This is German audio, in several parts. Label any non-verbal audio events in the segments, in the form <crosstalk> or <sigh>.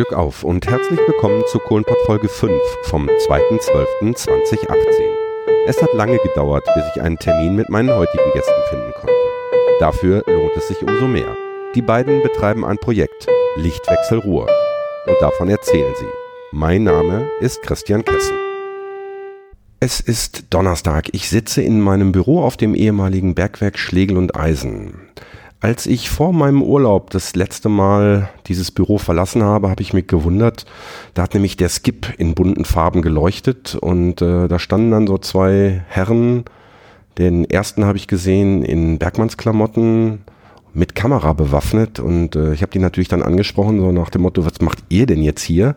Glück auf und herzlich willkommen zu Kohlenpott Folge 5 vom 2.12.2018. Es hat lange gedauert, bis ich einen Termin mit meinen heutigen Gästen finden konnte. Dafür lohnt es sich umso mehr. Die beiden betreiben ein Projekt, Lichtwechsel Ruhr. Und davon erzählen sie. Mein Name ist Christian Kessen. Es ist Donnerstag. Ich sitze in meinem Büro auf dem ehemaligen Bergwerk Schlegel und Eisen. Als ich vor meinem Urlaub das letzte Mal dieses Büro verlassen habe, habe ich mich gewundert. Da hat nämlich der Skip in bunten Farben geleuchtet und äh, da standen dann so zwei Herren. Den ersten habe ich gesehen in Bergmannsklamotten mit Kamera bewaffnet und äh, ich habe die natürlich dann angesprochen, so nach dem Motto, was macht ihr denn jetzt hier?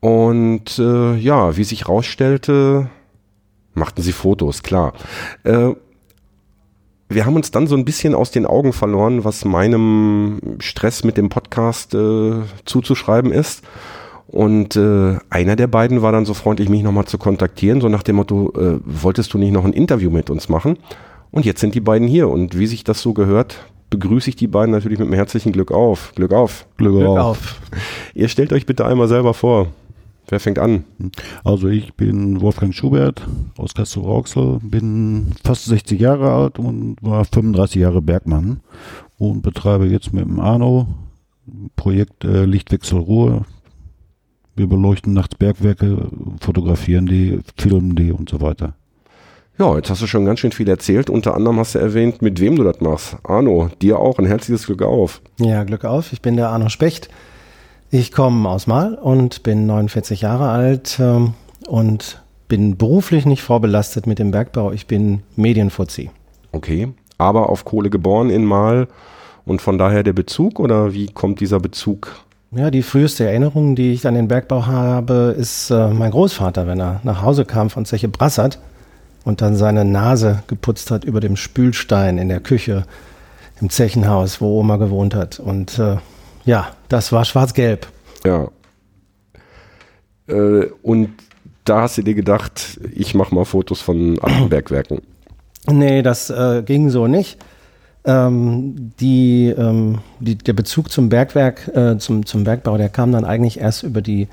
Und äh, ja, wie sich rausstellte, machten sie Fotos, klar. Äh, wir haben uns dann so ein bisschen aus den Augen verloren, was meinem Stress mit dem Podcast äh, zuzuschreiben ist. Und äh, einer der beiden war dann so freundlich, mich nochmal zu kontaktieren, so nach dem Motto, äh, wolltest du nicht noch ein Interview mit uns machen? Und jetzt sind die beiden hier. Und wie sich das so gehört, begrüße ich die beiden natürlich mit einem herzlichen Glück auf. Glück auf. Glück, Glück auf. auf. Ihr stellt euch bitte einmal selber vor. Wer fängt an? Also ich bin Wolfgang Schubert aus Kassel-Rauxel, bin fast 60 Jahre alt und war 35 Jahre Bergmann und betreibe jetzt mit dem Arno Projekt äh, Lichtwechsel Ruhe. Wir beleuchten nachts Bergwerke, fotografieren die, filmen die und so weiter. Ja, jetzt hast du schon ganz schön viel erzählt. Unter anderem hast du erwähnt, mit wem du das machst. Arno, dir auch ein herzliches Glück auf. Ja, Glück auf. Ich bin der Arno Specht. Ich komme aus Mal und bin 49 Jahre alt ähm, und bin beruflich nicht vorbelastet mit dem Bergbau. Ich bin Medienfuzzi. Okay, aber auf Kohle geboren in Mal und von daher der Bezug oder wie kommt dieser Bezug? Ja, die früheste Erinnerung, die ich an den Bergbau habe, ist äh, mein Großvater, wenn er nach Hause kam von Zeche Brassert und dann seine Nase geputzt hat über dem Spülstein in der Küche im Zechenhaus, wo Oma gewohnt hat. Und äh, ja, das war schwarz-gelb. Ja. Äh, und da hast du dir gedacht, ich mache mal Fotos von alten <clears throat> Bergwerken. Nee, das äh, ging so nicht. Ähm, die, ähm, die, der Bezug zum Bergwerk, äh, zum, zum Bergbau, der kam dann eigentlich erst über die,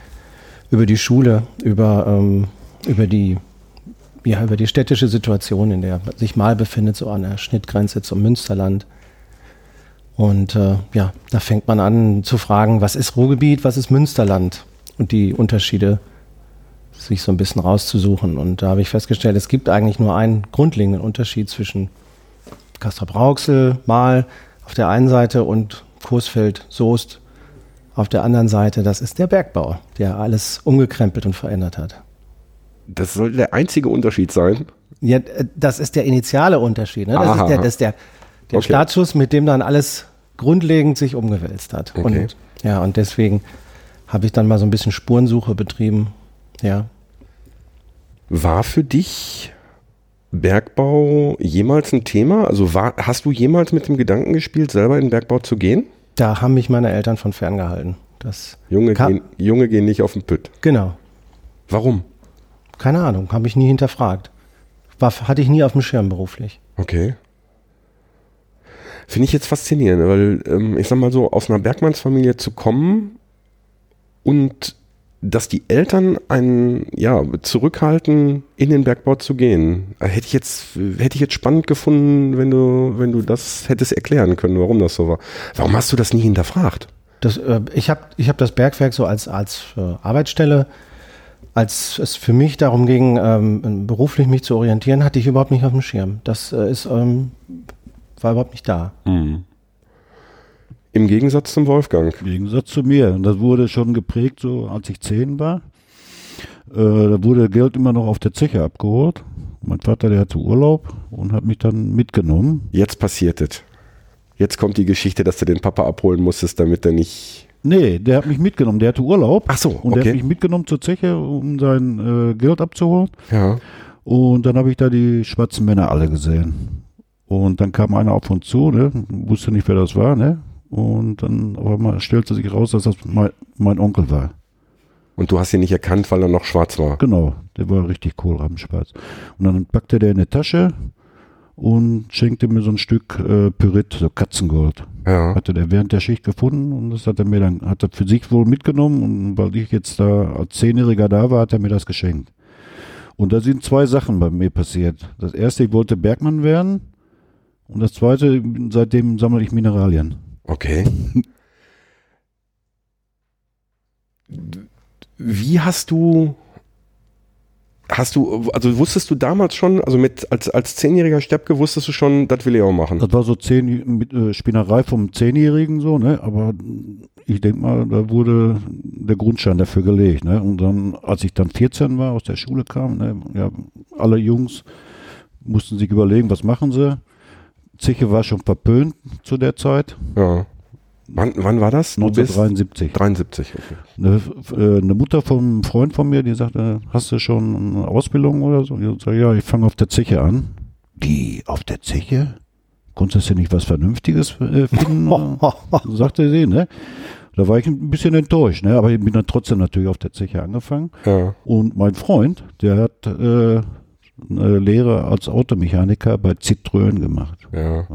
über die Schule, über, ähm, über, die, ja, über die städtische Situation, in der sich mal befindet, so an der Schnittgrenze zum Münsterland. Und äh, ja, da fängt man an zu fragen, was ist Ruhrgebiet, was ist Münsterland? Und die Unterschiede sich so ein bisschen rauszusuchen. Und da habe ich festgestellt, es gibt eigentlich nur einen grundlegenden Unterschied zwischen Castrop-Rauxel, Mal auf der einen Seite und Coesfeld, Soest auf der anderen Seite. Das ist der Bergbau, der alles umgekrempelt und verändert hat. Das soll der einzige Unterschied sein? Ja, äh, das ist der initiale Unterschied. Ne? Das, ist der, das ist der, der okay. Startschuss, mit dem dann alles grundlegend sich umgewälzt hat. Okay. Und ja, und deswegen habe ich dann mal so ein bisschen Spurensuche betrieben. Ja. War für dich Bergbau jemals ein Thema? Also war, hast du jemals mit dem Gedanken gespielt, selber in den Bergbau zu gehen? Da haben mich meine Eltern von ferngehalten. Das Junge, gehen, Junge gehen nicht auf den Pütt. Genau. Warum? Keine Ahnung, habe ich nie hinterfragt. War, hatte ich nie auf dem Schirm beruflich. Okay. Finde ich jetzt faszinierend, weil ähm, ich sag mal so, aus einer Bergmannsfamilie zu kommen und dass die Eltern einen ja, zurückhalten, in den Bergbau zu gehen. Hätte ich jetzt, hätte ich jetzt spannend gefunden, wenn du, wenn du das hättest erklären können, warum das so war. Warum hast du das nie hinterfragt? Das, äh, ich habe ich hab das Bergwerk so als, als äh, Arbeitsstelle, als es für mich darum ging, ähm, beruflich mich zu orientieren, hatte ich überhaupt nicht auf dem Schirm. Das äh, ist ähm, war überhaupt nicht da. Mhm. Im Gegensatz zum Wolfgang. Im Gegensatz zu mir. Und das wurde schon geprägt, so als ich zehn war. Äh, da wurde Geld immer noch auf der Zeche abgeholt. Mein Vater, der hatte Urlaub und hat mich dann mitgenommen. Jetzt passiert es. Jetzt kommt die Geschichte, dass du den Papa abholen musstest, damit er nicht. Nee, der hat mich mitgenommen. Der hatte Urlaub. Ach so, okay. Und der hat mich mitgenommen zur Zeche, um sein äh, Geld abzuholen. Ja. Und dann habe ich da die schwarzen Männer alle gesehen. Und dann kam einer auf uns zu, ne? wusste nicht, wer das war, ne? Und dann auf einmal stellte sich raus, dass das mein, mein Onkel war. Und du hast ihn nicht erkannt, weil er noch schwarz war? Genau, der war richtig kohlrabenschwarz. Und dann packte der in eine Tasche und schenkte mir so ein Stück äh, Pyrit, so Katzengold. Ja. Hatte der während der Schicht gefunden und das hat er mir dann, hat er für sich wohl mitgenommen und weil ich jetzt da als Zehnjähriger da war, hat er mir das geschenkt. Und da sind zwei Sachen bei mir passiert. Das erste, ich wollte Bergmann werden und das zweite, seitdem sammle ich Mineralien. Okay. <laughs> Wie hast du, hast du, also wusstest du damals schon, also mit, als, als zehnjähriger Steppke wusstest du schon, das will ich auch machen? Das war so zehn mit äh, Spinnerei vom Zehnjährigen so, ne? Aber ich denke mal, da wurde der Grundstein dafür gelegt, ne? Und dann, als ich dann 14 war, aus der Schule kam, ne, ja, alle Jungs mussten sich überlegen, was machen sie. Zeche war schon verpönt zu der Zeit, Ja. Wann, wann war das? Du bist 1973. 73, okay. Eine, äh, eine Mutter vom einem Freund von mir, die sagte, hast du schon eine Ausbildung oder so? Ich sag, ja, ich fange auf der Zeche an. Die auf der Zeche? Konntest du nicht was Vernünftiges äh, finden? <laughs> sagte sie, ne? Da war ich ein bisschen enttäuscht, ne? Aber ich bin dann trotzdem natürlich auf der Zeche angefangen. Ja. Und mein Freund, der hat äh, eine Lehre als Automechaniker bei Citroën gemacht. Ja.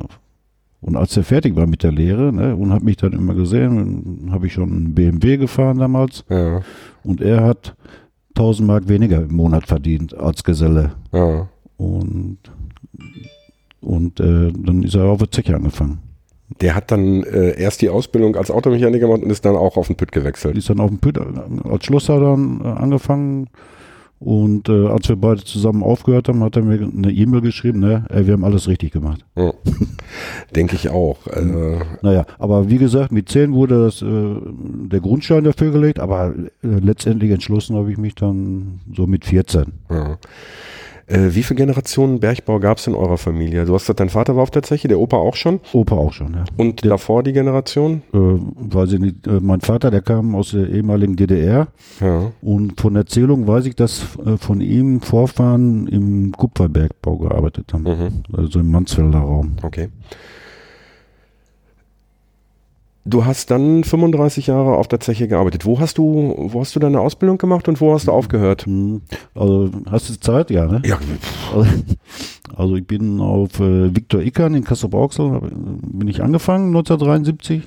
Und als er fertig war mit der Lehre, ne, und hat mich dann immer gesehen, habe ich schon einen BMW gefahren damals. Ja. Und er hat 1000 Mark weniger im Monat verdient als Geselle. Ja. Und, und äh, dann ist er auf der Zeche angefangen. Der hat dann äh, erst die Ausbildung als Automechaniker gemacht und ist dann auch auf den Pütt gewechselt. Ist dann auf dem Püt als Schlosser dann äh, angefangen. Und äh, als wir beide zusammen aufgehört haben, hat er mir eine E-Mail geschrieben, ne, ey, wir haben alles richtig gemacht. Ja. Denke ich auch. Äh, Naja, aber wie gesagt, mit 10 wurde das, äh, der Grundstein dafür gelegt, aber äh, letztendlich entschlossen habe ich mich dann so mit 14. ja. Äh, wie viele Generationen Bergbau gab es in eurer Familie? Du hast gesagt, dein Vater war auf der Zeche, der Opa auch schon. Opa auch schon, ja. Und davor die Generation? Äh, weiß ich nicht, äh, mein Vater, der kam aus der ehemaligen DDR Ja. und von Erzählung weiß ich, dass äh, von ihm Vorfahren im Kupferbergbau gearbeitet haben, Mhm. also im Mansfelder Raum. Okay. Du hast dann 35 Jahre auf der Zeche gearbeitet. Wo hast du, wo hast du deine Ausbildung gemacht und wo hast du aufgehört? Hm, Also hast du Zeit, ja, ne? Ja, Also, also ich bin auf äh, Viktor Ickern in Kassel-Brauxel, bin ich angefangen 1973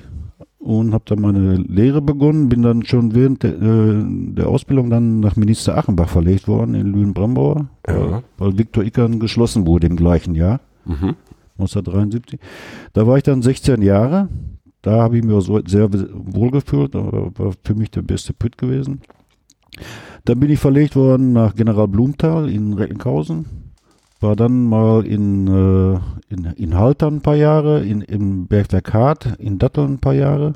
und habe dann meine Lehre begonnen, bin dann schon während der, äh, der Ausbildung dann nach Minister Achenbach verlegt worden in Lünen-Brambauer, Ja. weil, weil Viktor Ickern geschlossen wurde im gleichen Jahr, mhm. 1973. Da war ich dann 16 Jahre, da habe ich mir so sehr wohl gefühlt, war für mich der beste Püt gewesen. Dann bin ich verlegt worden nach General Blumthal in Recklinghausen. War dann mal in, äh, in, in Haltern ein paar Jahre, in, im Bergwerk Hart, in Datteln ein paar Jahre.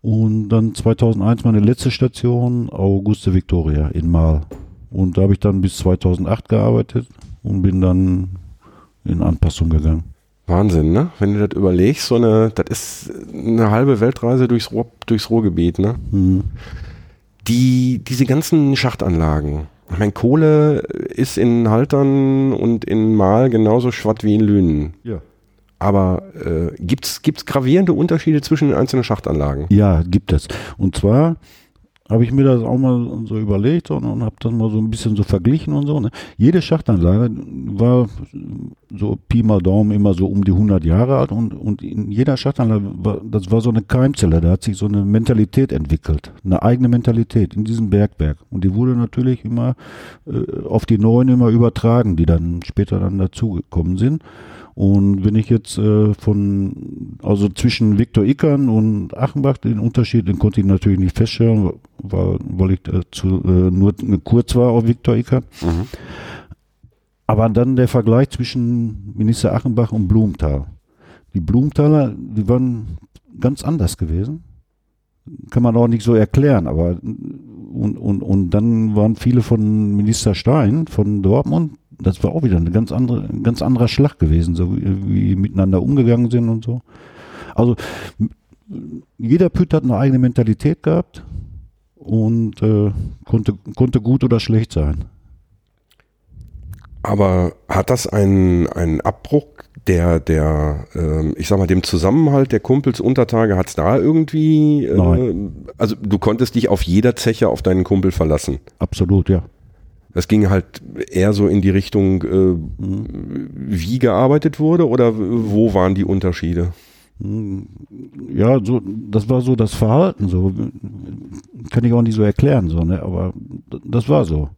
Und dann 2001 meine letzte Station, Auguste Victoria in Mahl. Und da habe ich dann bis 2008 gearbeitet und bin dann in Anpassung gegangen. Wahnsinn, ne? Wenn du das überlegst, so eine, das ist eine halbe Weltreise durchs, Ruhr, durchs Ruhrgebiet, ne? Mhm. Die, diese ganzen Schachtanlagen. Ich meine, Kohle ist in Haltern und in Mahl genauso schwatt wie in Lünen. Ja. Aber äh, gibt's gibt's gravierende Unterschiede zwischen den einzelnen Schachtanlagen? Ja, gibt es. Und zwar habe ich mir das auch mal so überlegt und, und habe das mal so ein bisschen so verglichen und so. Ne? Jede Schachtanlage war so Pi mal Daumen immer so um die 100 Jahre alt und, und in jeder Schachtanlage, war, das war so eine Keimzelle, da hat sich so eine Mentalität entwickelt, eine eigene Mentalität in diesem Bergwerk. Und die wurde natürlich immer äh, auf die Neuen immer übertragen, die dann später dann dazugekommen sind. Und wenn ich jetzt äh, von, also zwischen Viktor Ickern und Achenbach den Unterschied, den konnte ich natürlich nicht feststellen, weil, weil ich dazu äh, nur kurz war auf Viktor Ickern. Mhm. Aber dann der Vergleich zwischen Minister Achenbach und Blumenthal. Die Blumenthaler, die waren ganz anders gewesen. Kann man auch nicht so erklären, aber und, und, und dann waren viele von Minister Stein von Dortmund, das war auch wieder eine ganz andere, ein ganz anderer Schlag gewesen, so wie, wie miteinander umgegangen sind und so. Also jeder Püt hat eine eigene Mentalität gehabt und äh, konnte, konnte gut oder schlecht sein. Aber hat das einen, einen Abbruch der, der, ähm, ich sag mal, dem Zusammenhalt der Kumpels Untertage, hat's da irgendwie, äh, also du konntest dich auf jeder Zeche auf deinen Kumpel verlassen. Absolut, ja. Das ging halt eher so in die Richtung, äh, wie gearbeitet wurde oder wo waren die Unterschiede? Ja, so, das war so das Verhalten, so. Kann ich auch nicht so erklären, so, ne, aber das war so.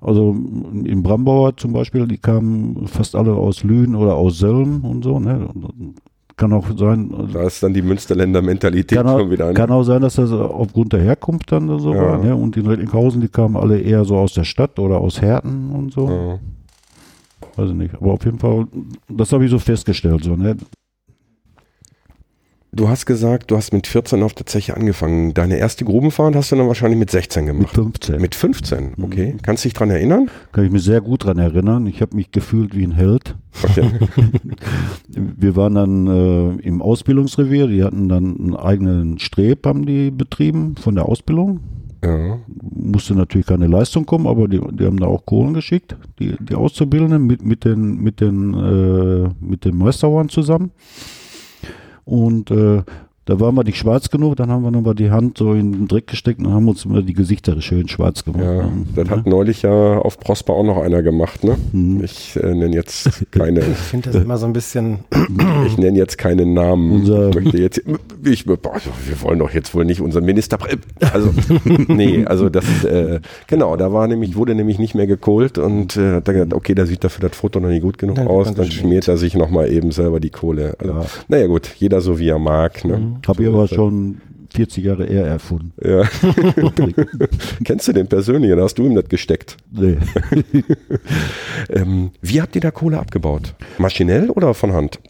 Also in Brambauer zum Beispiel, die kamen fast alle aus Lünen oder aus Selm und so, ne. Kann auch sein. Also da ist dann die Münsterländer Mentalität kann schon wieder. Ne? Kann auch sein, dass das aufgrund der Herkunft dann so ja. war. Ne? Und die Recklinghausen, die kamen alle eher so aus der Stadt oder aus Herten und so. Ja. Weiß ich nicht. Aber auf jeden Fall, das habe ich so festgestellt. So, ne? Du hast gesagt, du hast mit 14 auf der Zeche angefangen. Deine erste Grubenfahrt hast du dann wahrscheinlich mit 16 gemacht. Mit 15. Mit 15, okay. Mhm. Kannst du dich dran erinnern? Kann ich mich sehr gut dran erinnern. Ich habe mich gefühlt wie ein Held. Okay. <laughs> Wir waren dann äh, im Ausbildungsrevier. Die hatten dann einen eigenen Streb, haben die betrieben von der Ausbildung. Ja. Musste natürlich keine Leistung kommen, aber die, die haben da auch Kohlen geschickt, die, die Auszubildenden mit, mit den, mit den, äh, mit den Meisterwaren zusammen. Und äh, da waren wir nicht schwarz genug, dann haben wir nochmal die Hand so in den Dreck gesteckt und haben uns immer die Gesichter schön schwarz gemacht. Ja, das hat neulich ja auf Prosper auch noch einer gemacht, ne? Mhm. Ich äh, nenne jetzt keine. <laughs> ich finde das immer so ein bisschen. <clears throat> ich nenne jetzt keinen Namen. Unser ich möchte jetzt, ich, boah, wir wollen doch jetzt wohl nicht unseren Minister. Also, <laughs> nee, also das, äh, genau, da war nämlich, wurde nämlich nicht mehr gekohlt und äh, hat gesagt, okay, da sieht dafür das Foto noch nicht gut genug dann aus, dann schmiert er sich nochmal eben selber die Kohle. Also, ja. Naja, gut, jeder so wie er mag, ne? Mhm. Habe ich aber schon 40 Jahre eher erfunden. Ja. <laughs> <laughs> Kennst du den persönlich? Da hast du ihm das gesteckt. Nee. <laughs> ähm, wie habt ihr da Kohle abgebaut? Maschinell oder von Hand?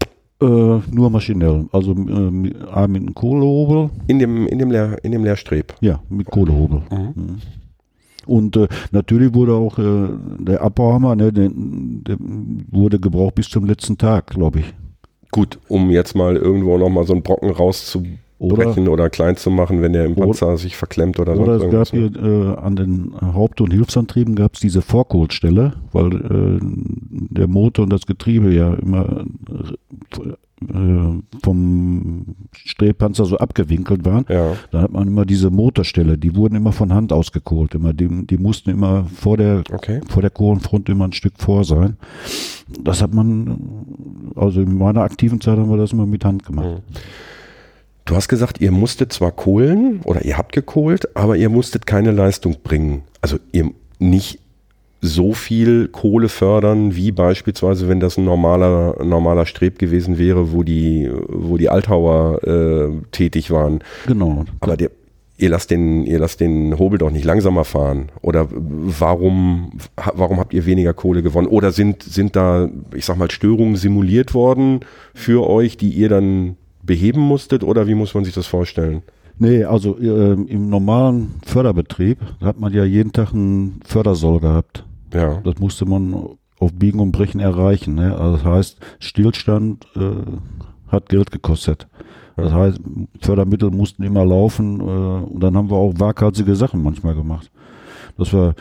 Äh, nur maschinell. Also mit, äh, mit einem Kohlehobel. In dem, in dem, Leer, in dem Leerstreb? Ja, mit Kohlehobel. Mhm. Mhm. Und äh, natürlich wurde auch äh, der Abbauhammer, ne, der, der wurde gebraucht bis zum letzten Tag, glaube ich. Gut, um jetzt mal irgendwo nochmal so einen Brocken rauszubrechen oder, oder, klein zu machen, wenn der im Panzer oder, sich verklemmt oder so. Oder es gab hier äh, an den Haupt- und Hilfsantrieben gab es diese Vorkohlstelle, weil äh, der Motor und das Getriebe ja immer äh, vom Strebpanzer so abgewinkelt waren. Ja. Da hat man immer diese Motorstelle, die wurden immer von Hand ausgekohlt. Immer, die, die mussten immer vor der, okay. vor der Kohlenfront immer ein Stück vor sein. Das hat man, also in meiner aktiven Zeit haben wir das immer mit Hand gemacht. Mhm. Du hast gesagt, ihr musstet zwar kohlen oder ihr habt gekohlt, aber ihr musstet keine Leistung bringen. Also ihr nicht so viel Kohle fördern, wie beispielsweise, wenn das ein normaler, normaler Streb gewesen wäre, wo die, wo die Althauer äh, tätig waren. Genau. Aber der, ihr lasst den, ihr lasst den Hobel doch nicht langsamer fahren. Oder warum, warum habt ihr weniger Kohle gewonnen? Oder sind, sind da, ich sag mal, Störungen simuliert worden für euch, die ihr dann beheben musstet? Oder wie muss man sich das vorstellen? Nee, also äh, im normalen Förderbetrieb hat man ja jeden Tag einen Fördersoll gehabt. Ja. Das musste man auf Biegen und Brechen erreichen. Ne? Also das heißt, Stillstand äh, hat Geld gekostet. Das heißt, Fördermittel mussten immer laufen äh, und dann haben wir auch waghalsige Sachen manchmal gemacht. Dass wir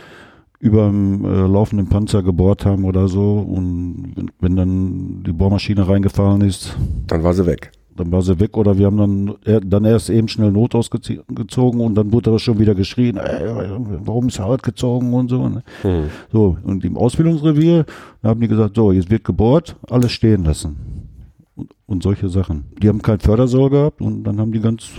über dem äh, laufenden Panzer gebohrt haben oder so und wenn, wenn dann die Bohrmaschine reingefallen ist. Dann war sie weg dann war sie weg oder wir haben dann, er, dann erst eben schnell Not ausgezogen und dann wurde er schon wieder geschrien, warum ist er halt gezogen und so. Ne? Hm. So, und im Ausbildungsrevier haben die gesagt, so, jetzt wird gebohrt, alles stehen lassen. Und, und solche Sachen. Die haben kein Fördersoll gehabt und dann haben die ganz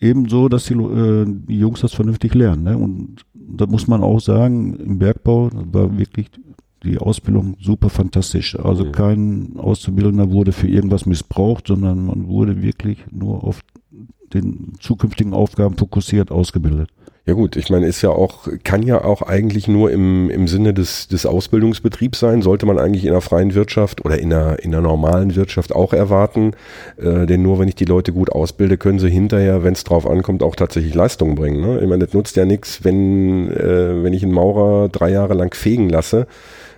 ebenso, dass die, äh, die Jungs das vernünftig lernen. Ne? Und da muss man auch sagen, im Bergbau war wirklich die Ausbildung super fantastisch. Also mhm. kein Auszubildender wurde für irgendwas missbraucht, sondern man wurde wirklich nur auf den zukünftigen Aufgaben fokussiert ausgebildet. Ja gut, ich meine, ist ja auch, kann ja auch eigentlich nur im, im Sinne des, des Ausbildungsbetriebs sein, sollte man eigentlich in der freien Wirtschaft oder in der, in der normalen Wirtschaft auch erwarten. Äh, denn nur wenn ich die Leute gut ausbilde, können sie hinterher, wenn es drauf ankommt, auch tatsächlich Leistungen bringen. Ne? Ich meine, das nutzt ja nichts, wenn, äh, wenn ich einen Maurer drei Jahre lang fegen lasse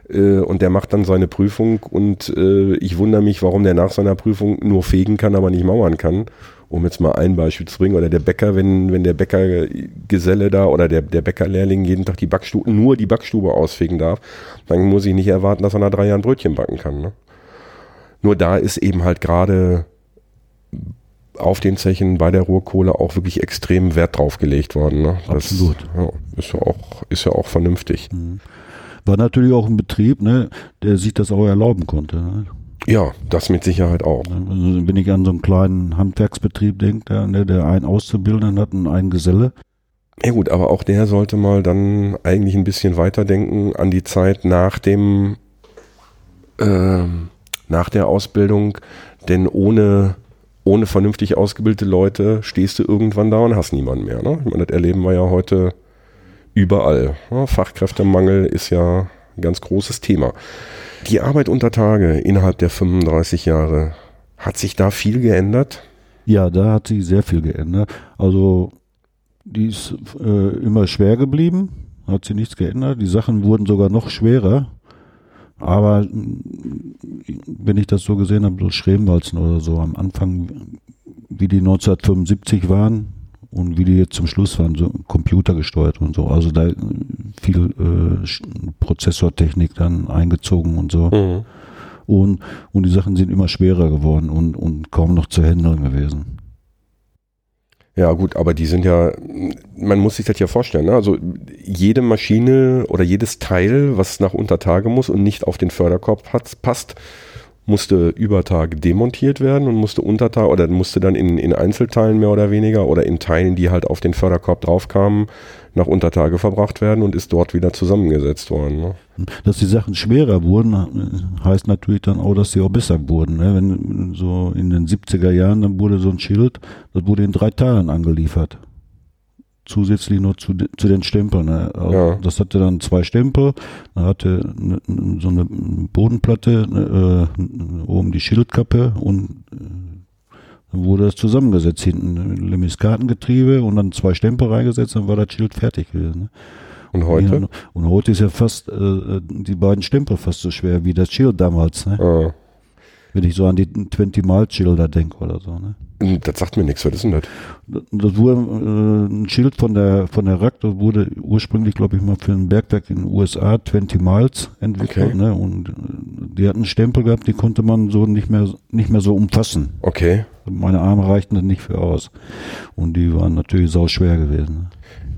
äh, und der macht dann seine Prüfung und äh, ich wundere mich, warum der nach seiner Prüfung nur fegen kann, aber nicht mauern kann. Um jetzt mal ein Beispiel zu bringen, oder der Bäcker, wenn, wenn der Bäckergeselle da oder der, der Bäckerlehrling jeden Tag die Backstube, nur die Backstube ausfegen darf, dann muss ich nicht erwarten, dass er nach drei Jahren Brötchen backen kann. Ne? Nur da ist eben halt gerade auf den Zechen bei der Ruhrkohle auch wirklich extrem Wert drauf gelegt worden. Ne? Das, Absolut. Ja, ist, ja auch, ist ja auch vernünftig. Mhm. War natürlich auch ein Betrieb, ne, der sich das auch erlauben konnte. Ne? Ja, das mit Sicherheit auch. Also, wenn ich an so einen kleinen Handwerksbetrieb denke, der, ne, der einen Auszubildenden hat und einen Geselle. Ja gut, aber auch der sollte mal dann eigentlich ein bisschen weiterdenken an die Zeit nach dem äh, nach der Ausbildung, denn ohne ohne vernünftig ausgebildete Leute stehst du irgendwann da und hast niemanden mehr. Ne? Ich meine, das erleben wir ja heute überall. Fachkräftemangel ist ja ein ganz großes Thema. Die Arbeit unter Tage innerhalb der 35 Jahre, hat sich da viel geändert? Ja, da hat sich sehr viel geändert. Also die ist äh, immer schwer geblieben, hat sich nichts geändert. Die Sachen wurden sogar noch schwerer. Aber wenn ich das so gesehen habe, so Schrebenwalzen oder so am Anfang, wie die 1975 waren und wie die jetzt zum Schluss waren, so computergesteuert und so. Also da viel äh, Prozessortechnik dann eingezogen und so. Mhm. Und, und die Sachen sind immer schwerer geworden und, und kaum noch zu handeln gewesen. Ja, gut, aber die sind ja, man muss sich das ja vorstellen, ne? also jede Maschine oder jedes Teil, was nach Untertage muss und nicht auf den Förderkorb hat, passt, musste über Tag demontiert werden und musste Untertag oder musste dann in, in Einzelteilen mehr oder weniger oder in Teilen, die halt auf den Förderkorb draufkamen, nach Untertage verbracht werden und ist dort wieder zusammengesetzt worden. Ne? Dass die Sachen schwerer wurden, heißt natürlich dann auch, dass sie auch besser wurden. Ne? Wenn so in den 70er Jahren, dann wurde so ein Schild, das wurde in drei Teilen angeliefert zusätzlich noch zu, zu den Stempeln. Ne? Ja. Das hatte dann zwei Stempel, da hatte ne, so eine Bodenplatte, ne, äh, oben die Schildkappe und äh, dann wurde das zusammengesetzt hinten, Lemiskatengetriebe und dann zwei Stempel reingesetzt, dann war das Schild fertig gewesen. Ne? Und heute? Ja, und heute ist ja fast äh, die beiden Stempel fast so schwer wie das Schild damals. Ne? Ja. Wenn ich so an die 20 Mile Schilder denke oder so. Ne? Das sagt mir nichts, was ist denn das? Das wurde äh, ein Schild von der von der RAK, das wurde ursprünglich, glaube ich, mal für ein Bergwerk in den USA 20 Miles entwickelt, okay. ne? Und äh, die hatten einen Stempel gehabt, die konnte man so nicht mehr nicht mehr so umfassen. Okay. Meine Arme reichten dann nicht für aus. Und die waren natürlich sau schwer gewesen. Ne?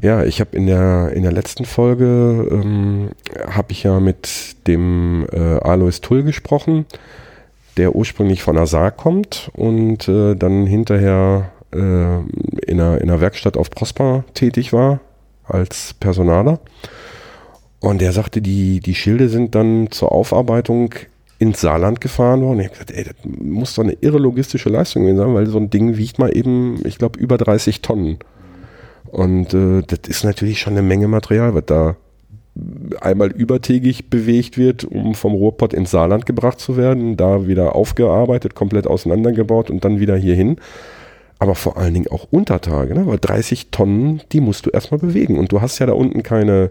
Ja, ich habe in der in der letzten Folge ähm, habe ich ja mit dem äh, Alois Tull gesprochen der ursprünglich von Asar kommt und äh, dann hinterher äh, in, einer, in einer Werkstatt auf Prosper tätig war als Personaler. Und der sagte, die, die Schilde sind dann zur Aufarbeitung ins Saarland gefahren worden. Ich habe gesagt, ey, das muss doch eine irre logistische Leistung gewesen sein, weil so ein Ding wiegt mal eben, ich glaube, über 30 Tonnen. Und äh, das ist natürlich schon eine Menge Material, was da einmal übertägig bewegt wird, um vom Ruhrpott ins Saarland gebracht zu werden, da wieder aufgearbeitet, komplett auseinandergebaut und dann wieder hierhin. Aber vor allen Dingen auch Untertage, ne? weil 30 Tonnen, die musst du erstmal bewegen. Und du hast ja da unten keine,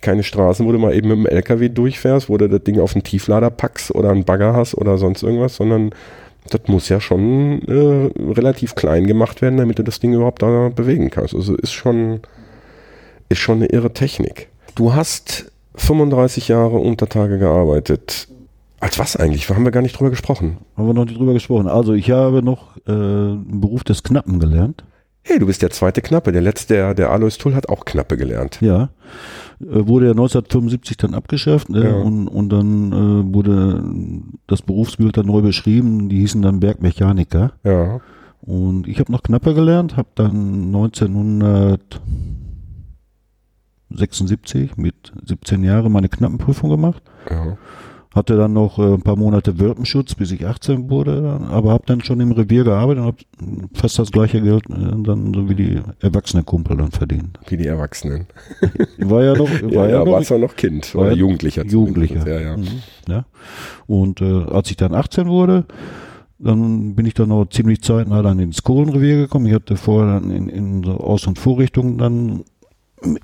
keine Straßen, wo du mal eben mit dem LKW durchfährst, wo du das Ding auf einen Tieflader packst oder einen Bagger hast oder sonst irgendwas, sondern das muss ja schon äh, relativ klein gemacht werden, damit du das Ding überhaupt da bewegen kannst. Also ist schon, ist schon eine irre Technik. Du hast 35 Jahre Untertage gearbeitet. Als was eigentlich? Haben wir gar nicht drüber gesprochen. Haben wir noch nicht drüber gesprochen. Also ich habe noch äh, einen Beruf des Knappen gelernt. Hey, du bist der zweite Knappe. Der letzte, der, der Alois Tull hat auch Knappe gelernt. Ja. Äh, wurde ja 1975 dann abgeschafft ne? ja. und, und dann äh, wurde das Berufsbild dann neu beschrieben. Die hießen dann Bergmechaniker. Ja. Und ich habe noch Knappe gelernt, habe dann 1900 76 mit 17 Jahren meine Knappenprüfung gemacht. Ja. Hatte dann noch äh, ein paar Monate Wirtenschutz, bis ich 18 wurde, aber habe dann schon im Revier gearbeitet und habe fast das gleiche Geld äh, dann so wie die erwachsenen Kumpel dann verdient. Wie die Erwachsenen. <laughs> war ja noch, war ja, ja, ja noch, warst ja noch Kind war oder Jugendlicher. Jugendlicher. Ja, ja. Mhm, ja. Und äh, als ich dann 18 wurde, dann bin ich dann noch ziemlich zeitnah dann ins Kohlenrevier gekommen. Ich hatte vorher dann in, in so Aus- und Vorrichtungen dann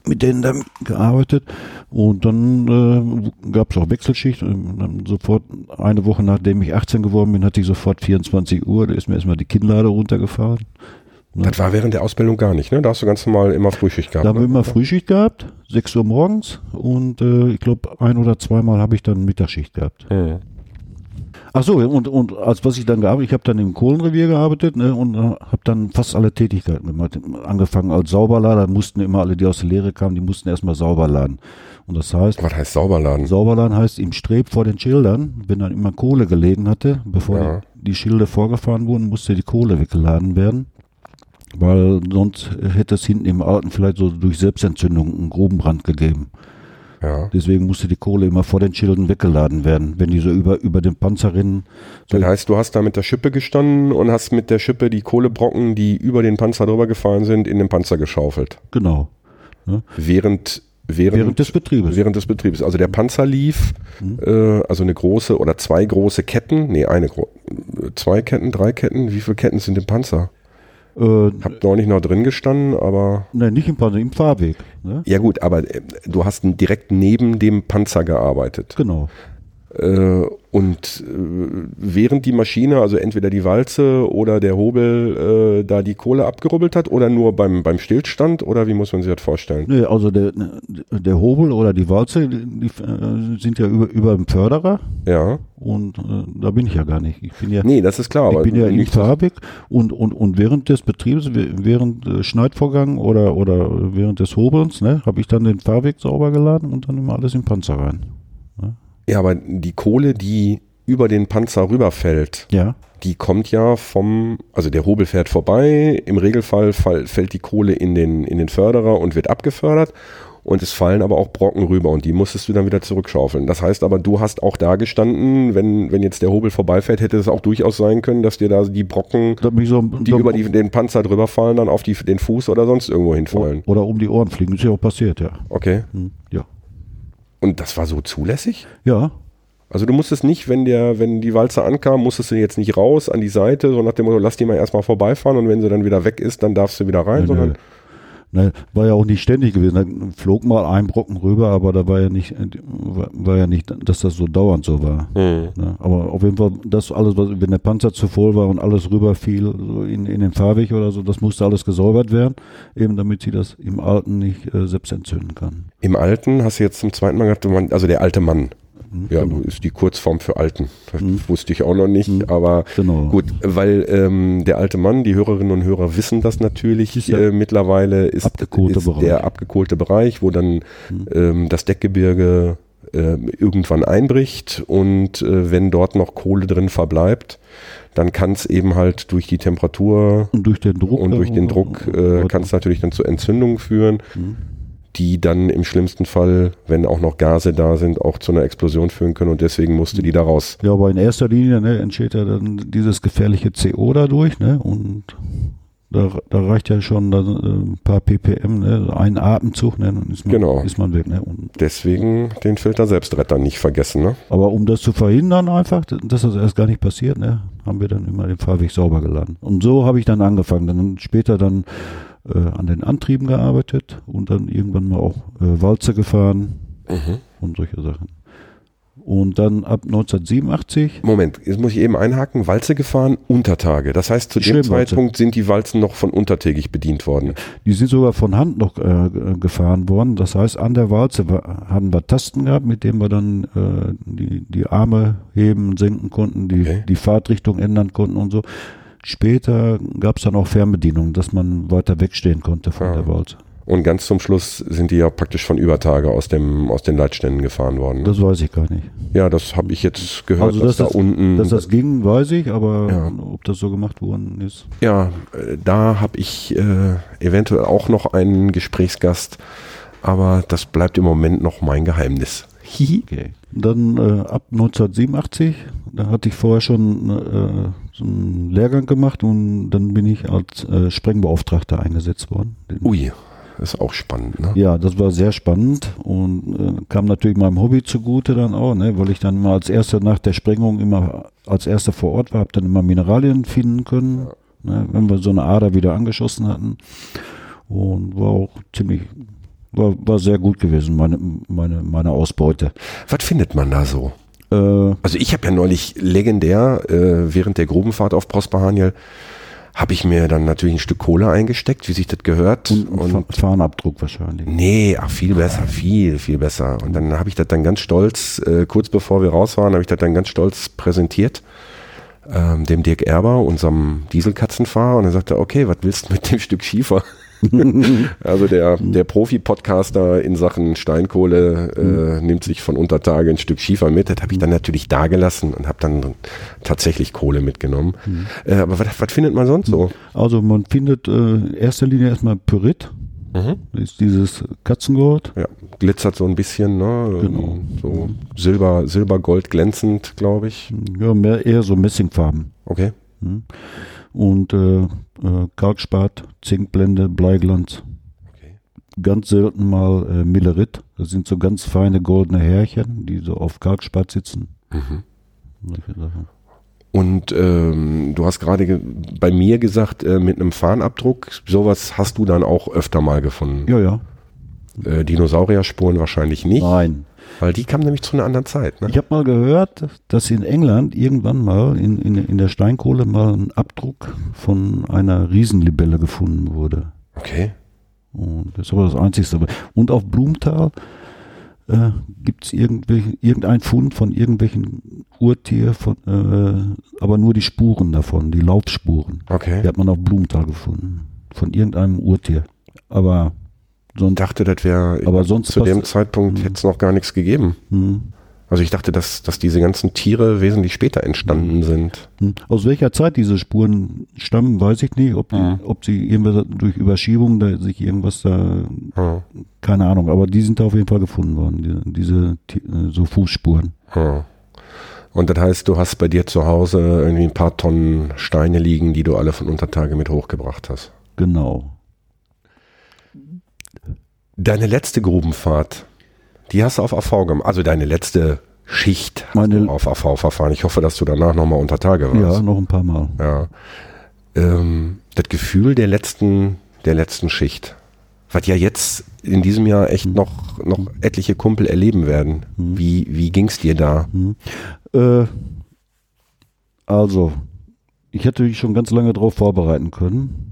mit denen dann gearbeitet und dann äh, gab es auch Wechselschicht und dann sofort eine Woche nachdem ich 18 geworden bin, hatte ich sofort 24 Uhr, da ist mir erstmal die Kinnlade runtergefahren. Ne? Das war während der Ausbildung gar nicht, ne? Da hast du ganz normal immer Frühschicht gehabt. Da haben ne? wir immer Frühschicht gehabt, 6 Uhr morgens und äh, ich glaube ein oder zweimal habe ich dann Mittagsschicht gehabt. Mhm. Ach so, und, und als was ich dann gearbeitet, ich habe dann im Kohlenrevier gearbeitet ne, und äh, habe dann fast alle Tätigkeiten gemacht. Angefangen als Sauberlader, mussten immer alle, die aus der Lehre kamen, die mussten erstmal sauber laden. Und das heißt, Was heißt Sauberladen? Sauberladen heißt im Streb vor den Schildern, wenn dann immer Kohle gelegen hatte, bevor Ja. die, die Schilde vorgefahren wurden, musste die Kohle weggeladen werden. Weil sonst hätte es hinten im Alten vielleicht so durch Selbstentzündung einen Grubenbrand gegeben. Ja. Deswegen musste die Kohle immer vor den Schilden weggeladen werden, wenn die so über, über den Panzer rennen. So, Das heißt, du hast da mit der Schippe gestanden und hast mit der Schippe die Kohlebrocken, die über den Panzer drüber gefahren sind, in den Panzer geschaufelt. genau. Während, während, Während des Betriebes. Während des Betriebes. Also der Panzer lief, äh, also eine große oder zwei große Ketten, nee, eine zwei Ketten, drei Ketten, wie viele Ketten sind im Panzer? Äh, Hab neulich noch drin gestanden, aber nein, nicht im Panzer, im Fahrweg. Ne? ja gut, aber äh, du hast direkt neben dem Panzer gearbeitet. Genau. Äh, und äh, während die Maschine, also entweder die Walze oder der Hobel, äh, da die Kohle abgerubbelt hat oder nur beim, beim Stillstand oder wie muss man sich das vorstellen? Nee, also der, der Hobel oder die Walze, die, äh, sind ja über, über dem Förderer Ja. und äh, da bin ich ja gar nicht. Ich bin ja, Nee, das ist klar, ich bin ja nicht, Fahrweg und, und, und während des Betriebs, wä- während äh, Schneidvorgang oder, oder während des Hobelns, ne, habe ich dann den Fahrweg sauber geladen und dann immer alles im Panzer rein. Ja, aber die Kohle, die über den Panzer rüberfällt, Ja. die kommt ja vom, also der Hobel fährt vorbei, im Regelfall fall, fällt die Kohle in den, in den Förderer und wird abgefördert und es fallen aber auch Brocken rüber und die musstest du dann wieder zurückschaufeln. Das heißt aber, du hast auch da gestanden, wenn, wenn jetzt der Hobel vorbeifährt, hätte es auch durchaus sein können, dass dir da die Brocken, so, die über die, den Panzer drüber fallen, dann auf die, den Fuß oder sonst irgendwo hinfallen. oder um die Ohren fliegen. Das ist ja auch passiert, ja. Okay. Hm, Ja. Und das war so zulässig? Ja, Also du musstest nicht, wenn der, wenn die Walze ankam, musstest du jetzt nicht raus an die Seite, so nach dem Motto, lass die mal erstmal vorbeifahren und wenn sie dann wieder weg ist, dann darfst du wieder rein, Nö, sondern nö. Ne, war ja auch nicht ständig gewesen. Da flog mal ein Brocken rüber, aber da war ja nicht, war, ja nicht, dass das so dauernd so war. Hm. Ne? Aber auf jeden Fall, das alles, was, wenn der Panzer zu voll war und alles rüberfiel so in, in den Fahrweg oder so, das musste alles gesäubert werden, eben damit sie das im Alten nicht äh, selbst entzünden kann. im Alten hast du jetzt zum zweiten Mal gehabt, also der alte Mann. Mhm. Ja, ist die Kurzform für Alten. Das wusste ich auch noch nicht, Mhm. aber Genau. gut, weil ähm, der alte Mann, die Hörerinnen und Hörer wissen das natürlich äh, mittlerweile, ist, abgekohlte ist Bereich. der abgekohlte Bereich, wo dann Mhm. ähm, das Deckgebirge äh, irgendwann einbricht und äh, wenn dort noch Kohle drin verbleibt, dann kann es eben halt durch die Temperatur Und durch den Druck. und durch den Druck äh, kann es natürlich dann zu Entzündungen führen, Mhm. Die dann im schlimmsten Fall, wenn auch noch Gase da sind, auch zu einer Explosion führen können und deswegen musste die da raus. Ja, aber in erster Linie ne, entsteht ja dann dieses gefährliche CO dadurch, ne? Und da, da reicht ja schon äh, ein paar ppm, ne? Ein Atemzug, ne? Dann ist man, Genau. ist man weg, ne? Und, Deswegen den Filter Selbstretter nicht vergessen. Ne? aber um das zu verhindern einfach, dass das erst gar nicht passiert, ne? Haben wir dann immer den Fahrweg sauber geladen. Und so habe ich dann angefangen. Dann später dann äh, an den Antrieben gearbeitet und dann irgendwann mal auch äh, Walze gefahren Mhm. und solche Sachen. Und dann ab 1987 Moment, jetzt muss ich eben einhaken. Walze gefahren, Untertage. Das heißt, zu dem. Zeitpunkt sind die Walzen noch von untertägig bedient worden. Die sind sogar von Hand noch äh, ge- gefahren worden. Das heißt, an der Walze wa- hatten wir Tasten gehabt, mit denen wir dann äh, die, die Arme heben, senken konnten, die, Okay. die Fahrtrichtung ändern konnten und so. Später gab es dann auch Fernbedienung, dass man weiter wegstehen konnte von Ah. der Walze. Und ganz zum Schluss sind die ja praktisch von Übertage aus, dem, aus den Leitständen gefahren worden. Ne? Das weiß ich gar nicht. ja, das habe ich jetzt gehört, Also, dass dass da das- unten. Dass das ging, weiß ich, aber Ja. ob das so gemacht worden ist. Ja, äh, da habe ich äh, eventuell auch noch einen Gesprächsgast, aber das bleibt im Moment noch mein Geheimnis. Hihi. Okay. Dann äh, ab 1987, da hatte ich vorher schon äh, so einen Lehrgang gemacht und dann bin ich als äh, Sprengbeauftragter eingesetzt worden. Den- Ui, ist auch spannend, ne? Ja, das war sehr spannend und äh, kam natürlich meinem Hobby zugute dann auch, ne, weil ich dann immer als erster nach der Sprengung immer als erster vor Ort war, habe dann immer Mineralien finden können, ne, wenn wir so eine Ader wieder angeschossen hatten und war auch ziemlich, war, war sehr gut gewesen, meine, meine, meine Ausbeute. Was findet man da so? Äh, Also ich habe ja neulich legendär äh, während der Grubenfahrt auf Prosper Haniel habe ich mir dann natürlich ein Stück Kohle eingesteckt, wie sich das gehört. Und, und, und Fahnenabdruck wahrscheinlich. Nee, ach, viel besser, viel, viel besser. Und dann habe ich das dann ganz stolz, äh, kurz bevor wir raus waren, habe ich das dann ganz stolz präsentiert. Ähm, dem Dirk Erber, unserem Dieselkatzenfahrer, und er sagte, okay, was willst du mit dem Stück Schiefer? <laughs> also der, der Profi-Podcaster in Sachen Steinkohle äh, nimmt sich von Untertage ein Stück Schiefer mit. Das habe ich dann natürlich da gelassen und habe dann tatsächlich Kohle mitgenommen. Mhm. Äh, aber was, was findet man sonst so? Also man findet äh, in erster Linie erstmal Pyrit. Mhm. Das ist dieses Katzengold. Ja, glitzert so ein bisschen, ne? Genau. So Silber, Silbergold glänzend, glaube ich. Ja, mehr eher so Messingfarben. Okay. Mhm und äh, äh, Kalkspat, Zinkblende, Bleiglanz. Okay. Ganz selten mal äh, Millerit. Das sind so ganz feine goldene Härchen, die so auf Kalkspat sitzen. Mhm. Und ähm, du hast gerade bei mir gesagt, äh, mit einem Fahnenabdruck, sowas hast du dann auch öfter mal gefunden. Ja, ja. Äh, Dinosaurierspuren wahrscheinlich nicht. Nein. Weil die kamen nämlich zu einer anderen Zeit. Ne? Ich habe mal gehört, dass in England irgendwann mal in, in, in der Steinkohle mal ein Abdruck von einer Riesenlibelle gefunden wurde. Okay. Und das ist aber das Einzige. Und auf Blumenthal äh, gibt es irgendein Fund von irgendwelchen Urtier, von, äh, aber nur die Spuren davon, die Laufspuren. Okay. Die hat man auf Blumenthal gefunden. Von irgendeinem Urtier. Aber Sonst, dachte, das wäre, aber sonst zu dem Zeitpunkt hm. hätte es noch gar nichts gegeben. Hm. Also ich dachte, dass, dass diese ganzen Tiere wesentlich später entstanden sind. Hm. Aus welcher Zeit diese Spuren stammen, weiß ich nicht. Ob, die, hm. ob sie irgendwas durch Überschiebung da sich irgendwas da, hm. keine Ahnung. Aber die sind da auf jeden Fall gefunden worden, diese, diese so Fußspuren. Hm. Und das heißt, du hast bei dir zu Hause irgendwie ein paar Tonnen Steine liegen, die du alle von Untertage mit hochgebracht hast. Genau. Deine letzte Grubenfahrt, die hast du auf AV gemacht, also deine letzte Schicht Meine auf AV verfahren. Ich hoffe, dass du danach nochmal unter Tage warst. Ja, noch ein paar Mal. Ja. Ähm, das Gefühl der letzten, der letzten Schicht, was ja jetzt in diesem Jahr echt hm. noch, noch etliche Kumpel erleben werden. Hm. Wie, wie ging es dir da? Hm. Äh, also, ich hätte mich schon ganz lange darauf vorbereiten können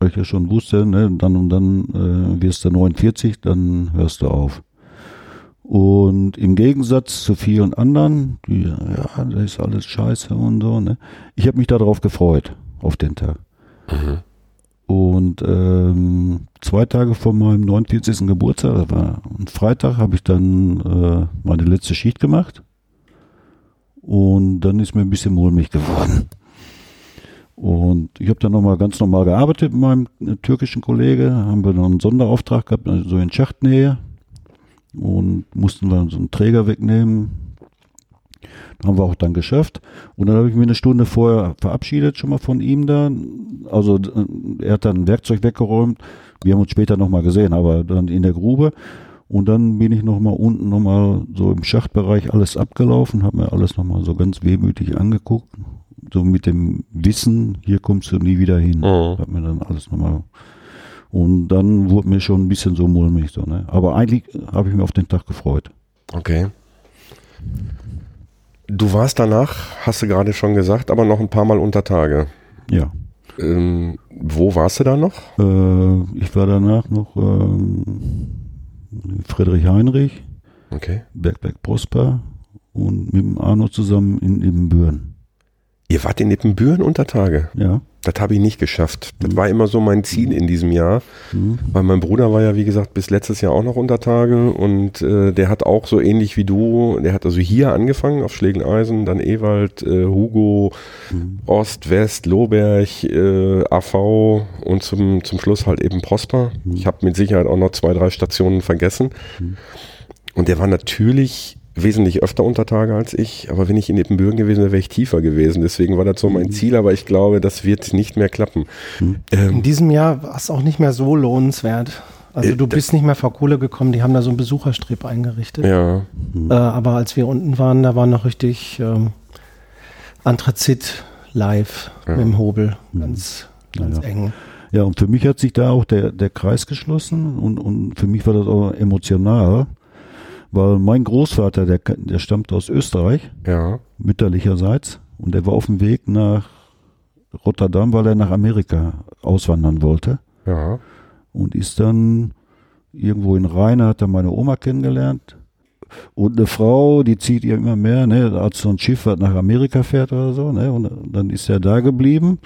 weil ich ja schon wusste, ne, dann und dann äh, wirst du 49, dann hörst du auf. Und im Gegensatz zu vielen anderen, die, ja, das ist alles scheiße und so, ne, ich habe mich darauf gefreut, auf den Tag. Mhm. Und ähm, zwei Tage vor meinem 49. Geburtstag, das war ein Freitag, habe ich dann äh, meine letzte Schicht gemacht. Und dann ist mir ein bisschen mulmig geworden. Und ich habe dann nochmal ganz normal gearbeitet mit meinem äh, türkischen Kollege. Haben wir noch einen Sonderauftrag gehabt, also so in Schachtnähe. Und mussten wir so einen Träger wegnehmen. Haben wir auch dann geschafft. Und dann habe ich mich eine Stunde vorher verabschiedet, schon mal von ihm da. Also äh, er hat dann ein Werkzeug weggeräumt. Wir haben uns später nochmal gesehen, aber dann in der Grube. Und dann bin ich nochmal unten nochmal so im Schachtbereich alles abgelaufen, habe mir alles nochmal so ganz wehmütig angeguckt so mit dem Wissen, hier kommst du nie wieder hin. Mhm. Hat mir dann alles nochmal. Und dann wurde mir schon ein bisschen so mulmig. So, ne? Aber eigentlich habe ich mich auf den Tag gefreut. Okay. Du warst danach, hast du gerade schon gesagt, aber noch ein paar Mal unter Tage. Ja. Ähm, wo warst du da noch? Äh, ich war danach noch ähm, Friedrich Heinrich, okay. Bergberg Prosper und mit dem Arno zusammen in Ibbenbüren. Ihr wart in Nippenbüren unter Tage? Ja. Das habe ich nicht geschafft. Das mhm. war immer so mein Ziel in diesem Jahr, mhm. weil mein Bruder war ja, wie gesagt, bis letztes Jahr auch noch unter Tage und äh, der hat auch so ähnlich wie du, der hat also hier angefangen auf Schlegeleisen, dann Ewald, äh, Hugo, mhm. Ost, West, Lohberg, äh, AV und zum, zum Schluss halt eben Prosper. Mhm. Ich habe mit Sicherheit auch noch zwei, drei Stationen vergessen. Mhm. Und der war natürlich wesentlich öfter unter Tage als ich, aber wenn ich in Ippenbürgen gewesen wäre, wäre ich tiefer gewesen. Deswegen war das so mein mhm. Ziel, aber ich glaube, das wird nicht mehr klappen. Mhm. Ähm, in diesem Jahr war es auch nicht mehr so lohnenswert. Also äh, du bist nicht mehr vor Kohle gekommen, die haben da so einen Besucherstrip eingerichtet. Ja. Äh, aber als wir unten waren, da war noch richtig ähm, Anthrazit live ja. mit dem Hobel. Mhm. Ganz, ganz ja. eng. Ja, und für mich hat sich da auch der, der Kreis geschlossen und, und für mich war das auch emotional weil mein Großvater, der, der stammt aus Österreich, ja. mütterlicherseits, und der war auf dem Weg nach Rotterdam, weil er nach Amerika auswandern wollte. Ja. Und ist dann irgendwo in Rheine, hat er meine Oma kennengelernt. Und eine Frau, die zieht ihr immer mehr, ne, als so ein Schiff, was nach Amerika fährt oder so, ne, und dann ist er da geblieben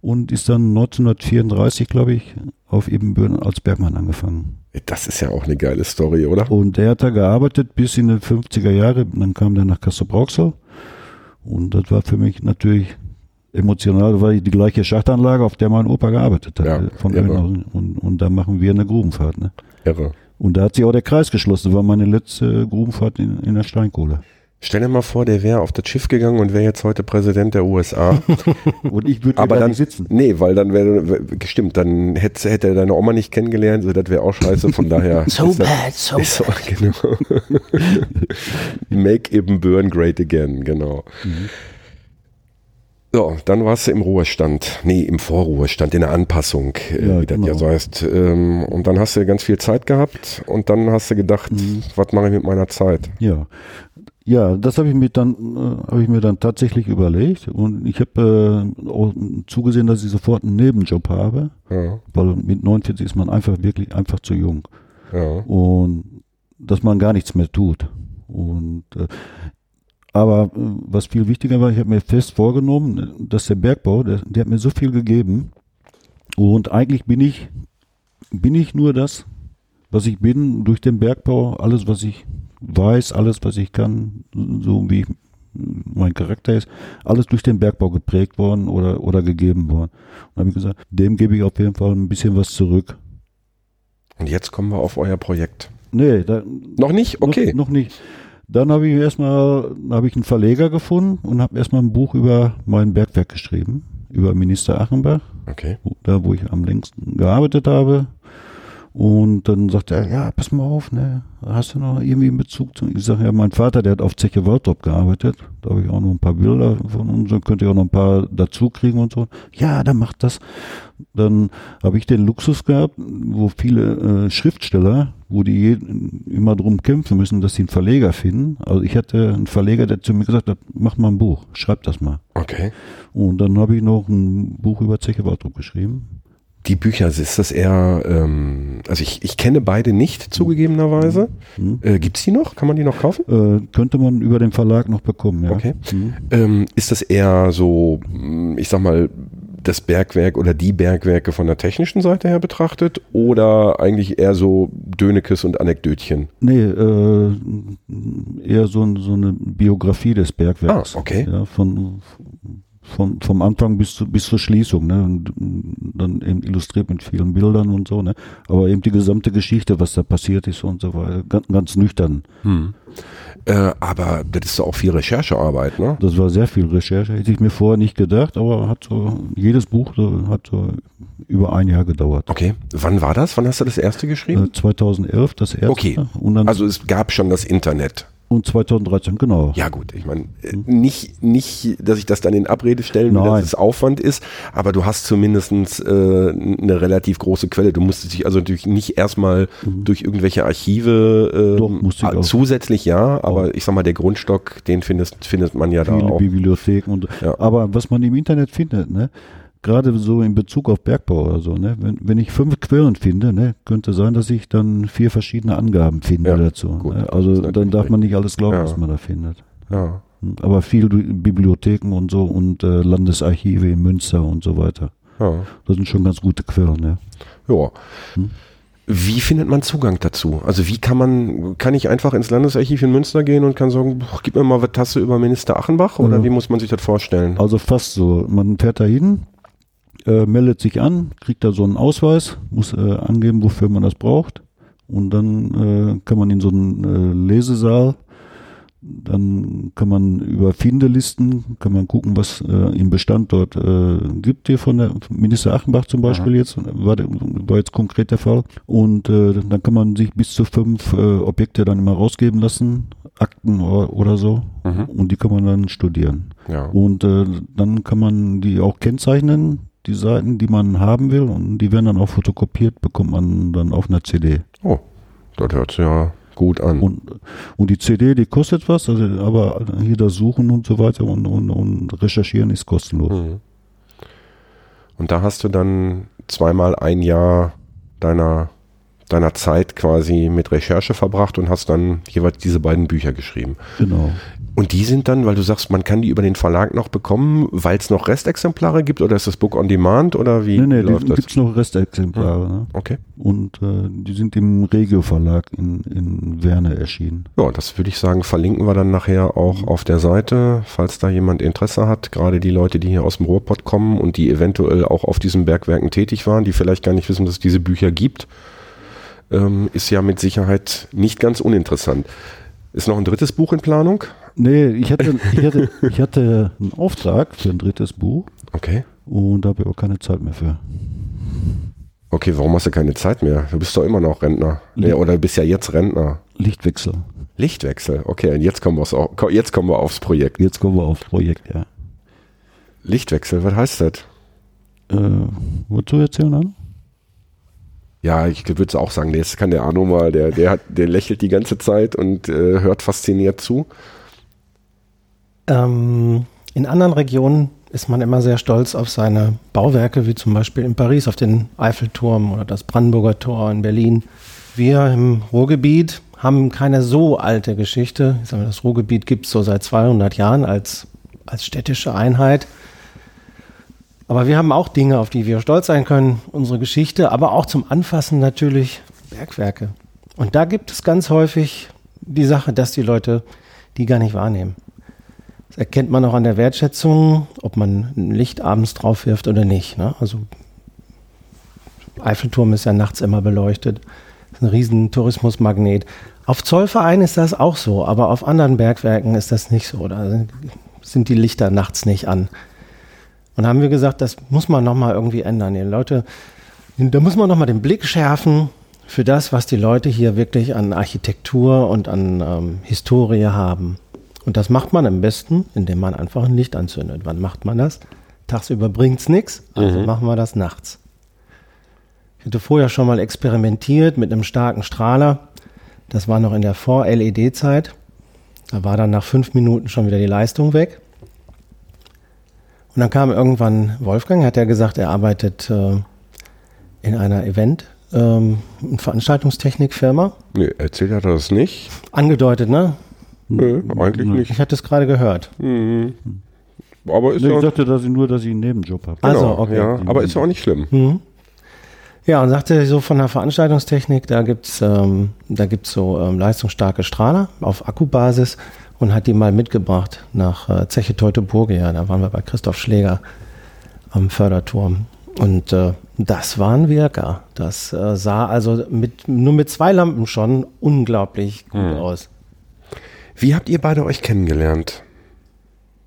und ist dann 1934, glaube ich, auf Ebenbüren als Bergmann angefangen. Das ist ja auch eine geile Story, oder? Und der hat da gearbeitet bis in die 50er Jahre, dann kam der nach Kassel-Brauxel und das war für mich natürlich emotional, weil die gleiche Schachtanlage, auf der mein Opa gearbeitet hat. Ja, von irre. Und, und da machen wir eine Grubenfahrt. Ne? Irre. Und da hat sich auch der Kreis geschlossen. Das war meine letzte Grubenfahrt in, in der Steinkohle. Stell dir mal vor, der wäre auf das Schiff gegangen und wäre jetzt heute Präsident der USA. <laughs> Und ich würde Aber da dann sitzen. Nee, weil dann wäre, stimmt, dann hätte, hätte er deine Oma nicht kennengelernt, so das wäre auch scheiße, von daher. <laughs> So ist das- bad, so ist so, <laughs> genau. Make Ibbenbüren great again, genau. So, dann warst du im Ruhestand, nee, im Vorruhestand, in der Anpassung, äh, Ja, wie das genau. ja so heißt. Ähm, und dann hast du ganz viel Zeit gehabt und dann hast du gedacht, was mache ich mit meiner Zeit? Ja. Ja, das habe ich mir dann äh, habe ich mir dann tatsächlich überlegt und ich habe äh, auch zugesehen, dass ich sofort einen Nebenjob habe, Ja, weil mit 49 ist man einfach wirklich einfach zu jung. ja, und dass man gar nichts mehr tut. Und äh, aber äh, was viel wichtiger war, ich habe mir fest vorgenommen, dass der Bergbau, der, der hat mir so viel gegeben. Und eigentlich bin ich bin ich nur das, was ich bin durch den Bergbau, alles was ich weiß, alles was ich kann, so wie ich, mein Charakter ist, alles durch den Bergbau geprägt worden oder oder gegeben worden. Und habe ich gesagt, dem gebe ich auf jeden Fall ein bisschen was zurück. Und jetzt kommen wir auf euer Projekt. Nee, da, Noch nicht? Okay. Noch, noch nicht. Dann habe ich erstmal habe ich einen Verleger gefunden und habe erstmal ein Buch über mein Bergwerk geschrieben, über Minister Achenbach, Okay. wo- da wo ich am längsten gearbeitet habe. Und dann sagte er, ja, pass mal auf, ne, hast du noch irgendwie einen Bezug zu? Ich sage, ja, mein Vater, der hat auf Zeche Waldrop gearbeitet. Da habe ich auch noch ein paar Bilder von uns, dann könnt ihr auch noch ein paar dazu kriegen und so. Ja, dann macht das. Dann habe ich den Luxus gehabt, wo viele äh, Schriftsteller, wo die je, immer drum kämpfen müssen, dass sie einen Verleger finden. Also ich hatte einen Verleger, der zu mir gesagt hat, mach mal ein Buch, schreib das mal. Okay. Und dann habe ich noch ein Buch über Zeche Waldrop geschrieben. Die Bücher, ist das eher, ähm, also ich, ich kenne beide nicht zugegebenerweise. Mhm. Äh, gibt's die noch? Kann man die noch kaufen? Äh, könnte man über den Verlag noch bekommen, ja. Okay. Mhm. Ähm, ist das eher so, mh, ich sag mal, das Bergwerk oder die Bergwerke von der technischen Seite her betrachtet oder eigentlich eher so Dönekes und Anekdötchen? Nee, äh, eher so, so eine Biografie des Bergwerks. Ah, okay. Ja, von, von, vom Anfang bis, zu, bis zur Schließung. Ne? Und dann eben illustriert mit vielen Bildern und so. Ne? Aber eben die gesamte Geschichte, was da passiert ist und so weiter. Ganz, ganz nüchtern. Äh, aber das ist auch viel Recherchearbeit, ne? Das war sehr viel Recherche. Hätte ich mir vorher nicht gedacht, aber hat so, jedes Buch so, hat so über ein Jahr gedauert. Okay. Wann war das? Wann hast du das erste geschrieben? Äh, 2011 das erste. Okay. Also es gab schon das Internet. Und 2013, genau. Ja gut, ich meine, äh, nicht, nicht, dass ich das dann in Abrede Nein. dass es Aufwand ist, aber du hast zumindest äh, eine relativ große Quelle. Du musstest dich also natürlich nicht erstmal durch irgendwelche Archive äh, Doch, zusätzlich ja, aber ich sag mal, der Grundstock, den findest, findet man ja da viele auch. Bibliotheken und Ja. aber was man im Internet findet, ne? Gerade so in Bezug auf Bergbau oder so, ne? Wenn, wenn ich fünf Quellen finde, ne, könnte sein, dass ich dann vier verschiedene Angaben finde Ja, dazu. gut, ne? Also dann darf man nicht alles glauben, Ja. was man da findet. Ja. Hm, Aber viel Bibliotheken und so und äh, Landesarchive in Münster und so weiter. Ja. Das sind schon ganz gute Quellen, ja. ja. Hm. Wie findet man Zugang dazu? Also wie kann man, kann ich einfach ins Landesarchiv in Münster gehen und kann sagen, boah, gib mir mal was Tasse über Minister Achenbach oder Ja. wie muss man sich das vorstellen? Also fast so. Man fährt da hin, äh, meldet sich an, kriegt da so einen Ausweis, muss äh, angeben, wofür man das braucht. Und dann äh, kann man in so einen äh, Lesesaal, dann kann man über Findelisten, kann man gucken, was äh, im Bestand dort äh, gibt hier von der Minister Achenbach zum Beispiel jetzt, war, war jetzt konkret der Fall. Und dann kann man sich bis zu fünf Objekte dann immer rausgeben lassen, Akten oder, so. Mhm. Und die kann man dann studieren. Ja. Und dann kann man die auch kennzeichnen, die Seiten, die man haben will. Und die werden dann auch fotokopiert, bekommt man dann auf einer CD. Oh, das hört sich ja gut an. Und, und die CD, die kostet was, also, aber hier das Suchen und so weiter und, und, und Recherchieren ist kostenlos. Mhm. Und da hast du dann zweimal ein Jahr deiner, deiner Zeit quasi mit Recherche verbracht und hast dann jeweils diese beiden Bücher geschrieben. Genau. Und die sind dann, weil du sagst, man kann die über den Verlag noch bekommen, weil es noch Restexemplare gibt oder ist das Book on Demand oder wie Nee, nee, läuft die das? gibt es noch Restexemplare. Ne? Okay. Und äh, die sind im Regio Verlag in, in Werne erschienen. Ja, das würde ich sagen, verlinken wir dann nachher auch auf der Seite, falls da jemand Interesse hat. Gerade die Leute, die hier aus dem Ruhrpott kommen und die eventuell auch auf diesen Bergwerken tätig waren, die vielleicht gar nicht wissen, dass es diese Bücher gibt, ähm, ist ja mit Sicherheit nicht ganz uninteressant. Ist noch ein drittes Buch in Planung? Nee, ich hatte, ich hatte, ich hatte einen Auftrag für ein drittes Buch Okay. und da habe ich auch keine Zeit mehr für. Okay, warum hast du keine Zeit mehr? Du bist doch immer noch Rentner. Nee, oder bist ja jetzt Rentner. Lichtwechsel. Lichtwechsel. Okay, und jetzt kommen, wir aufs, jetzt kommen wir aufs Projekt. Jetzt kommen wir aufs Projekt, ja. Lichtwechsel, was heißt das? Äh, wozu erzählen an? Ja, ich würde auch sagen, das kann der Arno mal, der, der, hat, der lächelt die ganze Zeit und äh, hört fasziniert zu. Ähm, in anderen Regionen ist man immer sehr stolz auf seine Bauwerke, wie zum Beispiel in Paris auf den Eiffelturm oder das Brandenburger Tor in Berlin. Wir im Ruhrgebiet haben keine so alte Geschichte. Ich sage, das Ruhrgebiet gibt es so seit 200 Jahren als, als städtische Einheit. Aber wir haben auch Dinge, auf die wir stolz sein können, unsere Geschichte, aber auch zum Anfassen natürlich Bergwerke. Und da gibt es ganz häufig die Sache, dass die Leute die gar nicht wahrnehmen. Das erkennt man auch an der Wertschätzung, ob man ein Licht abends drauf wirft oder nicht. Ne? Also Eiffelturm ist ja nachts immer beleuchtet. Ist ein riesen Tourismusmagnet. Auf Zollverein ist das auch so, aber auf anderen Bergwerken ist das nicht so. Da sind die Lichter nachts nicht an. Und haben wir gesagt, das muss man nochmal irgendwie ändern. Die Leute, da muss man nochmal den Blick schärfen für das, was die Leute hier wirklich an Architektur und an ähm, Historie haben. Und das macht man am besten, indem man einfach ein Licht anzündet. Wann macht man das? Tagsüber bringt es nichts, also Mhm. machen wir das nachts. Ich hatte vorher schon mal experimentiert mit einem starken Strahler. Das war noch in der Vor-LED-Zeit. Da war dann nach fünf Minuten schon wieder die Leistung weg. Und dann kam irgendwann Wolfgang, hat er gesagt, er arbeitet äh, in einer Event- ähm, Veranstaltungstechnikfirma. Nee, erzählt hat er das nicht. Angedeutet, ne? Nö, eigentlich nicht. Ich hatte es gerade gehört. Mhm. Aber ist Nee, ja, ich sagte, dass ich nur, dass ich einen Nebenjob habe. Also, genau, okay. ja, aber ist ja auch nicht schlimm. Mhm. Ja, und sagte so von der Veranstaltungstechnik, da gibt's ähm, da gibt's so ähm, leistungsstarke Strahler auf Akkubasis und hat die mal mitgebracht nach äh, Zeche Teutoburgia. Da waren wir bei Christoph Schläger am Förderturm. Und äh, das war ein Wirker. Das äh, sah also mit, nur mit zwei Lampen schon unglaublich gut Mhm. aus. Wie habt ihr beide euch kennengelernt?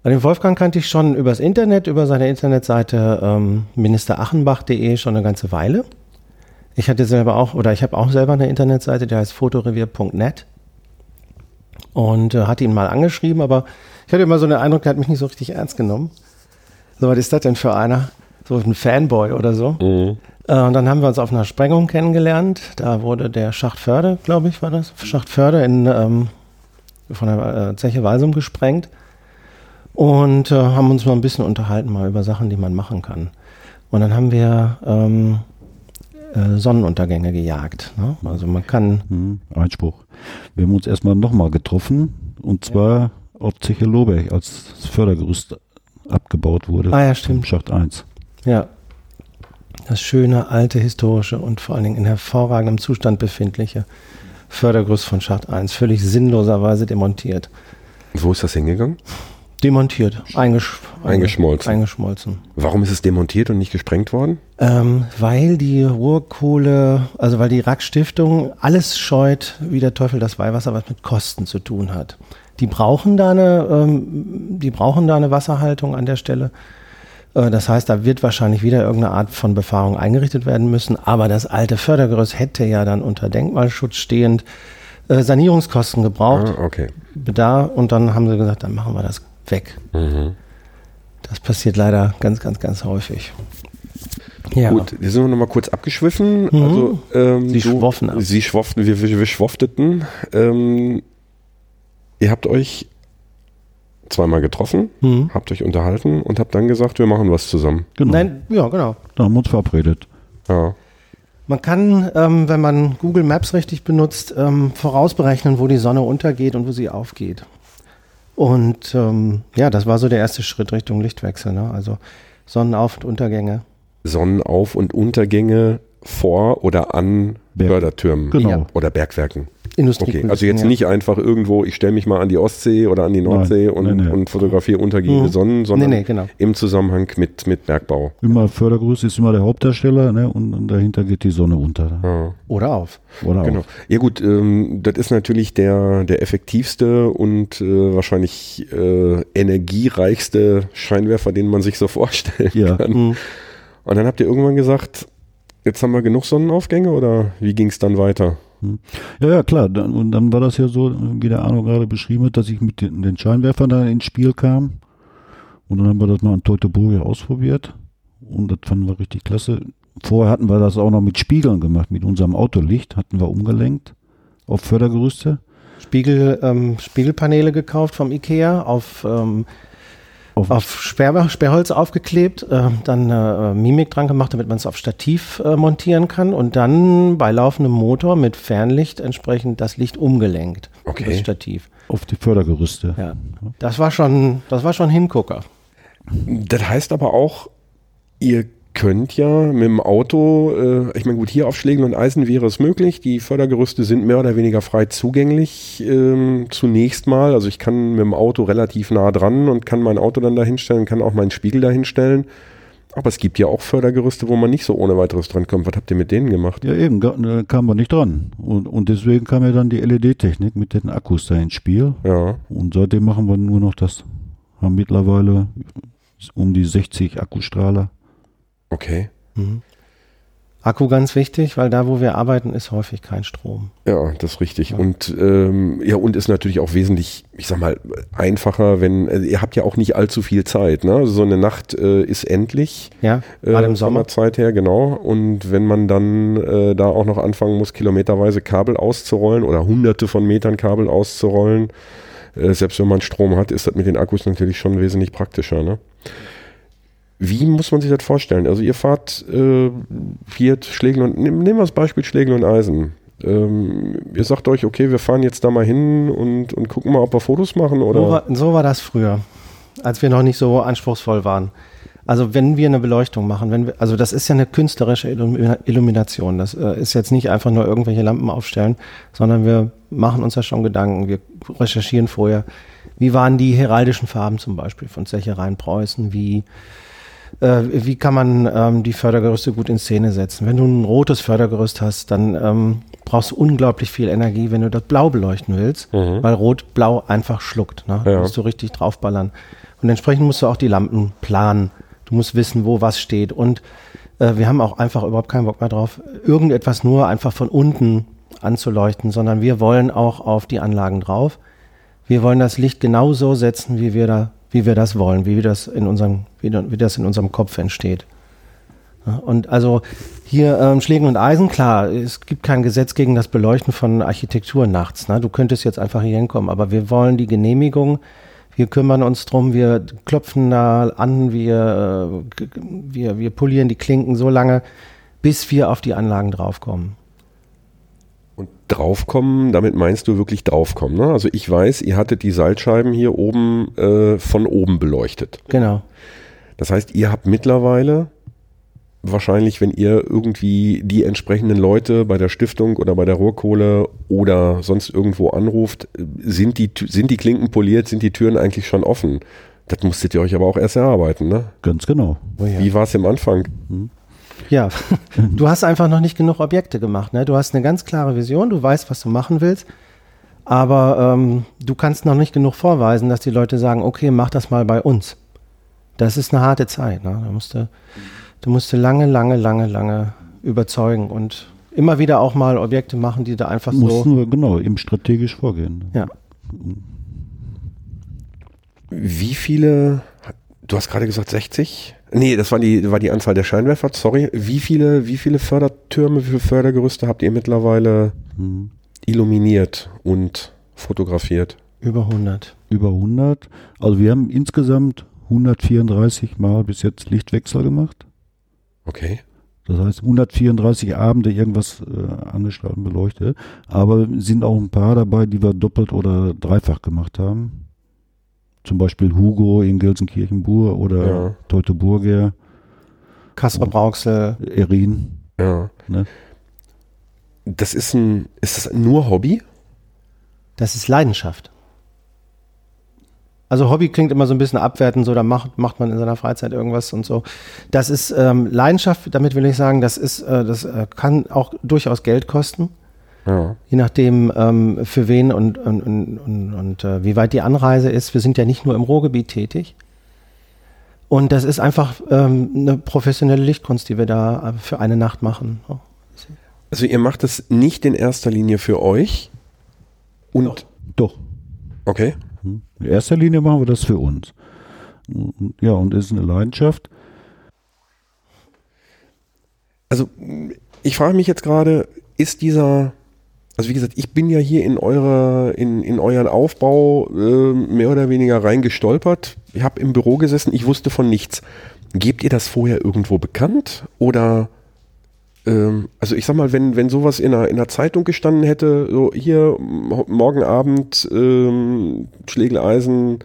Bei den Wolfgang kannte ich schon übers Internet, über seine Internetseite ähm, ministerachenbach.de schon eine ganze Weile. Ich hatte selber auch, oder ich habe auch selber eine Internetseite, die heißt fotorevier.net und äh, hatte ihn mal angeschrieben, aber ich hatte immer so den Eindruck, der hat mich nicht so richtig ernst genommen. So, was ist das denn für einer? So ein Fanboy oder so. Mhm. Äh, und dann haben wir uns auf einer Sprengung kennengelernt. Da wurde der Schacht Förde, glaube ich, war das. Schacht Förde in, ähm, von der äh, Zeche Walsum gesprengt. Und äh, haben uns mal ein bisschen unterhalten, mal über Sachen, die man machen kann. Und dann haben wir ähm, äh, Sonnenuntergänge gejagt. Ne? Also man kann, Hm, Einspruch. Wir haben uns erstmal nochmal getroffen und zwar auf Zeche Lohberg, als das Fördergerüst abgebaut wurde. Ah ja, stimmt. Schacht 1. ja, das schöne, alte, historische und vor allen Dingen in hervorragendem Zustand befindliche Fördergerüst von Schacht 1, völlig sinnloserweise demontiert. Wo ist das hingegangen? Demontiert, eingesch Eingeschmolzen. eingeschmolzen. Warum ist es demontiert und nicht gesprengt worden? Ähm, weil die Ruhrkohle, also weil die Rack-Stiftung alles scheut, wie der Teufel das Weihwasser, was mit Kosten zu tun hat. Die brauchen da eine, ähm, die brauchen da eine Wasserhaltung an der Stelle. Äh, das heißt, da wird wahrscheinlich wieder irgendeine Art von Befahrung eingerichtet werden müssen. Aber das alte Fördergerüst hätte ja dann unter Denkmalschutz stehend äh, Sanierungskosten gebraucht. Ah, okay. Bedarf. Und dann haben sie gesagt, dann machen wir das weg. Mhm. Das passiert leider ganz, ganz, ganz häufig. Ja. Gut, wir sind noch mal kurz abgeschwiffen. Mhm. Also, ähm, Sie schwoffen ab. Sie schwofften, wir, wir, wir schwofteten. Ähm, ihr habt euch zweimal getroffen, Mhm. habt euch unterhalten und habt dann gesagt, wir machen was zusammen. Genau. Nein, ja, genau. Da haben wir uns verabredet. Ja. Man kann, ähm, wenn man Google Maps richtig benutzt, ähm, vorausberechnen, wo die Sonne untergeht und wo sie aufgeht. Und ähm, ja, das war so der erste Schritt Richtung Lichtwechsel. Ne? Also Sonnenauf- und Untergänge. Sonnenauf- und Untergänge vor oder an Berg. Fördertürmen Genau. Oder Bergwerken. Industrie. Okay, also jetzt ja. nicht einfach irgendwo, ich stelle mich mal an die Ostsee oder an die Nordsee Nein, und, nee, nee. und fotografiere untergehende Mhm. Sonnen, sondern Nee, nee, genau. im Zusammenhang mit, mit Bergbau. Immer Fördergröße ist immer der Hauptdarsteller ne? und, und dahinter geht die Sonne unter. Ja. Oder auf. Oder Genau. auch. Ja gut, ähm, das ist natürlich der, der effektivste und äh, wahrscheinlich äh, energiereichste Scheinwerfer, den man sich so <laughs> vorstellen Ja. kann. Mhm. Und dann habt ihr irgendwann gesagt, jetzt haben wir genug Sonnenaufgänge oder wie ging es dann weiter? Ja, ja, klar. Dann, und dann war das ja so, wie der Arno gerade beschrieben hat, dass ich mit den, Scheinwerfern da ins Spiel kam. Und dann haben wir das mal in Teutoburg ausprobiert. Und das fanden wir richtig klasse. Vorher hatten wir das auch noch mit Spiegeln gemacht, mit unserem Autolicht hatten wir umgelenkt auf Fördergerüste. Spiegel, ähm, Spiegelpaneele gekauft vom Ikea, auf, ähm, Auf- auf Sperr, Sperrholz aufgeklebt, äh, dann äh, Mimik dran gemacht, damit man es auf Stativ äh, montieren kann und dann bei laufendem Motor mit Fernlicht entsprechend das Licht umgelenkt. Okay. Das Stativ. Auf die Fördergerüste. Ja. Das war schon, das war schon Hingucker. Das heißt aber auch, ihr könnt ja mit dem Auto, äh, ich meine gut, hier auf Schlägen und Eisen wäre es möglich. Die Fördergerüste sind mehr oder weniger frei zugänglich ähm, zunächst mal. Also ich kann mit dem Auto relativ nah dran und kann mein Auto dann da hinstellen, kann auch meinen Spiegel da hinstellen. Aber es gibt ja auch Fördergerüste, wo man nicht so ohne weiteres dran kommt. Was habt ihr mit denen gemacht? Ja, eben, da kamen wir nicht dran. Und, und deswegen kam ja dann die LED-Technik mit den Akkus da ins Spiel. Ja, Und seitdem machen wir nur noch das. Haben mittlerweile um die 60 Akkustrahler. Okay. Akku ganz wichtig, weil da, wo wir arbeiten, ist häufig kein Strom. Ja, das ist richtig. Und ähm, ja, und ist natürlich auch wesentlich, ich sag mal, einfacher, wenn, also ihr habt ja auch nicht allzu viel Zeit, ne? Also so eine Nacht äh, ist endlich. Ja, Äh, gerade im von Sommer. der Zeit her, genau. Und wenn man dann äh, da auch noch anfangen muss, kilometerweise Kabel auszurollen oder hunderte von Metern Kabel auszurollen, äh, selbst wenn man Strom hat, ist das mit den Akkus natürlich schon wesentlich praktischer. Ne? Wie muss man sich das vorstellen? Also ihr fahrt äh, hier Schlägel und nehm- nehmen wir das Beispiel Schlägel und Eisen. Ähm, ihr sagt euch, okay, wir fahren jetzt da mal hin und, und gucken mal, ob wir Fotos machen oder. So war, so war das früher, als wir noch nicht so anspruchsvoll waren. Also wenn wir eine Beleuchtung machen, wenn wir, also das ist ja eine künstlerische Illumi- Illumination. Das äh, ist jetzt nicht einfach nur irgendwelche Lampen aufstellen, sondern wir machen uns da schon Gedanken. Wir recherchieren vorher, wie waren die heraldischen Farben zum Beispiel von Zeche Rhein-Preußen, wie äh, wie kann man ähm, die Fördergerüste gut in Szene setzen? Wenn du ein rotes Fördergerüst hast, dann ähm, brauchst du unglaublich viel Energie, wenn du das blau beleuchten willst, Mhm. weil rot-blau einfach schluckt. Ne? Ja. Da musst du richtig draufballern. Und entsprechend musst du auch die Lampen planen. Du musst wissen, wo was steht. Und äh, wir haben auch einfach überhaupt keinen Bock mehr drauf, irgendetwas nur einfach von unten anzuleuchten, sondern wir wollen auch auf die Anlagen drauf. Wir wollen das Licht genau so setzen, wie wir da, wie wir das wollen, wie wir das in unserem, wie, da- wie das in unserem Kopf entsteht. Und also hier ähm, Schlägen und Eisen, klar, es gibt kein Gesetz gegen das Beleuchten von Architektur nachts. Ne? Du könntest jetzt einfach hier hinkommen, aber wir wollen die Genehmigung, wir kümmern uns drum, wir klopfen da an, wir, äh, wir, wir polieren die Klinken so lange, bis wir auf die Anlagen draufkommen. Draufkommen, damit meinst du wirklich draufkommen. Ne? Also ich weiß, ihr hattet die Salzscheiben hier oben äh, von oben beleuchtet. Genau. Das heißt, ihr habt mittlerweile wahrscheinlich, wenn ihr irgendwie die entsprechenden Leute bei der Stiftung oder bei der Rohrkohle oder sonst irgendwo anruft, sind die, sind die Klinken poliert, sind die Türen eigentlich schon offen. Das musstet ihr euch aber auch erst erarbeiten, ne? Ganz genau. Oh ja. Wie war es im Anfang? Ja, <laughs> du hast einfach noch nicht genug Objekte gemacht. Ne? Du hast eine ganz klare Vision, du weißt, was du machen willst, aber ähm, du kannst noch nicht genug vorweisen, dass die Leute sagen, okay, mach das mal bei uns. Das ist eine harte Zeit. Ne? Da musst du, du musst du lange, lange, lange, lange überzeugen und immer wieder auch mal Objekte machen, die da einfach Muss so. nur, genau, eben strategisch vorgehen. Ja. Wie viele, du hast gerade gesagt 60? Nee, das war die, war die Anzahl der Scheinwerfer, sorry. Wie viele, wie viele Fördertürme, wie viele Fördergerüste habt ihr mittlerweile Hm. illuminiert und fotografiert? Über 100. über 100. Also wir haben insgesamt 134 Mal bis jetzt Lichtwechsel gemacht. Okay. Das heißt 134 Abende irgendwas äh, angestrahlt und beleuchtet. Aber sind auch ein paar dabei, die wir doppelt oder dreifach gemacht haben. Zum Beispiel Hugo in Gelsenkirchen-Bur oder Ja. Teutoburger, Kaspar Brauxel. Erin. Ja. Ne? Das ist ein, ist das nur Hobby? Das ist Leidenschaft. Also Hobby klingt immer so ein bisschen abwertend, so da macht, macht man in seiner Freizeit irgendwas und so. Das ist ähm, Leidenschaft, damit will ich sagen, das ist, äh, das äh, kann auch durchaus Geld kosten, Ja. je nachdem ähm, für wen und, und, und, und, und äh, wie weit die Anreise ist. Wir sind ja nicht nur im Ruhrgebiet tätig. Und das ist einfach ähm, eine professionelle Lichtkunst, die wir da äh, für eine Nacht machen. Also ihr macht es nicht in erster Linie für euch. Und Doch. okay. Hm. In erster Linie machen wir das für uns. Ja, und ist eine Leidenschaft. Also ich frage mich jetzt gerade, ist dieser, also wie gesagt, ich bin ja hier in eure, in, in euren Aufbau äh, mehr oder weniger reingestolpert. Ich habe im Büro gesessen, ich wusste von nichts. Gebt ihr das vorher irgendwo bekannt? Oder ähm, also ich sag mal, wenn, wenn sowas in einer, in einer Zeitung gestanden hätte, so hier morgen Abend ähm, Schlegeleisen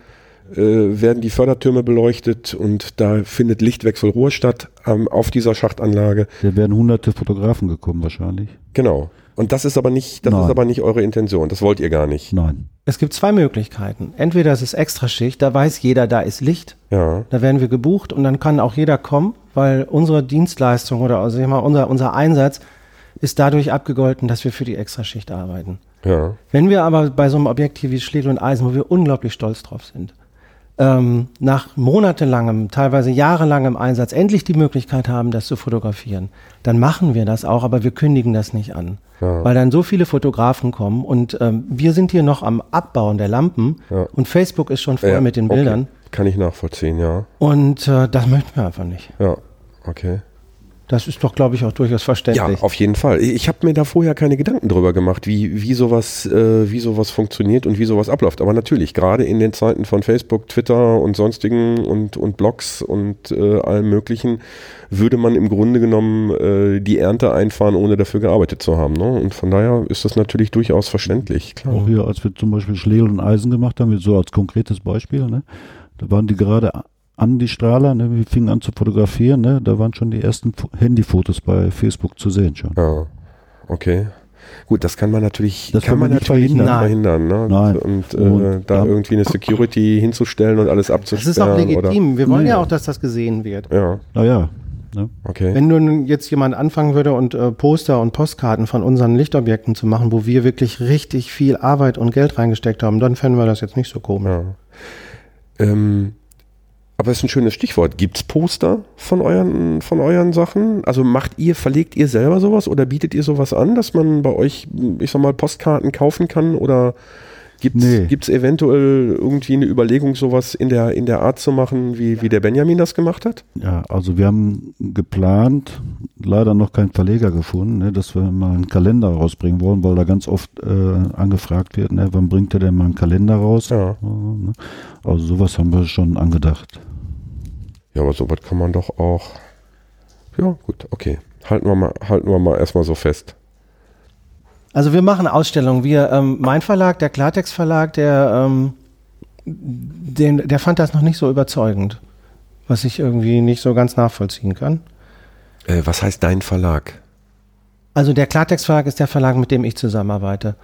äh, werden die Fördertürme beleuchtet und da findet Lichtwechsel Ruhr statt ähm, auf dieser Schachtanlage. Da wären hunderte Fotografen gekommen wahrscheinlich. Genau. Und das ist aber nicht, das Nein. ist aber nicht eure Intention. Das wollt ihr gar nicht. Nein. Es gibt zwei Möglichkeiten. Entweder es ist Extraschicht, da weiß jeder, da ist Licht. Ja. Da werden wir gebucht und dann kann auch jeder kommen, weil unsere Dienstleistung oder also ich sag mal, unser, unser Einsatz ist dadurch abgegolten, dass wir für die Extraschicht arbeiten. Ja. Wenn wir aber bei so einem Objektiv wie Schlegel und Eisen, wo wir unglaublich stolz drauf sind, ähm, nach monatelangem, teilweise jahrelangem Einsatz endlich die Möglichkeit haben, das zu fotografieren, dann machen wir das auch, aber wir kündigen das nicht an. Ja. Weil dann so viele Fotografen kommen und ähm, wir sind hier noch am Abbauen der Lampen Ja. und Facebook ist schon voll Ja, mit den okay. Bildern Kann ich nachvollziehen, ja. und äh, das möchten wir einfach nicht. Ja. Okay. Das ist doch, glaube ich, auch durchaus Ja, verständlich. auf jeden Fall. Ich habe mir da vorher keine Gedanken drüber gemacht, wie, wie, sowas, äh, wie sowas funktioniert und wie sowas abläuft. Aber natürlich, gerade in den Zeiten von Facebook, Twitter und sonstigen und, und Blogs und äh, allem Möglichen, würde man im Grunde genommen äh, die Ernte einfahren, ohne dafür gearbeitet zu haben. Ne? Und von daher ist das natürlich durchaus verständlich. Klar. Auch hier, als wir zum Beispiel Schlegel und Eisen gemacht haben, so als konkretes Beispiel, ne? da waren die gerade an die Strahler, ne? wir fingen an zu fotografieren, ne? da waren schon die ersten Fo- Handyfotos bei Facebook zu sehen schon. Ja, okay. Gut, das kann man natürlich, Das kann man nicht natürlich nicht verhindern. verhindern. Ne? Nein. Und, äh, Und da dann- irgendwie eine Security hinzustellen und alles das abzusperren. ist auch legitim. Wir wollen Nee. ja auch, dass das gesehen wird. Oder? Ja, Naja, ne? okay. Wenn nun jetzt jemand anfangen würde und äh, Poster und Postkarten von unseren Lichtobjekten zu machen, wo wir wirklich richtig viel Arbeit und Geld reingesteckt haben, dann fänden wir das jetzt nicht so komisch. Ja. Ähm, aber es ist ein schönes Stichwort. Gibt's Poster von euren, von euren Sachen? Also macht ihr, verlegt ihr selber sowas oder bietet ihr sowas an, dass man bei euch, ich sag mal, Postkarten kaufen kann? Oder gibt's, Nee. gibt's eventuell irgendwie eine Überlegung, sowas in der, in der Art zu machen, wie, wie der Benjamin das gemacht hat? Ja, also wir haben geplant, leider noch keinen Verleger gefunden, ne, dass wir mal einen Kalender rausbringen wollen, weil da ganz oft äh, angefragt wird, ne, wann bringt ihr denn mal einen Kalender raus? Ja. ne? Also sowas haben wir schon angedacht. Ja, aber sowas kann man doch auch. Ja, gut, okay. Halten wir mal, halten wir mal erstmal so fest. Also wir machen Ausstellungen. Wir, ähm, mein Verlag, der Klartext Verlag, der, ähm, den, der fand das noch nicht so überzeugend, was ich irgendwie nicht so ganz nachvollziehen kann. Äh, was heißt dein Verlag? Also der Klartext Verlag ist der Verlag, mit dem ich zusammenarbeite.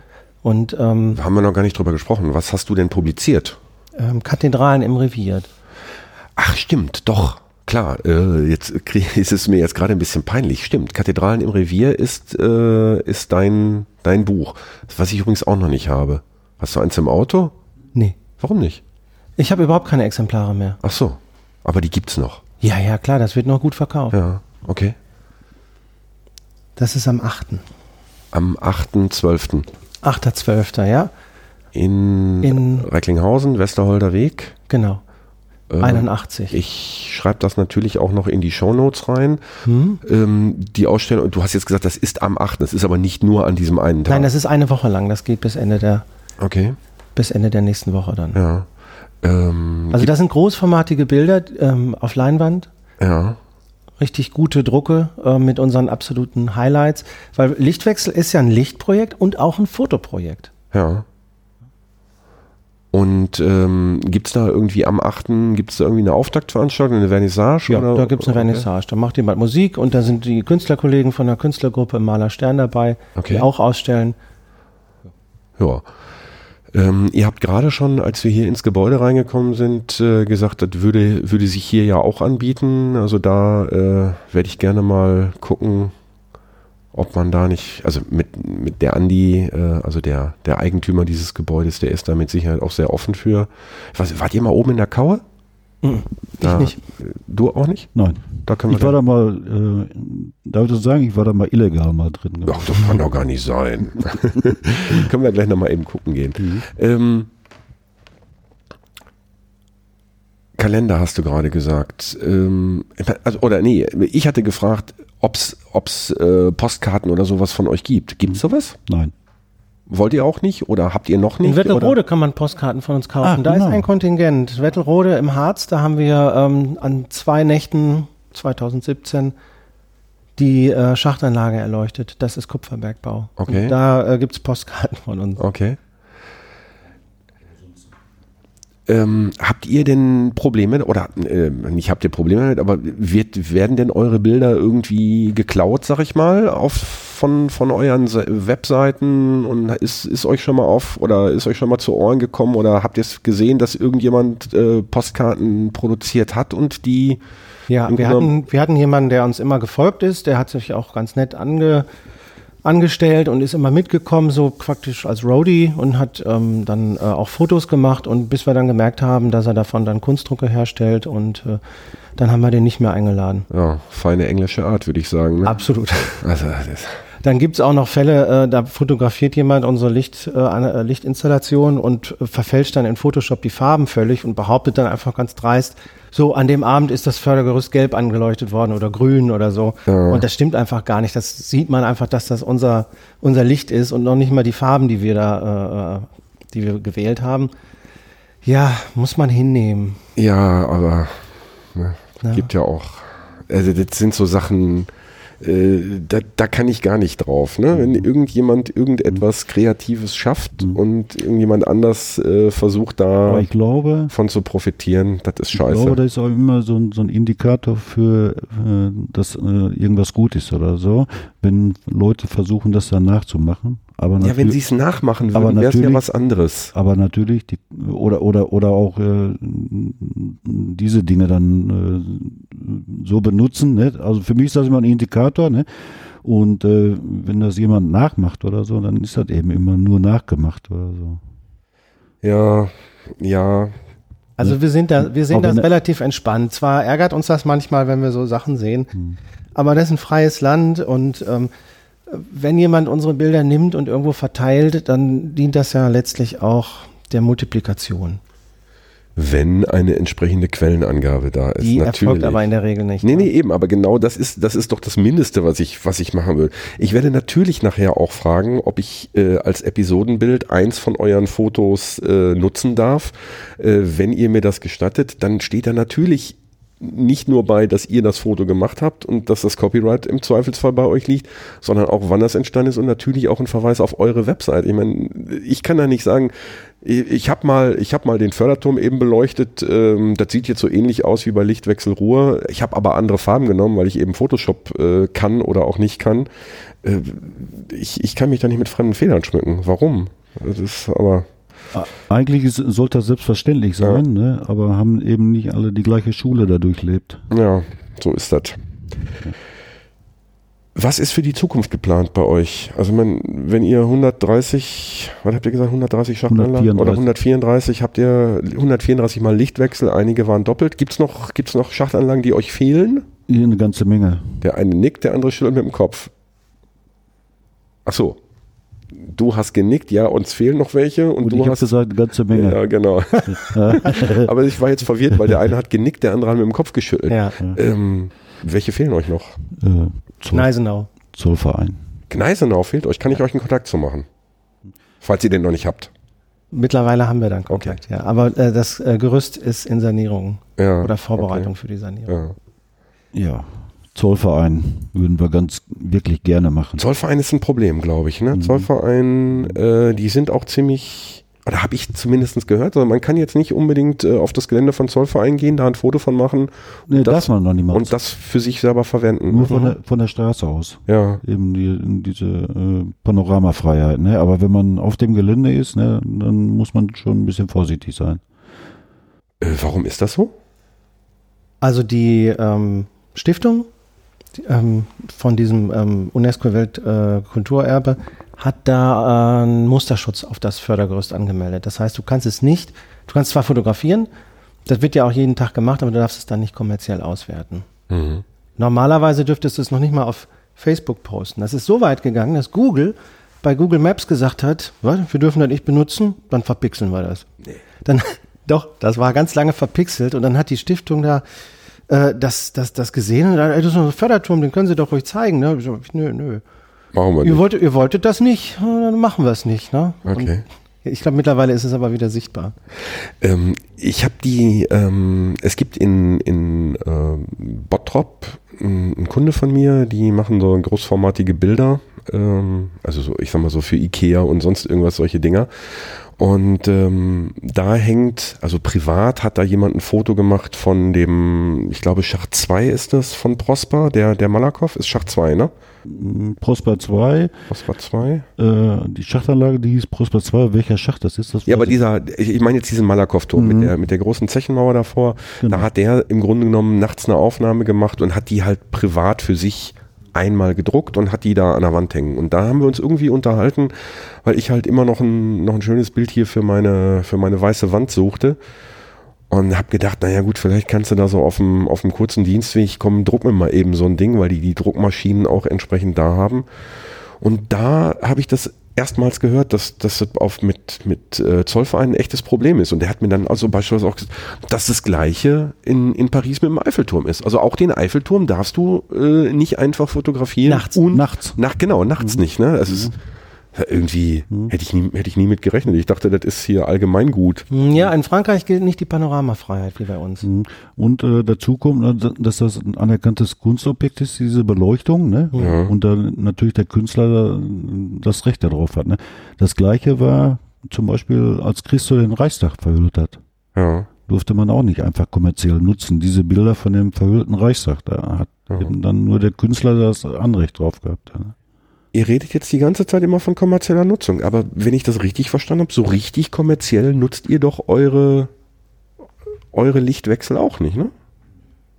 Und ähm, Haben wir noch gar nicht drüber gesprochen. Was hast du denn publiziert? ähm, Kathedralen im Revier. Ach, stimmt, doch. Klar, äh, jetzt krieg- <laughs> ist es mir jetzt gerade ein bisschen peinlich. Stimmt, Kathedralen im Revier ist, äh, ist dein, dein Buch, was ich übrigens auch noch nicht habe. Hast du eins im Auto? Nee. Warum nicht? Ich habe überhaupt keine Exemplare mehr. Ach so, aber die gibt's noch. Ja, ja, klar, das wird noch gut verkauft. Ja, okay. Das ist am 8. Am 8.12. 8.12., ja? in, In- Recklinghausen, Westerholder Weg. Genau. Äh, 81. Ich schreibe das natürlich auch noch in die Shownotes rein. Hm? Ähm, die Ausstellung, du hast jetzt gesagt, das ist am 8. Das ist aber nicht nur an diesem einen Tag. Nein, das ist eine Woche lang. Das geht bis Ende der, okay, bis Ende der nächsten Woche dann. ja. Ähm, Also das sind großformatige Bilder ähm, auf Leinwand, ja. richtig gute Drucke äh, mit unseren absoluten Highlights, weil Lichtwechsel ist ja ein Lichtprojekt und auch ein Fotoprojekt. Ja. Und ähm, gibt es da irgendwie am 8. gibt es da irgendwie eine Auftaktveranstaltung, eine Vernissage? Ja, oder? da gibt es eine Okay. Vernissage. Da macht jemand Musik und da sind die Künstlerkollegen von der Künstlergruppe Maler Stern dabei, Okay. die auch ausstellen. Ja. Ähm, ihr habt gerade schon, als wir hier ins Gebäude reingekommen sind, äh, gesagt, das würde, würde sich hier ja auch anbieten. Also da äh, werde ich gerne mal gucken, ob man da nicht, also mit, mit der Andi, äh, also der, der Eigentümer dieses Gebäudes, der ist da mit Sicherheit auch sehr offen für. Was, wart ihr mal oben in der Kaue? Mhm. Ich Da- nicht. Du auch nicht? Nein. Da können wir Ich war da mal, äh, darf ich das sagen, ich war da mal illegal mal drin. Ach, das kann doch gar nicht sein. <laughs> Können wir gleich nochmal eben gucken gehen. Mhm. Ähm, Kalender hast du gerade gesagt. Ähm, also, oder nee, ich hatte gefragt, ob es äh, Postkarten oder sowas von euch gibt. Gibt es sowas? Nein. Wollt ihr auch nicht oder habt ihr noch nicht? In Wettelrode oder? kann man Postkarten von uns kaufen. Ah, da genau. ist ein Kontingent. Wettelrode im Harz, da haben wir ähm, an zwei Nächten 2017 die äh, Schachtanlage erleuchtet. Das ist Kupferbergbau. Okay. Und da äh, gibt es Postkarten von uns. Okay. Ähm, habt ihr denn Probleme oder äh, nicht habt ihr Probleme damit, aber wird, werden denn eure Bilder irgendwie geklaut, sag ich mal, auf von, von euren Se- Webseiten? Und ist, ist euch schon mal auf oder ist euch schon mal zu Ohren gekommen? Oder habt ihr es gesehen, dass irgendjemand äh, Postkarten produziert hat und die Ja, wir hatten, wir hatten jemanden, der uns immer gefolgt ist, der hat sich auch ganz nett ange, angestellt und ist immer mitgekommen, so praktisch als Roadie und hat ähm, dann äh, auch Fotos gemacht und bis wir dann gemerkt haben, dass er davon dann Kunstdrucke herstellt und äh, dann haben wir den nicht mehr eingeladen. ja, feine englische Art, würde ich sagen. Ne? Absolut. <laughs> Also, das, Dann gibt's auch noch Fälle, äh, da fotografiert jemand unsere Licht, äh, eine, äh, Lichtinstallation und äh, verfälscht dann in Photoshop die Farben völlig und behauptet dann einfach ganz dreist, so an dem Abend ist das Fördergerüst gelb angeleuchtet worden oder grün oder so. Ja. Und das stimmt einfach gar nicht. Das sieht man einfach, dass das unser, unser Licht ist und noch nicht mal die Farben, die wir da, äh, äh, die wir gewählt haben. Ja, muss man hinnehmen. ja, aber ne, Ja. gibt ja auch, also das sind so Sachen, äh, da, da kann ich gar nicht drauf. Ne? Wenn irgendjemand irgendetwas Kreatives schafft und irgendjemand anders äh, versucht da ich glaube, von zu profitieren, das ist ich glaube, scheiße. das ist auch immer so ein, so ein Indikator für, äh, dass äh, irgendwas gut ist oder so, wenn Leute versuchen, das dann nachzumachen. Aber Ja, wenn sie es nachmachen würden, wäre es ja was anderes. Aber natürlich, die, oder, oder, oder auch äh, diese Dinge dann äh, so benutzen. Ne? Also für mich ist das immer ein Indikator. Ne? Und äh, wenn das jemand nachmacht oder so, dann ist das eben immer nur nachgemacht oder so. Ja, ja, Also wir sind da, wir sehen das ne- relativ entspannt. Zwar ärgert uns das manchmal, wenn wir so Sachen sehen, Hm. aber das ist ein freies Land und ähm, wenn jemand unsere Bilder nimmt und irgendwo verteilt, dann dient das ja letztlich auch der Multiplikation. wenn eine entsprechende Quellenangabe da ist. Die natürlich. erfolgt aber in der Regel nicht. Nee, nee, eben, aber genau das ist, das ist doch das Mindeste, was ich, was ich machen will. Ich werde natürlich nachher auch fragen, ob ich äh, als Episodenbild eins von euren Fotos äh, nutzen darf. Äh, wenn ihr mir das gestattet, dann steht da natürlich nicht nur bei, dass ihr das Foto gemacht habt und dass das Copyright im Zweifelsfall bei euch liegt, sondern auch wann das entstanden ist und natürlich auch ein Verweis auf eure Website. Ich meine, ich kann da nicht sagen, ich, habe mal, ich habe mal den Förderturm eben beleuchtet. Ähm, das sieht jetzt so ähnlich aus wie bei Lichtwechsel Ruhr. Ich habe aber andere Farben genommen, weil ich eben Photoshop äh, kann oder auch nicht kann. Äh, ich, ich kann mich da nicht mit fremden Federn schmücken. Warum? Das ist aber Eigentlich ist, sollte das selbstverständlich sein, ne? aber haben eben nicht alle die gleiche Schule da durchlebt. Ja, so ist das. Was ist für die Zukunft geplant bei euch? Also man, wenn ihr 130, was habt ihr gesagt, 130 Schachtanlagen 134. oder 134 habt ihr 134 mal Lichtwechsel, einige waren doppelt. Gibt's noch gibt's noch Schachtanlagen, die euch fehlen? Eine ganze Menge. Der eine nickt, der andere schüttelt mit dem Kopf. Ach so. Du hast genickt, ja, uns fehlen noch welche und, Und, du ich hast gesagt, eine ganze Menge. Ja, genau. <laughs> Aber ich war jetzt verwirrt, weil der eine hat genickt, der andere hat mit dem Kopf geschüttelt. Ja. Ähm, welche fehlen euch noch? Äh, Gneisenau. Zollverein. Gneisenau fehlt euch. Kann ich euch einen Kontakt zu machen? Falls ihr den noch nicht habt. Mittlerweile haben wir dann Kontakt, ja. Aber äh, das äh, Gerüst ist in Sanierung Ja, oder Vorbereitung okay. für die Sanierung. Ja. Ja, Zollverein würden wir ganz wirklich gerne machen. Zollverein ist ein Problem, glaube ich. Ne? Mhm. Zollverein, äh, die sind auch ziemlich, oder habe ich zumindest gehört, also man kann jetzt nicht unbedingt äh, auf das Gelände von Zollverein gehen, da ein Foto von machen Nee, das- darf man noch nicht machen. und das für sich selber verwenden. Nur von der, von der Straße aus. ja. Eben die, diese äh, Panoramafreiheit. Ne? Aber wenn man auf dem Gelände ist, ne, dann muss man schon ein bisschen vorsichtig sein. Äh, warum ist das so? Also die ähm, Stiftung ähm, von diesem ähm, UNESCO-Weltkulturerbe hat da äh, einen Musterschutz auf das Fördergerüst angemeldet. Das heißt, du kannst es nicht, du kannst zwar fotografieren, das wird ja auch jeden Tag gemacht, aber du darfst es dann nicht kommerziell auswerten. Mhm. Normalerweise dürftest du es noch nicht mal auf Facebook posten. Das ist so weit gegangen, dass Google bei Google Maps gesagt hat, "Was, wir dürfen das nicht benutzen, dann verpixeln wir das. Dann, <laughs> doch, das war ganz lange verpixelt und dann hat die Stiftung da äh, das, das, das gesehen und dann, ey, das ist ein Förderturm, den können sie doch ruhig zeigen. Ne? Ich so, nö, nö. Machen wir Ihr nicht. wolltet, ihr wolltet das nicht, äh, dann machen wir es nicht. Ne? Okay. Und ich glaube, mittlerweile ist es aber wieder sichtbar. Ähm, ich habe die, ähm, es gibt in, in ähm, Bottrop ähm, einen Kunde von mir, die machen so großformatige Bilder, ähm, also so, ich sag mal so für Ikea und sonst irgendwas solche Dinger. Und ähm, da hängt, also privat hat da jemand ein Foto gemacht von dem, ich glaube Schacht 2 ist das von Prosper, der, der Malakow ist Schacht 2, ne? Mm, Prosper 2, Prosper 2? äh, die Schachtanlage, die hieß Prosper 2. Welcher Schacht das ist, das Ja, aber dieser, ich ich meine jetzt diesen Malakow-Turm mit, der, mit der großen Zechenmauer davor, Genau. da hat der im Grunde genommen nachts eine Aufnahme gemacht und hat die halt privat für sich einmal gedruckt und hat die da an der Wand hängen. Und da haben wir uns irgendwie unterhalten, weil ich halt immer noch ein, noch ein schönes Bild hier für meine, für meine weiße Wand suchte. Und habe gedacht, naja gut, vielleicht kannst du da so auf dem, auf dem kurzen Dienstweg kommen, druck mir mal eben so ein Ding, weil die die Druckmaschinen auch entsprechend da haben. Und da habe ich das erstmals gehört, dass, dass das auf mit, mit äh, Zollvereinen ein echtes Problem ist. Und der hat mir dann also beispielsweise auch gesagt, dass das Gleiche in, in Paris mit dem Eiffelturm ist. Also auch den Eiffelturm darfst du äh, nicht einfach fotografieren. Nachts. Und Nachts. Nach, genau, nachts nicht. Ne? Das ist irgendwie, hätte ich, nie, hätte ich nie mit gerechnet. Ich dachte, das ist hier allgemeingut. Ja, in Frankreich gilt nicht die Panoramafreiheit wie bei uns. Mhm. Und äh, dazu kommt, äh, dass das ein anerkanntes Kunstobjekt ist, diese Beleuchtung, ne? Ja. Und dann natürlich der Künstler äh, das Recht darauf hat. Ne? Das gleiche war zum Beispiel, als Christo den Reichstag verhüllt hat. Ja. Durfte man auch nicht einfach kommerziell nutzen. Diese Bilder von dem verhüllten Reichstag, da hat Ja. eben dann nur der Künstler das Anrecht drauf gehabt. Ne? Ihr redet jetzt die ganze Zeit immer von kommerzieller Nutzung, aber wenn ich das richtig verstanden habe, so richtig kommerziell nutzt ihr doch eure, eure Lichtwechsel auch nicht, ne?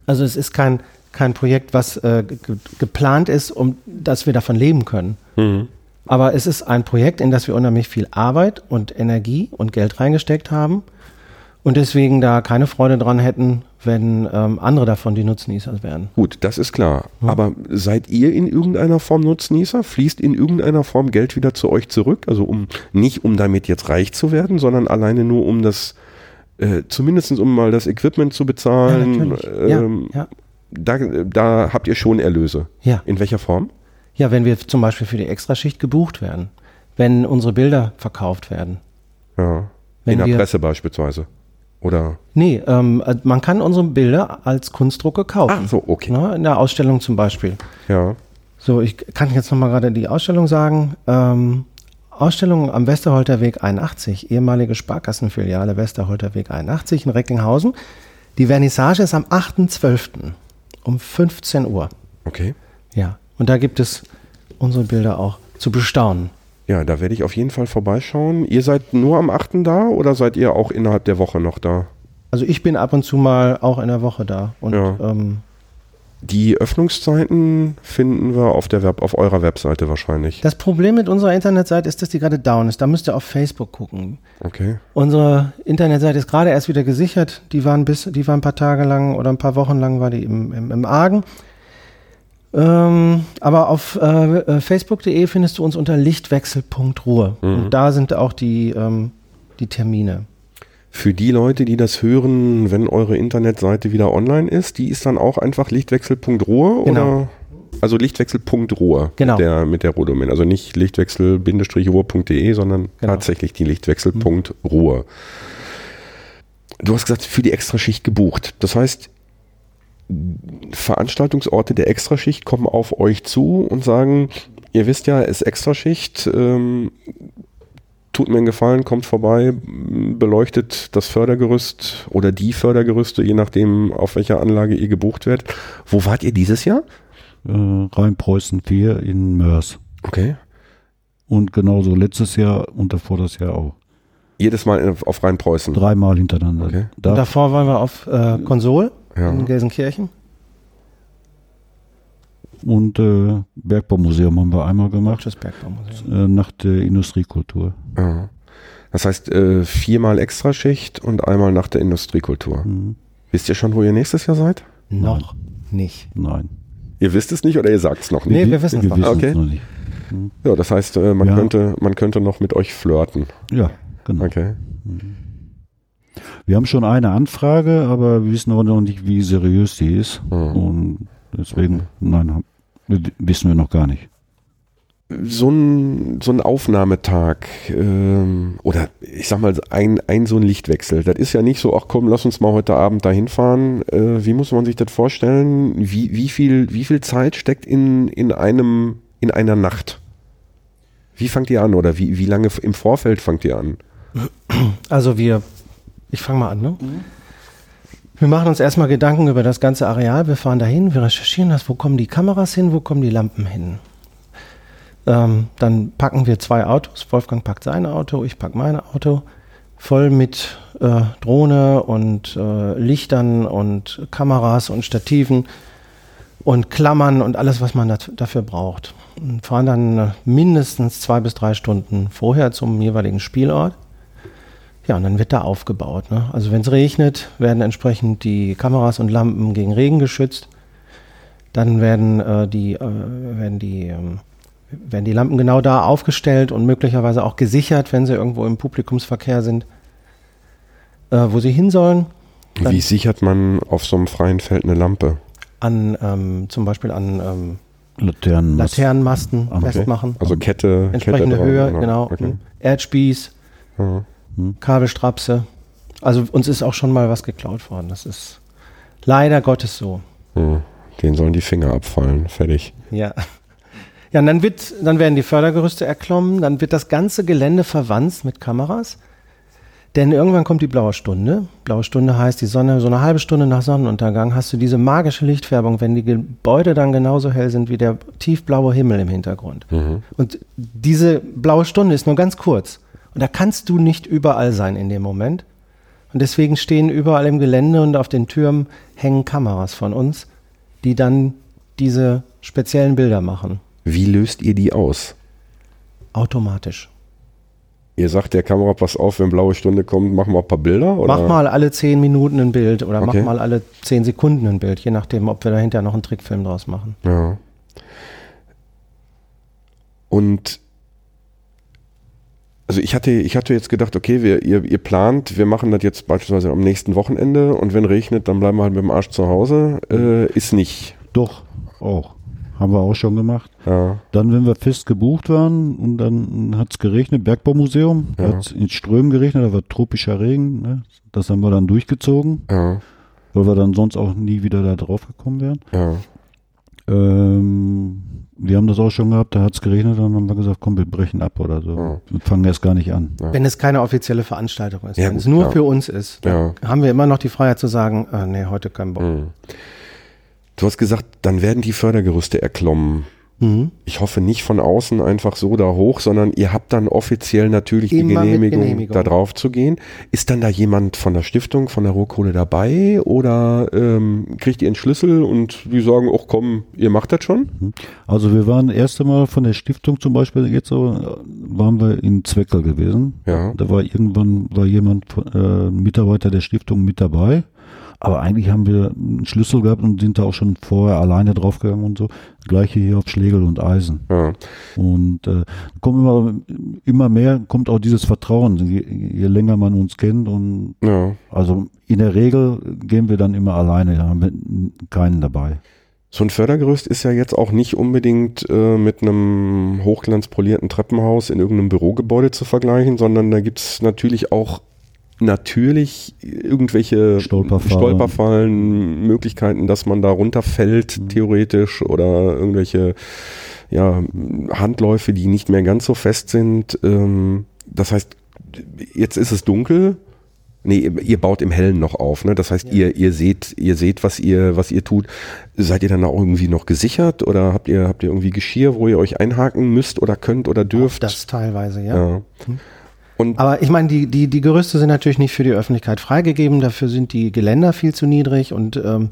Also es ist kein, kein Projekt, was äh, ge geplant ist, um dass wir davon leben können. Aber es ist ein Projekt, in das wir unheimlich viel Arbeit und Energie und Geld reingesteckt haben und deswegen da keine Freude dran hätten, wenn ähm, andere davon die Nutznießer wären. Gut, das ist klar. Aber seid ihr in irgendeiner Form Nutznießer? Fließt in irgendeiner Form Geld wieder zu euch zurück? Also um nicht um damit jetzt reich zu werden, sondern alleine nur um das, äh, zumindest um mal das Equipment zu bezahlen. Ja, ähm, ja. Da, da habt ihr schon Erlöse. Ja. In welcher Form? ja, wenn wir zum Beispiel für die Extraschicht gebucht werden, wenn unsere Bilder verkauft werden. Ja. Wenn in der wir- Presse beispielsweise. Oder? Nee, ähm, äh, man kann unsere Bilder als Kunstdrucke kaufen. Ach so, okay. Ne, in der Ausstellung zum Beispiel. Ja. So, ich kann jetzt nochmal gerade die Ausstellung sagen. Ähm, Ausstellung am Westerholter Weg 81, ehemalige Sparkassenfiliale Westerholter Weg 81 in Recklinghausen. Die Vernissage ist am 8.12. um 15 Uhr. Okay. Ja, und da gibt es unsere Bilder auch zu bestaunen. Ja, da werde ich auf jeden Fall vorbeischauen. Ihr seid nur am 8. da oder seid ihr auch innerhalb der Woche noch da? Also ich bin ab und zu mal auch in der Woche da. Und Ja. ähm, Die Öffnungszeiten finden wir auf der Web, auf eurer Webseite wahrscheinlich. das Problem mit unserer Internetseite ist, dass die gerade down ist. Da müsst ihr auf Facebook gucken. Okay. Unsere Internetseite ist gerade erst wieder gesichert. Die waren bis, die waren ein paar Tage lang oder ein paar Wochen lang war die im, im, im Argen. Ähm, aber auf äh, äh, facebook.de findest du uns unter lichtwechsel.ruhe. Und da sind auch die, ähm, die Termine. Für die Leute, die das hören, wenn eure Internetseite wieder online ist, die ist dann auch einfach lichtwechsel.ruhe Genau. oder? Also Lichtwechsel.ruhr Genau. mit der, mit der Rohdomain. Also nicht lichtwechsel-ruhr.de, sondern Genau. tatsächlich die Lichtwechsel.ruhr. Du hast gesagt, für die Extraschicht gebucht. Das heißt, Veranstaltungsorte der Extraschicht kommen auf euch zu und sagen, ihr wisst ja, es ist Extraschicht, ähm, tut mir einen Gefallen, kommt vorbei, beleuchtet das Fördergerüst oder die Fördergerüste, je nachdem, auf welcher Anlage ihr gebucht werdet. Wo wart ihr dieses Jahr? Äh, Rheinpreußen 4 in Mörs. Okay. Und genauso letztes Jahr und davor das Jahr auch. Jedes Mal auf Rheinpreußen. Dreimal hintereinander. Okay. Da, davor waren wir auf äh, Konsol Ja. in Gelsenkirchen. und äh, Bergbaumuseum haben wir einmal gemacht. Deutsches Bergbaumuseum. Äh, nach der Industriekultur. Ja. Das heißt, äh, viermal Extraschicht und einmal nach der Industriekultur. Mhm. Wisst ihr schon, wo ihr nächstes Jahr seid? Noch nicht. Nein. Ihr wisst es nicht oder ihr sagt es noch nicht? Nee, wir wissen es noch nicht. Okay. noch nicht. Ja, das heißt, äh, man, Ja. könnte, man könnte noch mit euch flirten. Ja, genau. Okay. Wir haben schon eine Anfrage, aber wir wissen auch noch nicht, wie seriös die ist. Mhm. Und deswegen, nein, wissen wir noch gar nicht. So ein, so ein Aufnahmetag ähm, oder ich sag mal ein, ein so ein Lichtwechsel, das ist ja nicht so, ach komm, lass uns mal heute Abend dahin fahren. Äh, wie muss man sich das vorstellen? Wie, wie, viel, wie viel Zeit steckt in, in, einem, in einer Nacht? Wie fangt ihr an oder wie, wie lange im Vorfeld fangt ihr an? Also wir, ich fange mal an, ne? Wir machen uns erstmal Gedanken über das ganze Areal. Wir fahren dahin, wir recherchieren das, wo kommen die Kameras hin, wo kommen die Lampen hin. Ähm, dann packen wir zwei Autos. Wolfgang packt sein Auto, ich pack mein Auto. Voll mit äh, Drohne und äh, Lichtern und Kameras und Stativen und Klammern und alles, was man dafür braucht. Und fahren dann äh, mindestens zwei bis drei Stunden vorher zum jeweiligen Spielort. Ja, und dann wird da aufgebaut. Ne? Also wenn es regnet, werden entsprechend die Kameras und Lampen gegen Regen geschützt. Dann werden äh, die, äh, werden, die, ähm, werden die Lampen genau da aufgestellt und möglicherweise auch gesichert, wenn sie irgendwo im Publikumsverkehr sind, äh, wo sie hin sollen. Dann- Wie sichert man auf so einem freien Feld eine Lampe? An ähm, zum Beispiel an ähm, Laternen. Laternenmasten Okay. festmachen. Also Kette, Entsprechende Kette Höhe, dran, genau. Okay. Erdspieß, Ja. Kabelstrapse. Also uns ist auch schon mal was geklaut worden. Das ist leider Gottes so. Ja. Denen sollen die Finger abfallen. Fertig. Ja. Ja, und dann wird, dann werden die Fördergerüste erklommen, dann wird das ganze Gelände verwanzt mit Kameras. Denn irgendwann kommt die blaue Stunde. Blaue Stunde heißt, die Sonne, so eine halbe Stunde nach Sonnenuntergang hast du diese magische Lichtfärbung, wenn die Gebäude dann genauso hell sind wie der tiefblaue Himmel im Hintergrund. Und diese blaue Stunde ist nur ganz kurz. Und da kannst du nicht überall sein in dem Moment. Und deswegen stehen überall im Gelände und auf den Türmen hängen Kameras von uns, die dann diese speziellen Bilder machen. Wie löst ihr die aus? Automatisch. Ihr sagt der Kamera, pass auf, wenn blaue Stunde kommt, machen wir ein paar Bilder? Oder? Mach mal alle zehn Minuten ein Bild oder Okay. mach mal alle zehn Sekunden ein Bild, je nachdem, ob wir dahinter noch einen Trickfilm draus machen. Ja. Und also ich hatte, ich hatte jetzt gedacht, okay, wir, ihr, ihr plant, wir machen das jetzt beispielsweise am nächsten Wochenende und wenn regnet, dann bleiben wir halt mit dem Arsch zu Hause. Äh, ist nicht. Doch, auch. Haben wir auch schon gemacht. Ja. Dann, wenn wir fest gebucht waren und dann hat es geregnet, Bergbaumuseum, Ja. hat es in Strömen geregnet, da war tropischer Regen. Ne? Das haben wir dann durchgezogen, Ja. weil wir dann sonst auch nie wieder da drauf gekommen wären. Ja. Ähm, wir haben das auch schon gehabt, da hat es geregnet, dann haben wir gesagt, komm, wir brechen ab oder so. Ja. Wir fangen erst gar nicht an. Ja. Wenn es keine offizielle Veranstaltung ist, Ja, wenn gut, es nur ja. für uns ist, dann Ja. haben wir immer noch die Freiheit zu sagen, äh, nee, heute kein Bock. Hm. Du hast gesagt, dann werden die Fördergerüste erklommen. Mhm. Ich hoffe nicht von außen einfach so da hoch, sondern ihr habt dann offiziell natürlich die Immer mit Genehmigung, Genehmigung. da drauf zu gehen. Ist dann da jemand von der Stiftung, von der Rohkohle dabei oder ähm, kriegt ihr einen Schlüssel und die sagen, ach komm, ihr macht das schon? Also wir waren das erste Mal von der Stiftung zum Beispiel, jetzt so, äh, waren wir in Zweckel gewesen. Ja. Da war irgendwann, war jemand, äh, Mitarbeiter der Stiftung mit dabei. Aber eigentlich haben wir einen Schlüssel gehabt und sind da auch schon vorher alleine draufgegangen und so. Gleiche hier auf Schlegel und Eisen. Ja. Und äh, kommt immer, immer mehr, kommt auch dieses Vertrauen, je, je länger man uns kennt. Und ja. also in der Regel gehen wir dann immer alleine, da haben wir keinen dabei. So ein Fördergerüst ist ja jetzt auch nicht unbedingt äh, mit einem hochglanzpolierten Treppenhaus in irgendeinem Bürogebäude zu vergleichen, sondern da gibt es natürlich auch natürlich irgendwelche Stolperfallen. Stolperfallen, Möglichkeiten, dass man da runterfällt, Mhm. theoretisch, oder irgendwelche ja, Handläufe, die nicht mehr ganz so fest sind. Ähm, das heißt, jetzt ist es dunkel. Nee, ihr- baut im Hellen noch auf, ne? Das heißt, ihr, ihr seht, ihr seht, was ihr, was ihr tut. Seid ihr dann auch irgendwie noch gesichert oder habt ihr, habt ihr irgendwie Geschirr, wo ihr euch einhaken müsst oder könnt oder dürft? Das teilweise, ja. ja. Und Aber ich meine, die, die, die Gerüste sind natürlich nicht für die Öffentlichkeit freigegeben, dafür sind die Geländer viel zu niedrig und ähm,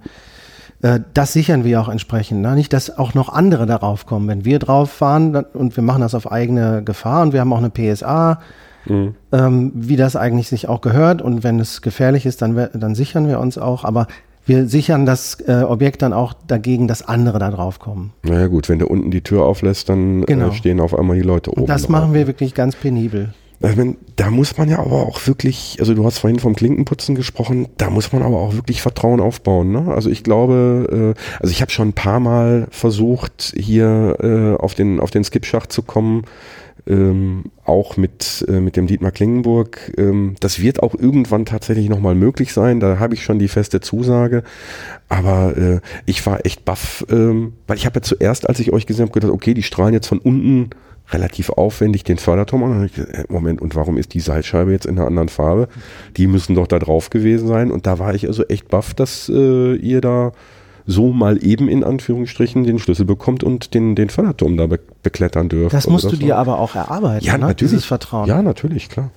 äh, das sichern wir auch entsprechend. Ne? Nicht, dass auch noch andere darauf kommen. Wenn wir drauf fahren dann, und wir machen das auf eigene Gefahr und wir haben auch eine PSA, Mhm. ähm, wie das eigentlich sich auch gehört und wenn es gefährlich ist, dann, dann sichern wir uns auch, aber wir sichern das äh, Objekt dann auch dagegen, dass andere da drauf kommen. naja gut, wenn der unten die Tür auflässt, dann Genau. äh, stehen auf einmal die Leute oben. Und das drauf. machen wir wirklich ganz penibel. Ich mein, da muss man ja aber auch wirklich, also du hast vorhin vom Klinkenputzen gesprochen, da muss man aber auch wirklich Vertrauen aufbauen. Ne? Also ich glaube, äh, also ich habe schon ein paar Mal versucht, hier äh, auf den auf den Skipschacht zu kommen, ähm, auch mit äh, mit dem Dietmar Klingenburg. Ähm, das wird auch irgendwann tatsächlich nochmal möglich sein. Da habe ich schon die feste Zusage. Aber äh, ich war echt baff, ähm, weil ich habe ja zuerst, als ich euch gesehen habe, gedacht, okay, die strahlen jetzt von unten relativ aufwendig den Förderturm an. Äh, Moment, und warum ist die Seilscheibe jetzt in einer anderen Farbe? Die müssen doch da drauf gewesen sein. Und da war ich also echt baff, dass äh, ihr da so mal eben in Anführungsstrichen den Schlüssel bekommt und den, den Förderturm da be beklettern dürft. Das musst du dir war- aber auch erarbeiten, ja, ne? natürlich. dieses Vertrauen. Ja, natürlich, klar.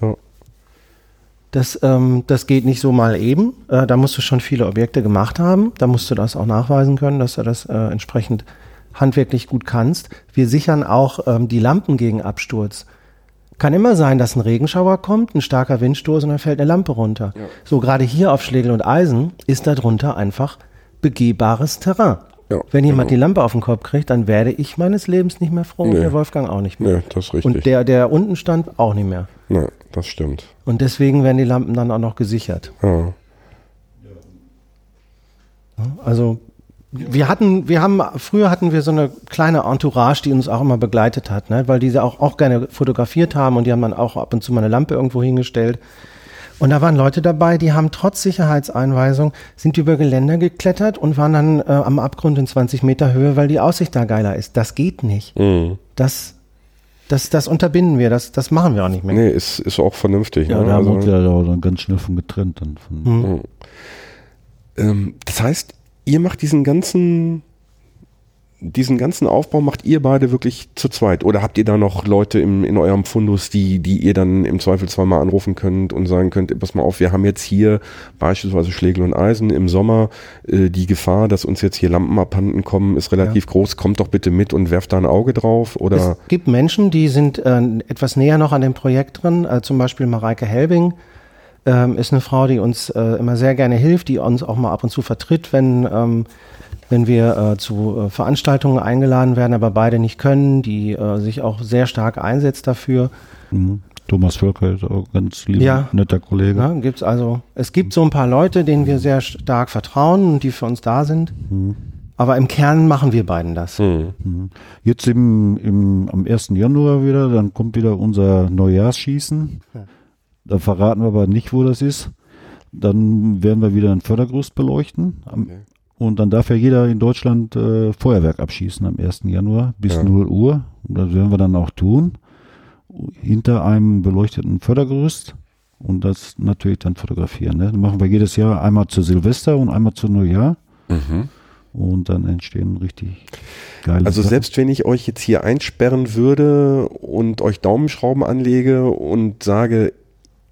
Ja. Das, ähm, das geht nicht so mal eben. Äh, da musst du schon viele Objekte gemacht haben. Da musst du das auch nachweisen können, dass du das äh, entsprechend handwerklich gut kannst. Wir sichern auch ähm, die Lampen gegen Absturz. Kann immer sein, dass ein Regenschauer kommt, ein starker Windstoß und dann fällt eine Lampe runter. So gerade hier auf Schlegel und Eisen ist darunter einfach begehbares Terrain. Ja, Wenn jemand genau. die Lampe auf den Kopf kriegt, dann werde ich meines Lebens nicht mehr froh und Nee. der Wolfgang auch nicht mehr. Nee, das ist richtig. und der, der unten stand, auch nicht mehr. Ja, das stimmt. Und deswegen werden die Lampen dann auch noch gesichert. Ja. Also wir hatten, wir haben, früher hatten wir so eine kleine Entourage, die uns auch immer begleitet hat, ne? weil diese auch, auch gerne fotografiert haben und die haben dann auch ab und zu mal eine Lampe irgendwo hingestellt. Und da waren Leute dabei, die haben trotz Sicherheitseinweisung, sind über Geländer geklettert und waren dann äh, am Abgrund in 20 Meter Höhe, weil die Aussicht da geiler ist. Das geht nicht. Mhm. Das, das, das unterbinden wir, das, das machen wir auch nicht mehr. Nee, ist, ist auch vernünftig. Ja, ne? da haben wir uns also, ja auch dann ganz schnell von getrennt. Dann von, ähm, das heißt, ihr macht diesen ganzen, diesen ganzen Aufbau macht ihr beide wirklich zu zweit? Oder habt ihr da noch Leute im, in eurem Fundus, die, die ihr dann im Zweifelsfall mal anrufen könnt und sagen könnt, pass mal auf, wir haben jetzt hier beispielsweise Schlegel und Eisen im Sommer, äh, die Gefahr, dass uns jetzt hier Lampen abhanden kommen, ist relativ groß, kommt doch bitte mit und werft da ein Auge drauf oder Es gibt Menschen, die sind äh, etwas näher noch an dem Projekt drin, äh, zum Beispiel Mareike Helbing. Ähm, ist eine Frau, die uns äh, immer sehr gerne hilft, die uns auch mal ab und zu vertritt, wenn, ähm, wenn wir äh, zu äh, Veranstaltungen eingeladen werden, aber beide nicht können, die äh, sich auch sehr stark einsetzt dafür. Mhm. Thomas Völker ist auch ein ganz lieber, Ja. netter Kollege. Ja, gibt's also, es gibt so ein paar Leute, denen wir sehr stark vertrauen und die für uns da sind. Aber im Kern machen wir beiden das. Hm. Mhm. Jetzt im, im, am 1. Januar wieder, dann kommt wieder unser Neujahrsschießen. Da verraten wir aber nicht, wo das ist. Dann werden wir wieder ein Fördergerüst beleuchten. Okay. Und dann darf ja jeder in Deutschland äh, Feuerwerk abschießen am 1. Januar bis Ja. 0 Uhr. Und das werden wir dann auch tun. Hinter einem beleuchteten Fördergerüst. Und das natürlich dann fotografieren. Ne? Das machen wir jedes Jahr einmal zu Silvester und einmal zu Neujahr. Mhm. Und dann entstehen richtig geile Also Sachen. selbst wenn ich euch jetzt hier einsperren würde und euch Daumenschrauben anlege und sage,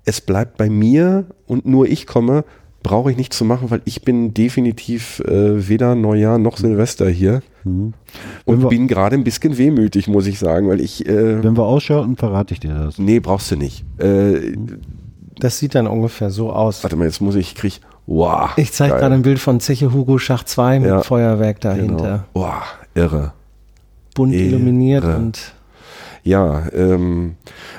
es bleibt bei mir und nur ich komme, brauche ich nicht zu machen, weil ich bin definitiv äh, weder Neujahr noch Silvester hier Mhm. Und wir- bin gerade ein bisschen wehmütig, muss ich sagen, weil ich, äh, Wenn wir ausschalten, verrate ich dir das. nee, brauchst du nicht. Äh, Das sieht dann ungefähr so aus. warte mal, jetzt muss ich, krieg, wow. Ich zeige gerade ein Bild von Zeche Hugo Schacht 2 mit Ja, Feuerwerk dahinter. Genau. Wow, irre. Bunt Irre. illuminiert und Ja, ähm,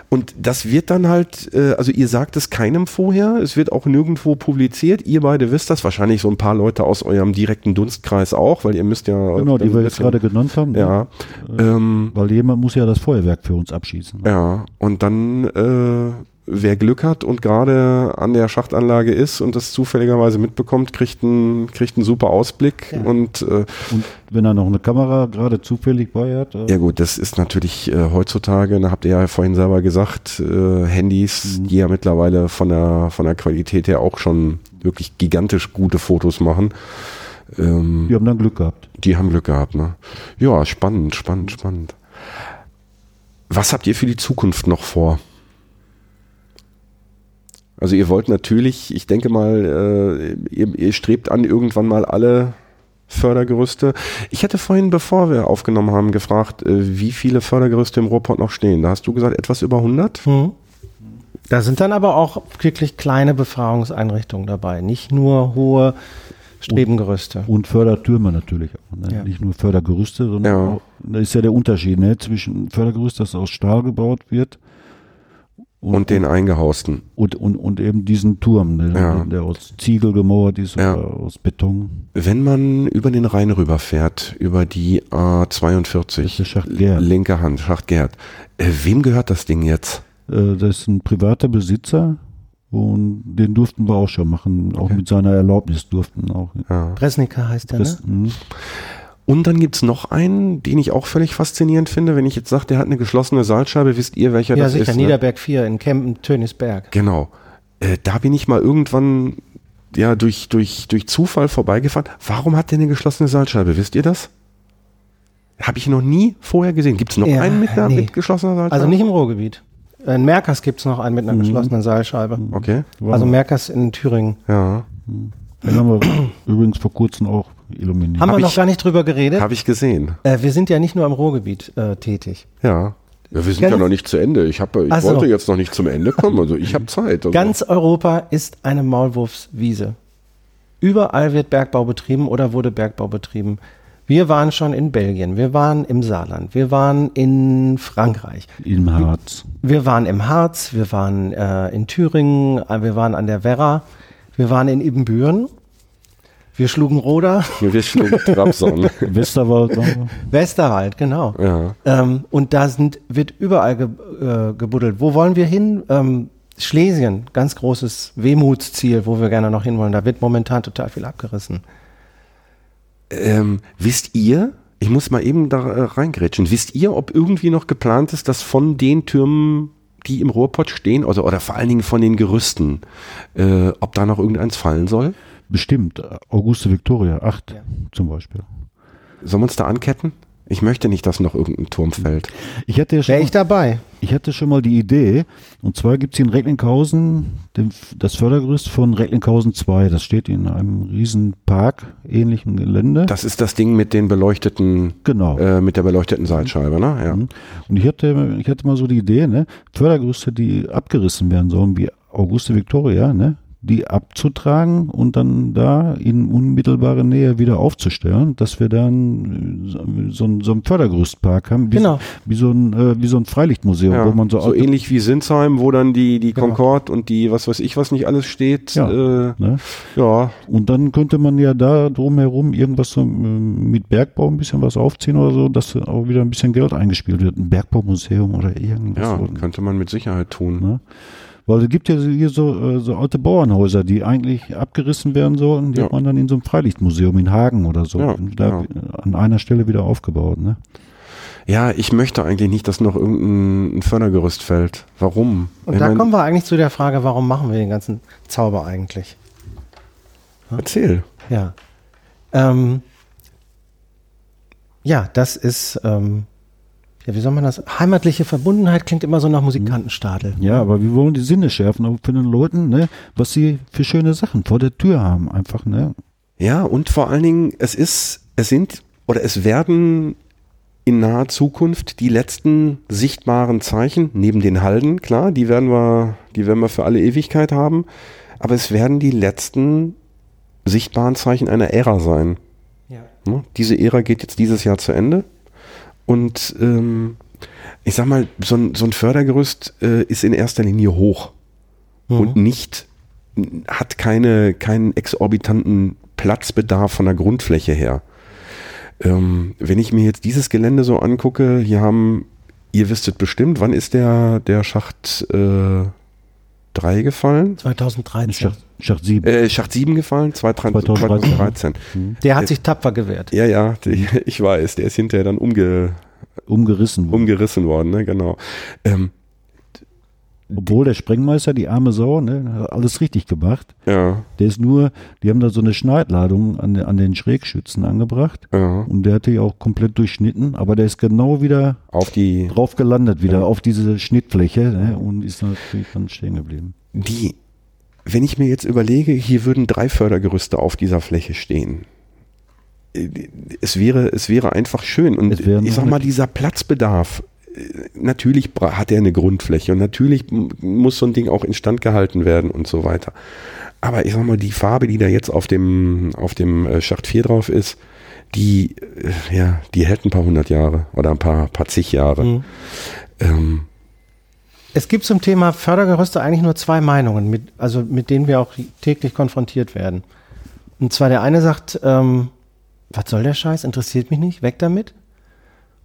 und das wird dann halt, äh, also ihr sagt es keinem vorher, es wird auch nirgendwo publiziert, ihr beide wisst das, wahrscheinlich so ein paar Leute aus eurem direkten Dunstkreis auch, weil ihr müsst ja... Genau, die wir jetzt gerade genannt haben. ne? Ja, ähm, Weil jemand muss ja das Feuerwerk für uns abschießen. ja, und dann, äh, wer Glück hat und gerade an der Schachtanlage ist und das zufälligerweise mitbekommt, kriegt einen, kriegt einen super Ausblick Ja. und äh, Und wenn er noch eine Kamera gerade zufällig bei hat, äh, Ja gut, das ist natürlich äh, heutzutage, da habt ihr ja vorhin selber gesagt, äh, Handys, Mhm. die ja mittlerweile von der, von der Qualität her auch schon wirklich gigantisch gute Fotos machen. Ähm, die haben dann Glück gehabt. Die haben Glück gehabt, ne? Ja, spannend, spannend, spannend. Was habt ihr für die Zukunft noch vor? Also ihr wollt natürlich, ich denke mal, äh, ihr, ihr strebt an, irgendwann mal alle Fördergerüste. Ich hatte vorhin, bevor wir aufgenommen haben, gefragt, äh, wie viele Fördergerüste im Ruhrpott noch stehen. Da hast du gesagt, etwas über 100? Hm. Da sind dann aber auch wirklich kleine Befragungseinrichtungen dabei, nicht nur hohe Strebengerüste. Und Fördertürme natürlich auch. Ne? Ja. Nicht nur Fördergerüste, sondern Ja. auch, da ist ja der Unterschied ne? zwischen Fördergerüst, das aus Stahl gebaut wird, Und den eingehausten. und, und, und eben diesen Turm, ne? Ja. der aus Ziegel gemauert ist Ja. oder aus Beton. Wenn man über den Rhein rüberfährt, über die A42, Das ist der Schacht Gerd. linke Hand, Schacht Gerd, äh, wem gehört das Ding jetzt? Äh, das ist ein privater Besitzer und den durften wir auch schon machen, auch Okay. mit seiner Erlaubnis durften auch. Ja. Bresnica heißt der, ne? Und dann gibt's noch einen, den ich auch völlig faszinierend finde. Wenn ich jetzt sage, der hat eine geschlossene Saalscheibe, wisst ihr, welcher Ja, das sicher, ist? Ne? Niederberg 4 in Kempen, Tönisberg. Genau. Äh, da bin ich mal irgendwann ja durch, durch, durch Zufall vorbeigefahren. Warum hat der eine geschlossene Saalscheibe? Wisst ihr das? Habe ich noch nie vorher gesehen. Gibt's noch Ja, einen mit, einer, nee. mit geschlossener Saalscheibe? Also nicht im Ruhrgebiet. In Merkers gibt es noch einen mit einer geschlossenen Saalscheibe. Okay. Also Merkers in Thüringen. Ja. Den haben wir <coughs> übrigens vor kurzem auch illuminiert. Haben Hab wir noch ich- gar nicht drüber geredet? Habe ich gesehen. Äh, wir sind ja nicht nur im Ruhrgebiet äh, tätig. Ja. ja wir sind Ganz- ja noch nicht zu Ende. Ich, hab, ich Ach so. wollte jetzt noch nicht zum Ende kommen. Also ich habe Zeit. Also. Ganz Europa ist eine Maulwurfswiese. Überall wird Bergbau betrieben oder wurde Bergbau betrieben. Wir waren schon in Belgien, wir waren im Saarland, wir waren in Frankreich, Im Harz. wir waren im Harz, wir waren äh, in Thüringen, äh, wir waren an der Werra, wir waren in Ibbenbüren, wir schlugen Roda, Wir schlugen Trabzon. <laughs> Westerwald. Westerwald, genau. ja. Ähm, und da sind, wird überall ge, äh, gebuddelt. Wo wollen wir hin? Ähm, Schlesien, ganz großes Wehmutsziel, wo wir gerne noch hinwollen. Da wird momentan total viel abgerissen. Ähm, wisst ihr, ich muss mal eben da äh, reingrätschen, wisst ihr, ob irgendwie noch geplant ist, dass von den Türmen, die im Ruhrpott stehen, also, oder vor allen Dingen von den Gerüsten, äh, ob da noch irgendeins fallen soll? Bestimmt. Auguste Victoria, 8 Ja. zum Beispiel. Sollen wir uns da anketten? Ich möchte nicht, dass noch irgendein Turm fällt. Ich hatte, ja schon Wäre mal, ich dabei? ich hatte schon mal die Idee, und zwar gibt es hier in Recklinghausen den, das Fördergerüst von Recklinghausen 2. Das steht in einem riesen Park, ähnlichen Gelände. Das ist das Ding mit den beleuchteten, genau. äh, mit der beleuchteten Seitscheibe, ne? Ja. Mhm. Und ich hatte, ich hatte mal so die Idee, ne, Fördergerüste, die abgerissen werden sollen, wie Auguste Victoria, ne, die abzutragen und dann da in unmittelbare Nähe wieder aufzustellen, dass wir dann äh, so, ein- so ein Fördergerüstpark haben, wie, Genau. wie, so, ein, äh, wie so ein Freilichtmuseum, Ja, wo man so, so ähnlich wie Sinsheim, wo dann die, die Genau. Concorde und die, was weiß ich, was nicht alles steht. Ja. Äh, ne? ja, Und dann könnte man ja da drumherum irgendwas so, ähm, mit Bergbau ein bisschen was aufziehen oder so, dass auch wieder ein bisschen Geld eingespielt wird. Ein Bergbaumuseum oder irgendwas. ja, so. könnte man mit Sicherheit tun. Ne? Weil es gibt ja so- hier so, äh, so alte Bauernhäuser, die eigentlich abgerissen werden sollen. Die Ja. hat man dann in so einem Freilichtmuseum in Hagen oder so. Ja, da ja. äh, an einer Stelle wieder aufgebaut. Ne? Ja, ich möchte eigentlich nicht, dass noch irgendein Fördergerüst fällt. Warum? Und Ich da mein, kommen wir eigentlich zu der Frage, warum machen wir den ganzen Zauber eigentlich? Erzähl. Ja. Ähm, ja, das ist, ähm, ja, wie soll man das? Heimatliche Verbundenheit klingt immer so nach Musikantenstadel. Ja, aber wir wollen die Sinne schärfen, auch für den Leuten, ne, was sie für schöne Sachen vor der Tür haben. Einfach, ne? Ja, und vor allen Dingen, es ist, es sind oder es werden in naher Zukunft die letzten sichtbaren Zeichen, neben den Halden, klar, die werden wir, die werden wir für alle Ewigkeit haben, aber es werden die letzten sichtbaren Zeichen einer Ära sein. Ja. Ne? Diese Ära geht jetzt dieses Jahr zu Ende und ähm, ich sag mal, so ein, so ein Fördergerüst äh, ist in erster Linie hoch Mhm. und nicht, hat keine, keinen exorbitanten Platzbedarf von der Grundfläche her. Ähm, wenn ich mir jetzt dieses Gelände so angucke, hier haben, ihr wisstet bestimmt, wann ist der, der Schacht äh, 3 gefallen? 2013. Schacht, Schacht 7. Äh, Schacht 7 gefallen? 2013. 2013. 2013. Der hat sich tapfer gewehrt. Ja, ja, die, <laughs> ich weiß, der ist hinterher dann umge, Umgerissen. wurde. umgerissen worden, ne, genau. Ähm, Obwohl der Sprengmeister, die arme Sau, ne, hat alles richtig gemacht. ja, Der ist nur, die haben da so eine Schneidladung an, an den Schrägschützen angebracht. ja, Und der hat die auch komplett durchschnitten, aber der ist genau wieder auf die, drauf gelandet, wieder Ja. auf diese Schnittfläche ne, und ist natürlich dann stehen geblieben. die, wenn ich mir jetzt überlege, hier würden drei Fördergerüste auf dieser Fläche stehen. Äh, Es wäre, es wäre einfach schön. Und Es wäre ich sag mal, dieser Platzbedarf, natürlich hat er eine Grundfläche und natürlich muss so ein Ding auch instand gehalten werden und so weiter. Aber ich sag mal, die Farbe, die da jetzt auf dem, auf dem äh, Schacht 4 drauf ist, die, äh, ja, die hält ein paar hundert Jahre oder ein paar, paar zig Jahre. Mhm. Ähm, Es gibt zum Thema Fördergerüste eigentlich nur zwei Meinungen, mit, also mit denen wir auch täglich konfrontiert werden. Und zwar der eine sagt, ähm, was soll der Scheiß, interessiert mich nicht, weg damit.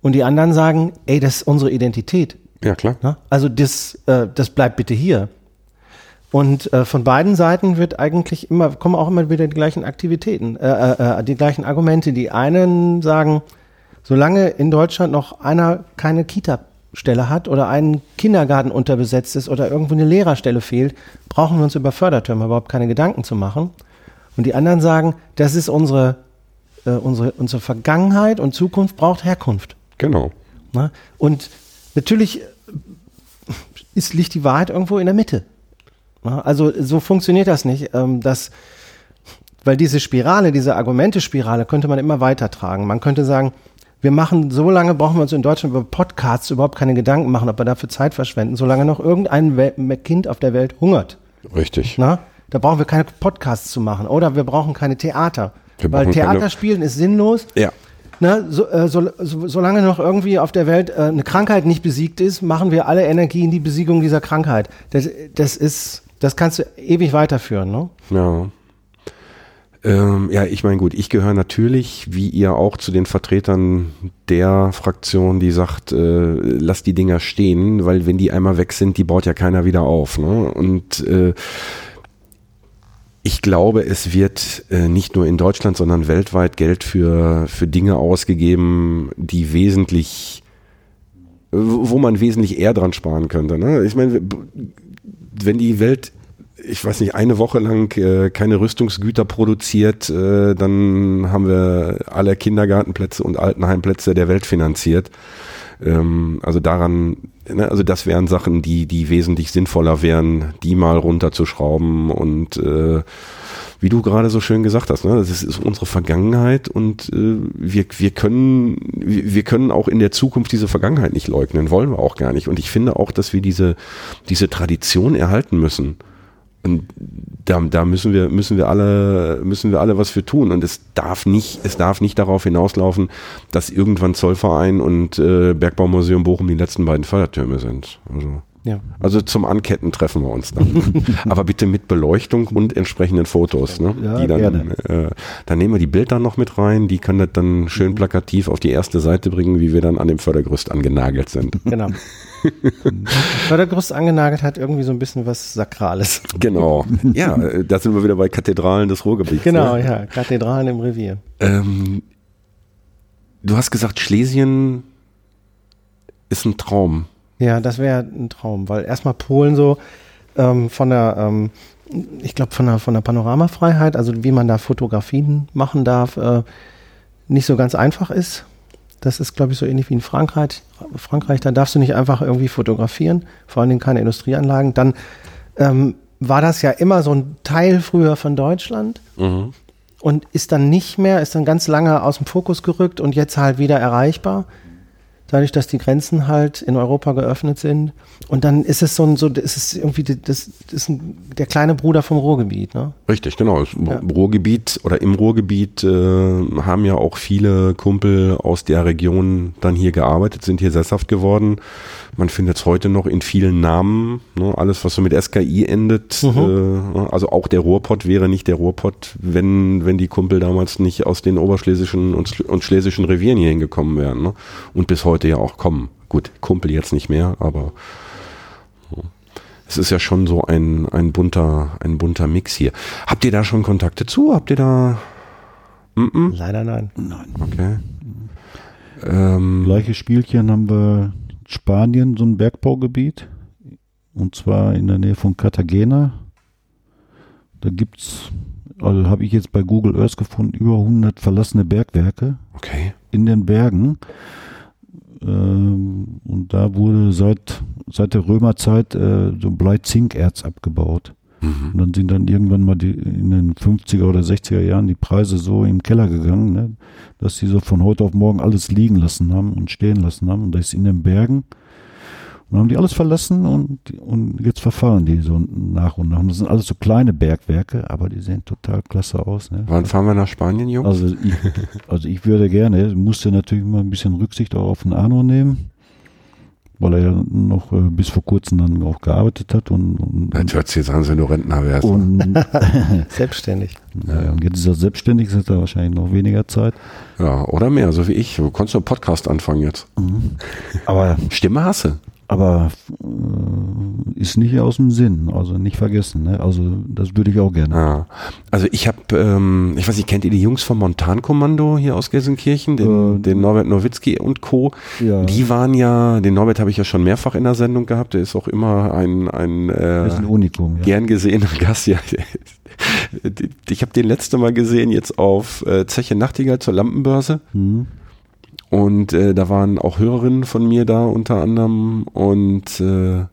Und die anderen sagen, ey, das ist unsere Identität. ja, klar. Ne? Also das, äh, das bleibt bitte hier. Und äh, von beiden Seiten wird eigentlich immer, kommen auch immer wieder die gleichen Aktivitäten, äh, äh, äh, die gleichen Argumente. Die einen sagen, solange in Deutschland noch einer keine Kita-Stelle hat oder ein Kindergarten unterbesetzt ist oder irgendwo eine Lehrerstelle fehlt, brauchen wir uns über Fördertürme überhaupt keine Gedanken zu machen. Und die anderen sagen, das ist unsere, äh, unsere, unsere Vergangenheit und Zukunft braucht Herkunft. Genau. Ne? Und natürlich ist, liegt die Wahrheit irgendwo in der Mitte. Ne? Also so funktioniert das nicht. Ähm, dass, weil diese Spirale, diese Argumente-Spirale könnte man immer weitertragen. Man könnte sagen, wir machen, so lange brauchen wir uns in Deutschland über Podcasts überhaupt keine Gedanken machen, ob wir dafür Zeit verschwenden, solange noch irgendein Wel Kind auf der Welt hungert. Richtig. Na? Da brauchen wir keine Podcasts zu machen. Oder wir brauchen keine Theater. Wir weil Theater spielen ist sinnlos. Ja. Ne, so, äh, so, so, solange noch irgendwie auf der Welt äh, eine Krankheit nicht besiegt ist, machen wir alle Energie in die Besiegung dieser Krankheit. Das, das ist, das kannst du ewig weiterführen, ne? Ja. Ähm, ja, ich meine, gut, ich gehöre natürlich, wie ihr auch, zu den Vertretern der Fraktion, die sagt, äh, lass die Dinger stehen, weil wenn die einmal weg sind, die baut ja keiner wieder auf. Ne? Und äh, ich glaube, es wird äh, nicht nur in Deutschland, sondern weltweit Geld für, für Dinge ausgegeben, die wesentlich, wo man wesentlich eher dran sparen könnte. Ne? Ich meine, wenn die Welt ich weiß nicht, eine Woche lang äh, keine Rüstungsgüter produziert, äh, dann haben wir alle Kindergartenplätze und Altenheimplätze der Welt finanziert. Ähm, also daran, ne, also das wären Sachen, die, die wesentlich sinnvoller wären, die mal runterzuschrauben und äh, wie du gerade so schön gesagt hast, ne, das ist, ist unsere Vergangenheit und äh, wir, wir können wir können auch in der Zukunft diese Vergangenheit nicht leugnen, wollen wir auch gar nicht. Und ich finde auch, dass wir diese diese Tradition erhalten müssen. Und da, da müssen wir, müssen wir alle, müssen wir alle was für tun. Und es darf nicht, es darf nicht darauf hinauslaufen, dass irgendwann Zollverein und äh, Bergbaumuseum Bochum die letzten beiden Fördertürme sind. Also, Ja. also zum Anketten treffen wir uns dann. <laughs> Aber bitte mit Beleuchtung und entsprechenden Fotos. Ne? Ja, die dann, gerne. äh, dann nehmen wir die Bilder noch mit rein. Die können das dann schön plakativ auf die erste Seite bringen, wie wir dann an dem Fördergerüst angenagelt sind. Genau. <laughs> <laughs> Fördergerüst angenagelt hat irgendwie so ein bisschen was Sakrales. Genau. <laughs> Ja, äh, da sind wir wieder bei Kathedralen des Ruhrgebiets. Genau, Ne? ja. Kathedralen im Revier. Ähm, du hast gesagt, Schlesien ist ein Traum. Ja, das wäre ein Traum, weil erstmal Polen so ähm, von der, ähm, ich glaube von der, von der Panoramafreiheit, also wie man da Fotografien machen darf, äh, nicht so ganz einfach ist. Das ist, glaube ich, so ähnlich wie in Frankreich. Frankreich, da darfst du nicht einfach irgendwie fotografieren, vor allen Dingen keine Industrieanlagen. Dann ähm, war das ja immer so ein Teil früher von Deutschland und ist dann nicht mehr, ist dann ganz lange aus dem Fokus gerückt und jetzt halt wieder erreichbar. Dadurch, dass die Grenzen halt in Europa geöffnet sind. Und dann ist es so ein, so, ist es irgendwie das, ist ein, der kleine Bruder vom Ruhrgebiet, ne? Richtig, genau. Ja. Ruhrgebiet oder im Ruhrgebiet äh, haben ja auch viele Kumpel aus der Region dann hier gearbeitet, sind hier sesshaft geworden. Man findet es heute noch in vielen Namen. Ne? Alles, was so mit SKI endet. Äh, also auch der Ruhrpott wäre nicht der Ruhrpott, wenn, wenn die Kumpel damals nicht aus den oberschlesischen und, und schlesischen Revieren hier hingekommen wären. Ne? Und bis heute ja auch kommen. Gut, Kumpel jetzt nicht mehr, aber es ist ja schon so ein, ein bunter, ein bunter Mix hier. Habt ihr da schon Kontakte zu? Habt ihr da? Mm Leider nein. Nein. Okay. Ähm, Gleiches Spielchen haben wir Spanien, so ein Bergbaugebiet. Und zwar in der Nähe von Cartagena. Da gibt's, also habe ich jetzt bei Google Earth gefunden, über 100 verlassene Bergwerke okay. in den Bergen. Ähm, und da wurde seit, seit der Römerzeit äh, so Blei-Zinkerz abgebaut. Mhm. Und dann sind dann irgendwann mal die, in den 50er oder 60er Jahren die Preise so im Keller gegangen, ne, dass sie so von heute auf morgen alles liegen lassen haben und stehen lassen haben. Und das ist in den Bergen. Und dann haben die alles verlassen und, und jetzt verfallen die so nach und nach. Und das sind alles so kleine Bergwerke, aber die sehen total klasse aus. Ne? Wann fahren wir nach Spanien, Jungs? Also ich, also ich würde gerne, musste natürlich immer ein bisschen Rücksicht auch auf den Arno nehmen, weil er ja noch äh, bis vor kurzem dann auch gearbeitet hat und, und, Jetzt hört sich jetzt an, wenn du Rentner wärst. und, <laughs> Selbstständig. ja, und jetzt ist er selbstständig, jetzt hat er wahrscheinlich noch weniger Zeit. ja, oder mehr, so wie ich. Du konntest einen Podcast anfangen jetzt. Aber, Stimme hasse. Aber äh, ist nicht aus dem Sinn, also nicht vergessen. Ne? Also das würde ich auch gerne. Ja. Also ich habe, ähm, ich weiß nicht, kennt ihr die Jungs vom Montankommando hier aus Gelsenkirchen, den, Äh, den Norbert Nowitzki und Co. Ja. Die waren ja, den Norbert habe ich ja schon mehrfach in der Sendung gehabt, der ist auch immer ein, ein, äh, ein Unikum. Ja. gern gesehener Gast. Ja. <laughs> Ich habe den letzte Mal gesehen jetzt auf äh, Zeche Nachtigall zur Lampenbörse. Hm. Und äh, da waren auch Hörerinnen von mir da unter anderem und äh,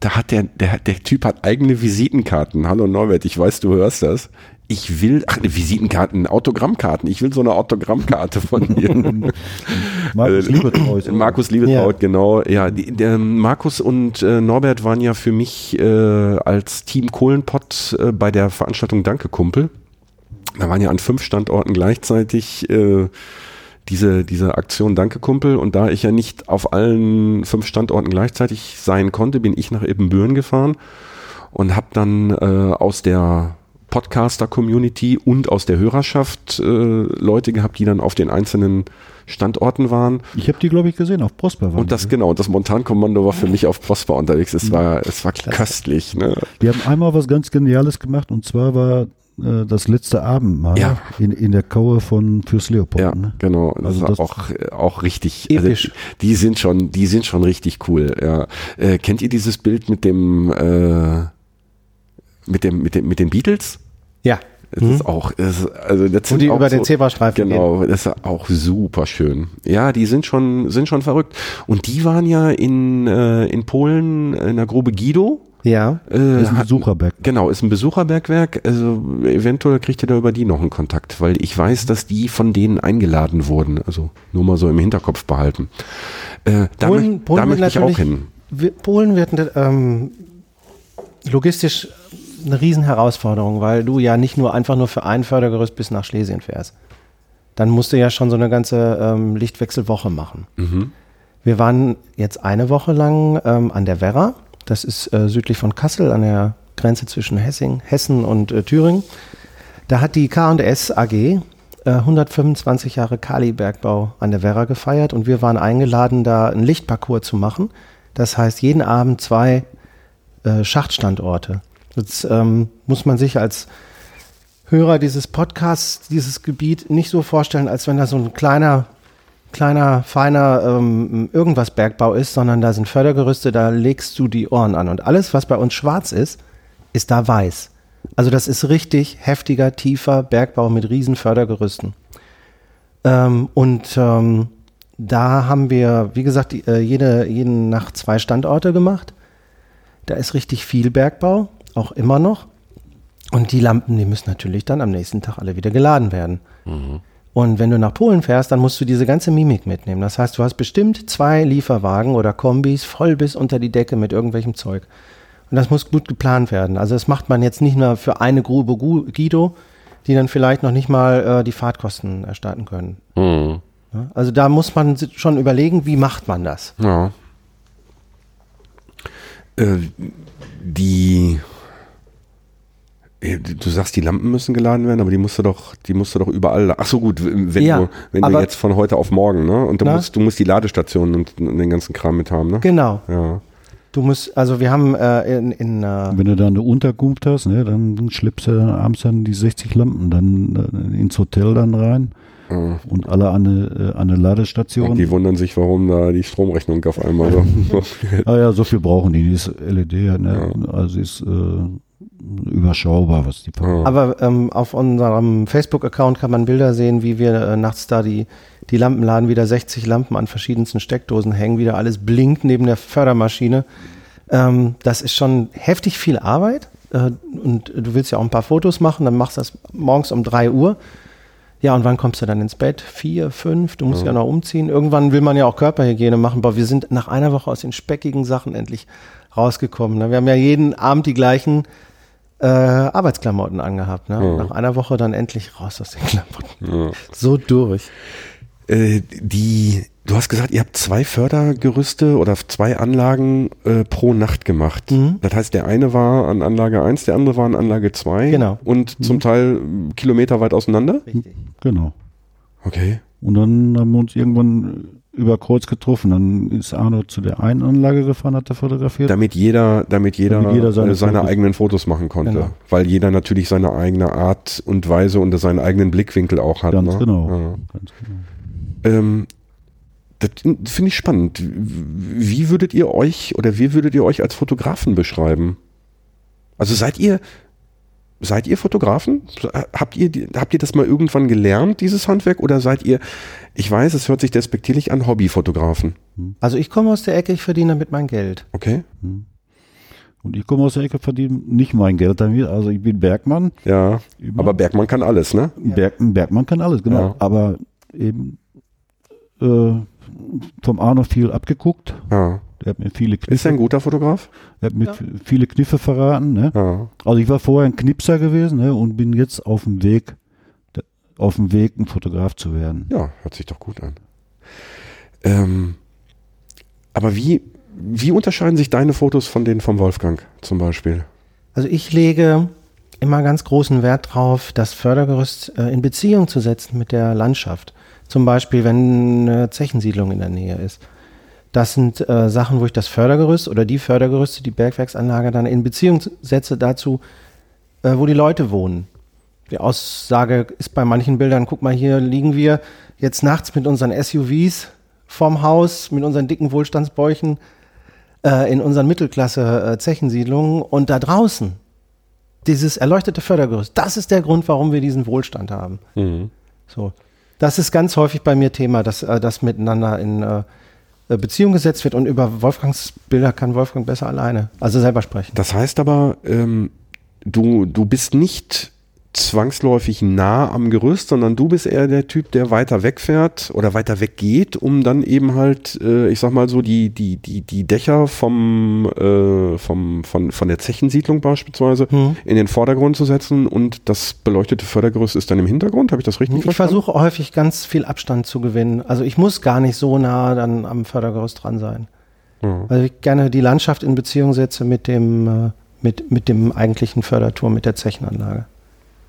da hat der, der, der Typ hat eigene Visitenkarten. Hallo Norbert, ich weiß, du hörst das. Ich will, ach, eine Visitenkarten, Autogrammkarten. Ich will so eine Autogrammkarte von <laughs> dir. Markus Äh, auch- <laughs> Markus Liebetraut, Ja. genau. Ja, die, der Markus und äh, Norbert waren ja für mich äh, als Team Kohlenpott äh, bei der Veranstaltung Danke Kumpel. Da waren ja an fünf Standorten gleichzeitig äh, diese, diese Aktion Danke Kumpel und da ich ja nicht auf allen fünf Standorten gleichzeitig sein konnte, bin ich nach Ibbenbüren gefahren und habe dann äh, aus der Podcaster-Community und aus der Hörerschaft äh, Leute gehabt, die dann auf den einzelnen Standorten waren. Ich habe die, glaube ich, gesehen auf Prosper. waren Und das die, ne? genau, das Montankommando war für mich auf Prosper unterwegs. Es war, es war köstlich. Ne? Die haben einmal was ganz Geniales gemacht und zwar war äh, das letzte Abendmahl Ja. in, in der Kaue von Fürst Leopold. Ja, Ne? genau. Das Also war das- auch, auch richtig. Episch. Also, die sind schon, die sind schon richtig cool. Ja. Äh, kennt ihr dieses Bild mit dem, äh, mit dem, mit dem, mit den Beatles? Ja. Es ist auch, es ist, also das sind die auch über so, den Zebrastreifen Genau, das ist auch super schön. Ja, die sind schon, sind schon verrückt. Und die waren ja in, äh, in Polen in der Grube Guido. Ja. Äh, Das ist ein hatten- Besucherberg. Genau, ist ein Besucherbergwerk. Also eventuell kriegt ihr da über die noch einen Kontakt, weil ich weiß, dass die von denen eingeladen wurden. Also nur mal so im Hinterkopf behalten. Äh, da Polen- möcht- Polen da möchte ich auch hin. Wir- Polen wird ähm, logistisch eine Riesenherausforderung, weil du ja nicht nur einfach nur für ein Fördergerüst bis nach Schlesien fährst. Dann musst du ja schon so eine ganze ähm, Lichtwechselwoche machen. Mhm. Wir waren jetzt eine Woche lang ähm, an der Werra. Das ist äh, südlich von Kassel an der Grenze zwischen Hessing, Hessen und äh, Thüringen. Da hat die K&S AG äh, 125 Jahre Kalibergbau an der Werra gefeiert und wir waren eingeladen, da einen Lichtparcours zu machen. Das heißt, jeden Abend zwei äh, Schachtstandorte. Jetzt ähm, muss man sich als Hörer dieses Podcasts, dieses Gebiet nicht so vorstellen, als wenn da so ein kleiner, kleiner, feiner ähm, irgendwas Bergbau ist, sondern da sind Fördergerüste, da legst du die Ohren an. Und alles, was bei uns schwarz ist, ist da weiß. Also das ist richtig heftiger, tiefer Bergbau mit riesen Fördergerüsten. Ähm, und ähm, da haben wir, wie gesagt, äh, jede, jeden Nacht zwei Standorte gemacht. Da ist richtig viel Bergbau, auch immer noch. Und die Lampen, die müssen natürlich dann am nächsten Tag alle wieder geladen werden. Und wenn du nach Polen fährst, dann musst du diese ganze Mimik mitnehmen. Das heißt, du hast bestimmt zwei Lieferwagen oder Kombis voll bis unter die Decke mit irgendwelchem Zeug. Und das muss gut geplant werden. Also das macht man jetzt nicht nur für eine Grube Guido, die dann vielleicht noch nicht mal äh, die Fahrtkosten erstatten können. Mhm. Also da muss man schon überlegen, wie macht man das? Ja. Äh, die. Äh, Du sagst, die Lampen müssen geladen werden, aber die musst du doch, die musst du doch überall. Ach so gut, wenn Ja, du, wenn du jetzt von heute auf morgen, ne? Und du Na? musst, du musst die Ladestationen und, und den ganzen Kram mit haben, ne? Genau. Ja. Du musst, also wir haben äh, in, in äh, Wenn du da eine Unterkunft hast, ne, dann schleppst du dann abends dann die 60 Lampen dann äh, ins Hotel dann rein ja. und alle an eine, äh, an eine Ladestation. Und die wundern sich, warum da die Stromrechnung auf einmal so. <laughs> ah ja, so viel brauchen die. Die ist LED, ne? also ist äh, überschaubar, was die verbrauchen. Aber ähm, auf unserem Facebook-Account kann man Bilder sehen, wie wir äh, nachts da die, die Lampen laden, wieder 60 Lampen an verschiedensten Steckdosen hängen, wieder alles blinkt neben der Fördermaschine. Ähm, das ist schon heftig viel Arbeit. Äh, und du willst ja auch ein paar Fotos machen, dann machst du das morgens um 3 Uhr. Ja, und wann kommst du dann ins Bett? Vier, fünf, du musst ja, noch umziehen. Irgendwann will man ja auch Körperhygiene machen, aber wir sind nach einer Woche aus den speckigen Sachen endlich rausgekommen. Ne? Wir haben ja jeden Abend die gleichen äh, Arbeitsklamotten angehabt. Ne? Und Nach einer Woche dann endlich raus aus den Klamotten. So durch. Äh, die, du hast gesagt, ihr habt zwei Fördergerüste oder zwei Anlagen äh, pro Nacht gemacht. Mhm. Das heißt, der eine war an Anlage 1, der andere war an Anlage 2. Genau. Und zum Teil kilometerweit auseinander? Richtig. Genau. Okay. Und dann haben wir uns irgendwann über Kreuz getroffen. Dann ist Arno zu der einen Anlage gefahren, hat er fotografiert. Damit jeder, damit jeder, Damit jeder seine äh, seine Fotos- eigenen Fotos machen konnte. Genau. Weil jeder natürlich seine eigene Art und Weise und seinen eigenen Blickwinkel auch hat. Ganz ne? genau. Ja. Ganz genau. Ähm, das finde ich spannend. Wie würdet ihr euch oder wie würdet ihr euch als Fotografen beschreiben? Also seid ihr seid ihr Fotografen? Habt ihr habt ihr das mal irgendwann gelernt dieses Handwerk oder seid ihr ich weiß, es hört sich despektierlich an Hobbyfotografen. Also ich komme aus der Ecke, ich verdiene damit mein Geld. Okay? Und ich komme aus der Ecke, verdiene nicht mein Geld damit. Also ich bin Bergmann. Ja, Immer. aber Bergmann kann alles, ne? Berg, Bergmann kann alles, genau. Ja. Aber eben äh, vom Arno viel abgeguckt. Ja. Er hat mir viele Ist er ein Kniffe, guter Fotograf? er hat mir f- viele Kniffe verraten. Ne? Ja. Also ich war vorher ein Knipser gewesen ne? und bin jetzt auf dem Weg, auf dem Weg, ein Fotograf zu werden. Ja, hört sich doch gut an. Ähm, aber wie, wie unterscheiden sich deine Fotos von denen vom Wolfgang zum Beispiel? Also ich lege immer ganz großen Wert drauf, das Fördergerüst äh, in Beziehung zu setzen mit der Landschaft. Zum Beispiel, wenn eine Zechensiedlung in der Nähe ist. Das sind äh, Sachen, wo ich das Fördergerüst oder die Fördergerüste, die Bergwerksanlage dann in Beziehung setze dazu, äh, wo die Leute wohnen. Die Aussage ist bei manchen Bildern, guck mal, hier liegen wir jetzt nachts mit unseren SUVs vorm Haus, mit unseren dicken Wohlstandsbäuchen äh, in unseren Mittelklasse-Zechensiedlungen und da draußen dieses erleuchtete Fördergerüst, das ist der Grund, warum wir diesen Wohlstand haben. So. Das ist ganz häufig bei mir Thema, dass äh, das miteinander in äh, äh, Beziehung gesetzt wird und über Wolfgangs Bilder kann Wolfgang besser alleine, also selber sprechen. Das heißt aber, ähm, du, du bist nicht zwangsläufig nah am Gerüst, sondern du bist eher der Typ, der weiter wegfährt oder weiter weggeht, um dann eben halt, äh, ich sag mal so, die, die, die, die Dächer vom, äh, vom, von, von der Zechensiedlung beispielsweise Mhm. in den Vordergrund zu setzen und das beleuchtete Fördergerüst ist dann im Hintergrund. Habe ich das richtig Ich verstanden? versuche häufig ganz viel Abstand zu gewinnen. Also ich muss gar nicht so nah dann am Fördergerüst dran sein. Ja. Weil ich gerne die Landschaft in Beziehung setze mit dem, äh, mit, mit dem eigentlichen Förderturm, mit der Zechenanlage.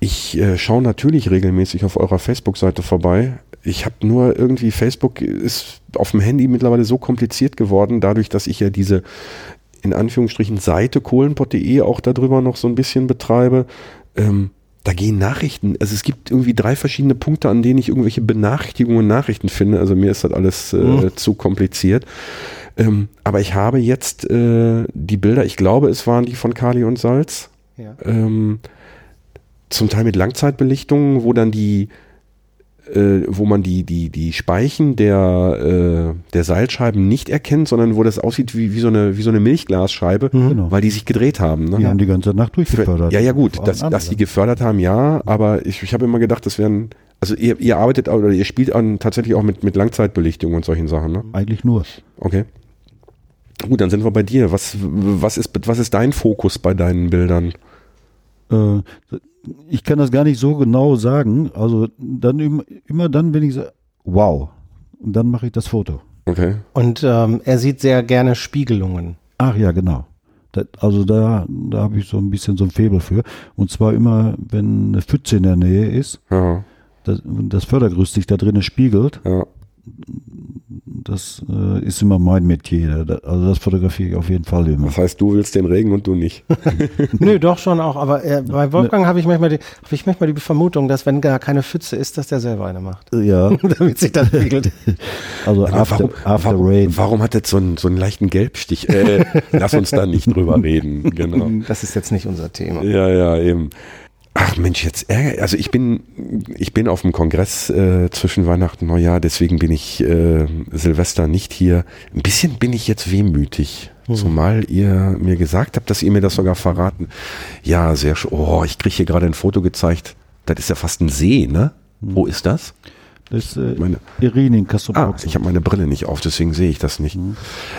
Ich äh, schaue natürlich regelmäßig auf eurer Facebook-Seite vorbei. Ich habe nur irgendwie, Facebook ist auf dem Handy mittlerweile so kompliziert geworden, dadurch, dass ich ja diese in Anführungsstrichen Seite kohlenpott.de auch darüber noch so ein bisschen betreibe. Ähm, da gehen Nachrichten, also es gibt irgendwie drei verschiedene Punkte, an denen ich irgendwelche Benachrichtigungen und Nachrichten finde. Also mir ist das alles äh, Mhm. zu kompliziert. Ähm, aber ich habe jetzt äh, die Bilder, ich glaube, es waren die von Kali und Salz Ja. ähm, zum Teil mit Langzeitbelichtungen, wo dann die äh, wo man die, die, die Speichen der, äh, der Seilscheiben nicht erkennt, sondern wo das aussieht wie, wie, so, eine, wie so eine Milchglasscheibe, Genau. weil die sich gedreht haben. Ne? Die haben die ganze Nacht durchgefördert. Ja, ja, gut, dass, dass die gefördert haben, ja, aber ich, ich habe immer gedacht, das wären, also ihr, ihr arbeitet oder ihr spielt an, tatsächlich auch mit, mit Langzeitbelichtung und solchen Sachen, ne? Eigentlich nur. Okay. Gut, dann sind wir bei dir. Was, was, ist, was ist dein Fokus bei deinen Bildern? Äh, ich kann das gar nicht so genau sagen. Also dann immer, immer dann, wenn ich sage, wow, und dann mache ich das Foto. Okay. Und ähm, er sieht sehr gerne Spiegelungen. Ach ja, genau. Da, also da, da habe ich so ein bisschen so ein Faible für. Und zwar immer, wenn eine Pfütze in der Nähe ist, Ja, das, das Fördergerüst sich da drinnen spiegelt, ja. Das äh, ist immer mein Metier. Also das fotografiere ich auf jeden Fall immer. Das heißt, du willst den Regen und du nicht. <laughs> Nö, doch schon auch, aber äh, bei Wolfgang habe ich manchmal die, habe ich manchmal die Vermutung, dass wenn gar keine Pfütze ist, dass der selber eine macht. Ja, <laughs> Damit sich das spiegelt. <laughs> also Aber after, after warum, rain. warum hat das so einen, so einen leichten Gelbstich? Äh, lass uns da nicht drüber reden. Genau. Das ist jetzt nicht unser Thema. Ja, ja, eben. Ach Mensch, jetzt ärger. Also ich bin, ich bin auf dem Kongress äh, zwischen Weihnachten und Neujahr, deswegen bin ich äh, Silvester nicht hier. Ein bisschen bin ich jetzt wehmütig. Zumal ihr mir gesagt habt, dass ihr mir das sogar verraten. Ja, sehr schön. Oh, ich kriege hier gerade ein Foto gezeigt. Das ist ja fast ein See, ne? Wo ist das? Das ist äh, Meine, Irin in ah, ich habe meine Brille nicht auf, deswegen sehe ich das nicht.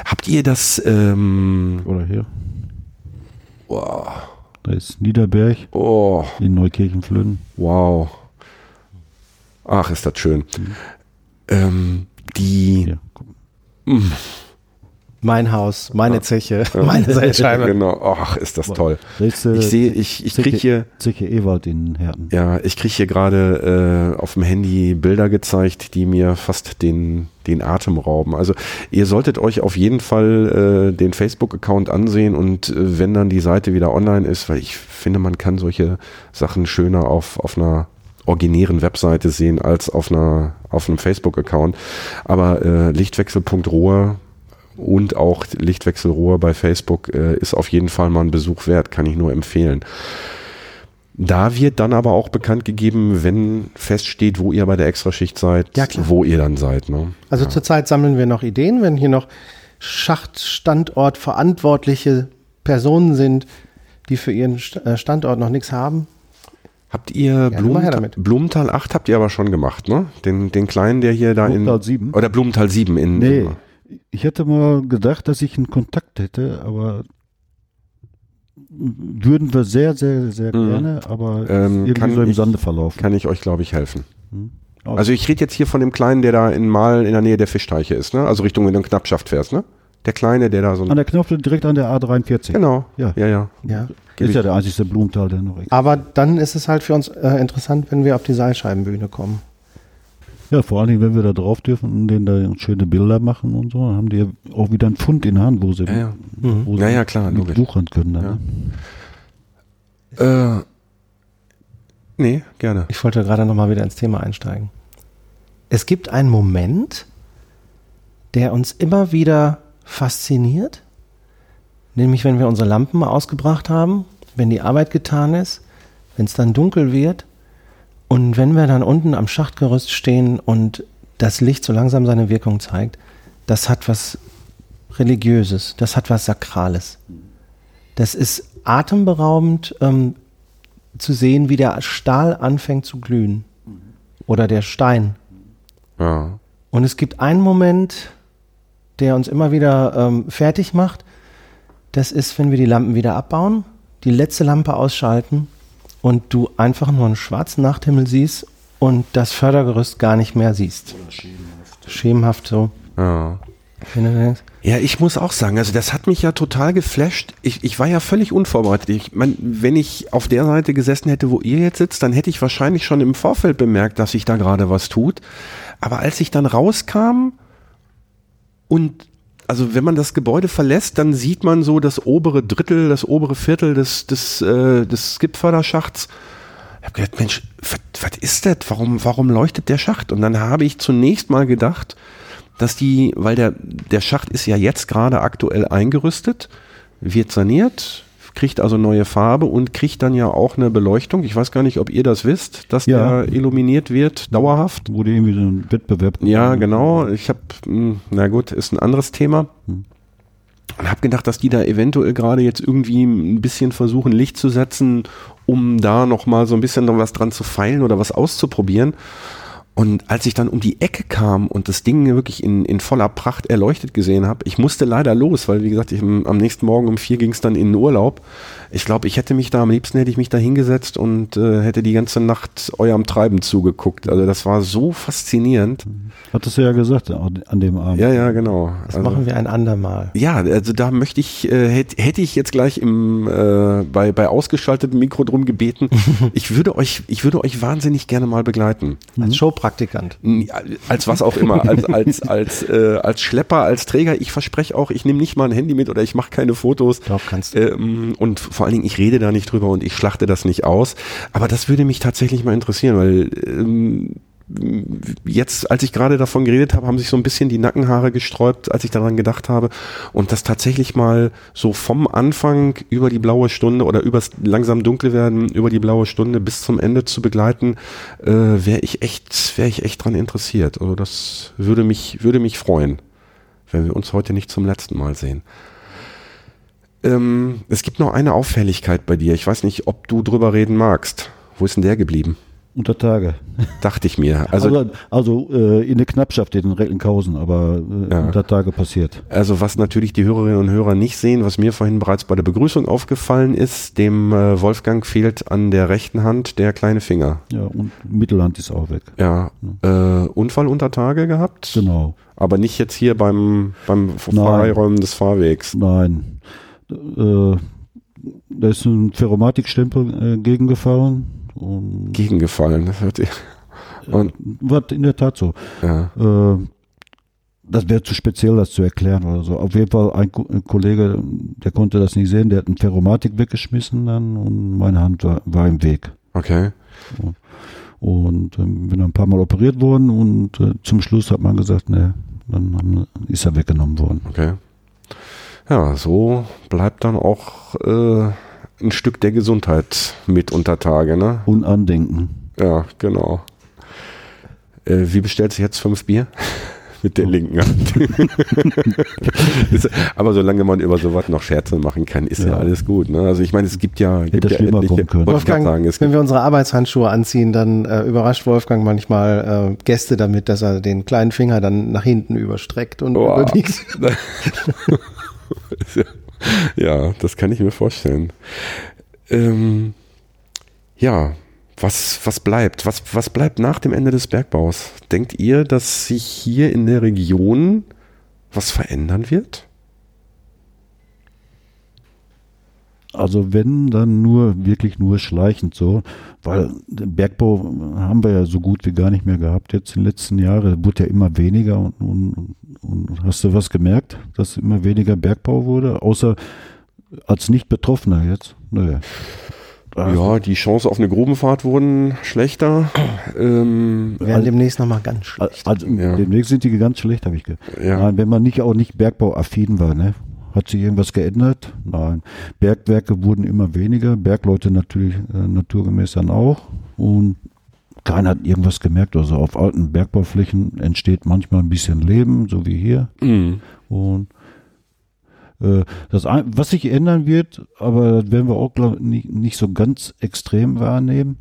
Habt ihr das? Ähm, Oder hier. oh, Da ist Niederberg oh, in Neukirchen-Flöden. Wow. Ach, ist das schön. Ähm, die. Guck. Mein Haus, meine Zeche, <laughs> meine Seilscheibe. <laughs> Genau. Ach, ist das toll. Äh, Ich sehe, ich, ich Zeche- krieg hier, Zeche Ewald in Herten. ja, ich krieg hier gerade äh, auf dem Handy Bilder gezeigt, die mir fast den, den Atem rauben. Also ihr solltet euch auf jeden Fall äh, den Facebook-Account ansehen und äh, wenn dann die Seite wieder online ist, weil ich finde, man kann solche Sachen schöner auf, auf einer originären Webseite sehen als auf einer auf einem Facebook-Account. Aber äh, Lichtwechsel.rohr und auch Lichtwechselrohr bei Facebook äh, ist auf jeden Fall mal ein Besuch wert, kann ich nur empfehlen. Da wird dann aber auch bekannt gegeben, wenn feststeht, wo ihr bei der Extraschicht seid, Ja, wo ihr dann seid. Ne? Also zurzeit sammeln wir noch Ideen, wenn hier noch Schachtstandort verantwortliche Personen sind, die für ihren äh, Standort noch nichts haben. Habt ihr Blumenthal, damit. Blumenthal 8 habt ihr aber schon gemacht, ne? Den, den kleinen, der hier da Blumenthal in 7? oder Blumenthal 7 in Nee, ich hätte mal gedacht, dass ich einen Kontakt hätte, aber würden wir sehr, sehr, sehr Mhm. gerne, aber Ähm, irgendwie kann so im ich- Sande verlaufen. kann ich euch glaube ich helfen. Also, Also ich rede jetzt hier von dem kleinen, der da in Mal in der Nähe der Fischteiche ist, ne? Also Richtung wenn du in Knappschaft fährst, ne? Der kleine, der da so an der Knopf direkt an der A43. Genau. Ja. Ja, ja. Ja. Ist ja der einzige Blumenthal, der noch existiert. Aber dann ist es halt für uns äh, interessant, wenn wir auf die Seilscheibenbühne kommen. Ja, vor allen Dingen, wenn wir da drauf dürfen und denen da schöne Bilder machen und so, dann haben die ja auch wieder einen Fund in der Hand, wo sie, Ja, ja. wo sie Ja, ja, klar, mit wuchern können. Dann, Ja. ne? Äh, nee, gerne. Ich wollte gerade noch mal wieder ins Thema einsteigen. Es gibt einen Moment, der uns immer wieder fasziniert, nämlich wenn wir unsere Lampen mal ausgebracht haben, wenn die Arbeit getan ist, wenn es dann dunkel wird und wenn wir dann unten am Schachtgerüst stehen und das Licht so langsam seine Wirkung zeigt, das hat was Religiöses, das hat was Sakrales. Das ist atemberaubend ähm, zu sehen, wie der Stahl anfängt zu glühen. Oder der Stein. Ja. Und es gibt einen Moment, der uns immer wieder ähm, fertig macht. Das ist, wenn wir die Lampen wieder abbauen, die letzte Lampe ausschalten und du einfach nur einen schwarzen Nachthimmel siehst und das Fördergerüst gar nicht mehr siehst. Schemenhaft so. Ja. Ja, ich muss auch sagen, also das hat mich ja total geflasht. Ich, ich war ja völlig unvorbereitet. Ich mein, wenn ich auf der Seite gesessen hätte, wo ihr jetzt sitzt, dann hätte ich wahrscheinlich schon im Vorfeld bemerkt, dass sich da gerade was tut. Aber als ich dann rauskam und also wenn man das Gebäude verlässt, dann sieht man so das obere Drittel, das obere Viertel des, des, äh, des Skipförderschachts. Ich habe gedacht, Mensch, was, ist das? Warum, warum leuchtet der Schacht? Und dann habe ich zunächst mal gedacht, dass die, weil der, der Schacht ist ja jetzt gerade aktuell eingerüstet, wird saniert, kriegt also neue Farbe und kriegt dann ja auch eine Beleuchtung. Ich weiß gar nicht, ob ihr das wisst, dass Ja. der illuminiert wird, dauerhaft. Wurde irgendwie so ein Wettbewerb. Ja, genau. Ich habe, na gut, ist ein anderes Thema. Hm. Und habe gedacht, dass die da eventuell gerade jetzt irgendwie ein bisschen versuchen, Licht zu setzen, um da noch mal so ein bisschen noch was dran zu feilen oder was auszuprobieren. Und als ich dann um die Ecke kam und das Ding wirklich in, in voller Pracht erleuchtet gesehen habe, ich musste leider los, weil wie gesagt, ich, am nächsten Morgen um vier ging es dann in den Urlaub. Ich glaube, ich hätte mich da, am liebsten hätte ich mich da hingesetzt und äh, hätte die ganze Nacht eurem Treiben zugeguckt. Also das war so faszinierend. Hattest du ja gesagt an dem Abend. Ja, ja, genau. Das Also- machen wir ein andermal. ja, also da möchte ich, äh, hätte hätte ich jetzt gleich im, äh, bei, bei ausgeschaltetem Mikro drum gebeten. <laughs> ich würde euch, ich würde euch wahnsinnig gerne mal begleiten. Als Showpraktikant. N- Als was auch immer, als, als, als, äh, als Schlepper, als Träger. Ich verspreche auch, ich nehme nicht mal ein Handy mit oder ich mache keine Fotos. Doch, kannst du. Ähm, und vor allen Dingen, ich rede da nicht drüber und ich schlachte das nicht aus. Aber das würde mich tatsächlich mal interessieren, weil ähm, jetzt, als ich gerade davon geredet habe, haben sich so ein bisschen die Nackenhaare gesträubt, als ich daran gedacht habe. Und das tatsächlich mal so vom Anfang über die blaue Stunde oder übers langsam dunkle werden, über die blaue Stunde bis zum Ende zu begleiten, äh, wäre ich echt, wäre ich echt dran interessiert. Also das würde mich, würde mich freuen, wenn wir uns heute nicht zum letzten Mal sehen. Ähm, es gibt noch eine Auffälligkeit bei dir. Ich weiß nicht, ob du drüber reden magst. Wo ist denn der geblieben? Unter Tage. Dachte ich mir. Also, Also, also äh, in der Knappschaft in Recklinghausen, aber äh, Ja. unter Tage passiert. also was natürlich die Hörerinnen und Hörer nicht sehen, was mir vorhin bereits bei der Begrüßung aufgefallen ist, dem äh, Wolfgang fehlt an der rechten Hand der kleine Finger. Ja, und Mittelhand ist auch weg. Ja, äh, Unfall unter Tage gehabt, Genau. aber nicht jetzt hier beim, beim Freiräumen des Fahrwegs. Nein. Äh, da ist ein Ferromatikstempel äh, gegengefallen. Und Gegengefallen. Das hört sich- Und, war in der Tat so. ja. Äh, das wäre zu speziell, das zu erklären oder so. Auf jeden Fall ein, ein Kollege, der konnte das nicht sehen, der hat ein Ferromatik weggeschmissen dann und meine Hand war, war im Weg. Okay. Und ähm, bin ein paar Mal operiert worden und äh, zum Schluss hat man gesagt, ne, dann haben, ist er weggenommen worden. Okay. Ja, so bleibt dann auch äh, ein Stück der Gesundheit mit unter Tage, ne? Und Andenken. Ja, genau. Äh, wie bestellt sich jetzt fünf Bier? <laughs> Mit der linken <laughs> Hand. Aber solange man über sowas noch Scherze machen kann, ist ja, Ja. alles gut. Ne? Also ich meine, es gibt ja, gibt ja grad Wolfgang, sagen, es wenn gibt, wir unsere Arbeitshandschuhe anziehen, dann äh, überrascht Wolfgang manchmal äh, Gäste damit, dass er den kleinen Finger dann nach hinten überstreckt und Boah. überbiegt. <laughs> <laughs> ja, das kann ich mir vorstellen. Ähm, ja, was, was bleibt? Was, was bleibt nach dem Ende des Bergbaus? Denkt ihr, dass sich hier in der Region was verändern wird? Also wenn, dann nur, wirklich nur schleichend so, weil Bergbau haben wir ja so gut wie gar nicht mehr gehabt jetzt in den letzten Jahren. Wurde ja immer weniger und, und, und hast du was gemerkt, dass immer weniger Bergbau wurde, außer als Nicht-Betroffener jetzt? Nö. Also, Ja, die Chance auf eine Grubenfahrt wurden schlechter. <clears throat> Ähm, werden demnächst nochmal ganz schlecht. Also Ja. demnächst sind die ganz schlecht, habe ich gehört. ja. Nein, wenn man nicht auch nicht bergbauaffin war, ne? Hat sich irgendwas geändert? Nein. Bergwerke wurden immer weniger, Bergleute natürlich äh, naturgemäß dann auch. Und keiner hat irgendwas gemerkt. Also auf alten Bergbauflächen entsteht manchmal ein bisschen Leben, so wie hier. Mhm. Und äh, das, was sich ändern wird, aber das werden wir auch glaub, nicht, nicht so ganz extrem wahrnehmen,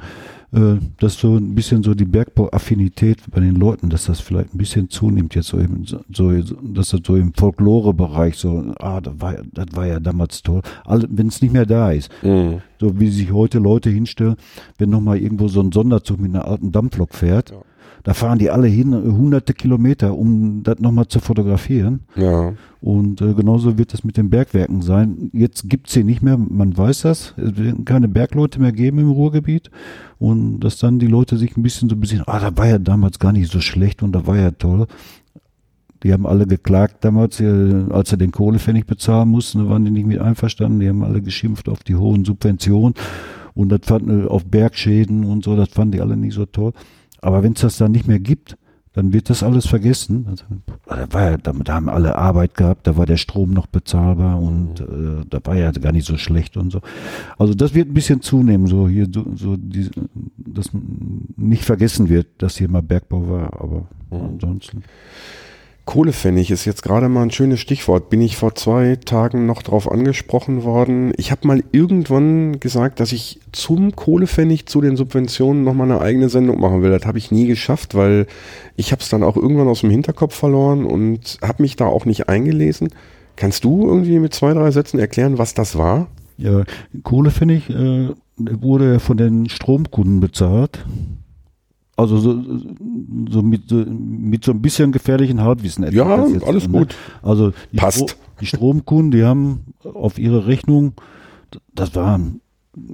dass so ein bisschen so die Bergbauaffinität bei den Leuten, dass das vielleicht ein bisschen zunimmt jetzt so im, so, dass das so im Folklore-Bereich so, ah, das war, das war ja damals toll, wenn es nicht mehr da ist. Mhm. So wie sich heute Leute hinstellen, wenn nochmal irgendwo so ein Sonderzug mit einer alten Dampflok fährt, Ja. Da fahren die alle hin, äh, hunderte Kilometer, um das nochmal zu fotografieren. Ja. Und äh, genauso wird es mit den Bergwerken sein. Jetzt gibt's sie nicht mehr, man weiß das. Es werden keine Bergleute mehr geben im Ruhrgebiet. Und dass dann die Leute sich ein bisschen so ein bisschen, ah, da war ja damals gar nicht so schlecht und da war ja toll. Die haben alle geklagt damals, äh, als sie den Kohlepfennig bezahlen mussten, da waren die nicht mit einverstanden. Die haben alle geschimpft auf die hohen Subventionen und das fanden auf Bergschäden und so, das fanden die alle nicht so toll. Aber wenn es das dann nicht mehr gibt, dann wird das alles vergessen. Also, da, war ja, da, da haben alle Arbeit gehabt, da war der Strom noch bezahlbar und äh, da war ja gar nicht so schlecht und so. Also das wird ein bisschen zunehmen, so hier, so, so die, dass nicht vergessen wird, dass hier mal Bergbau war, aber ansonsten. Kohlepfennig ist jetzt gerade mal ein schönes Stichwort. Bin ich vor zwei Tagen noch drauf angesprochen worden. Ich habe mal irgendwann gesagt, dass ich zum Kohlepfennig, zu den Subventionen nochmal eine eigene Sendung machen will. Das habe ich nie geschafft, weil ich habe es dann auch irgendwann aus dem Hinterkopf verloren und habe mich da auch nicht eingelesen. Kannst du irgendwie mit zwei, drei Sätzen erklären, was das war? Ja, Kohlepfennig äh, wurde von den Stromkunden bezahlt. Also so, so, mit, so mit so ein bisschen gefährlichen Halbwissen. Ja, alles ne? gut. Also die, Passt. Stro die Stromkunden, die haben auf ihre Rechnung, das waren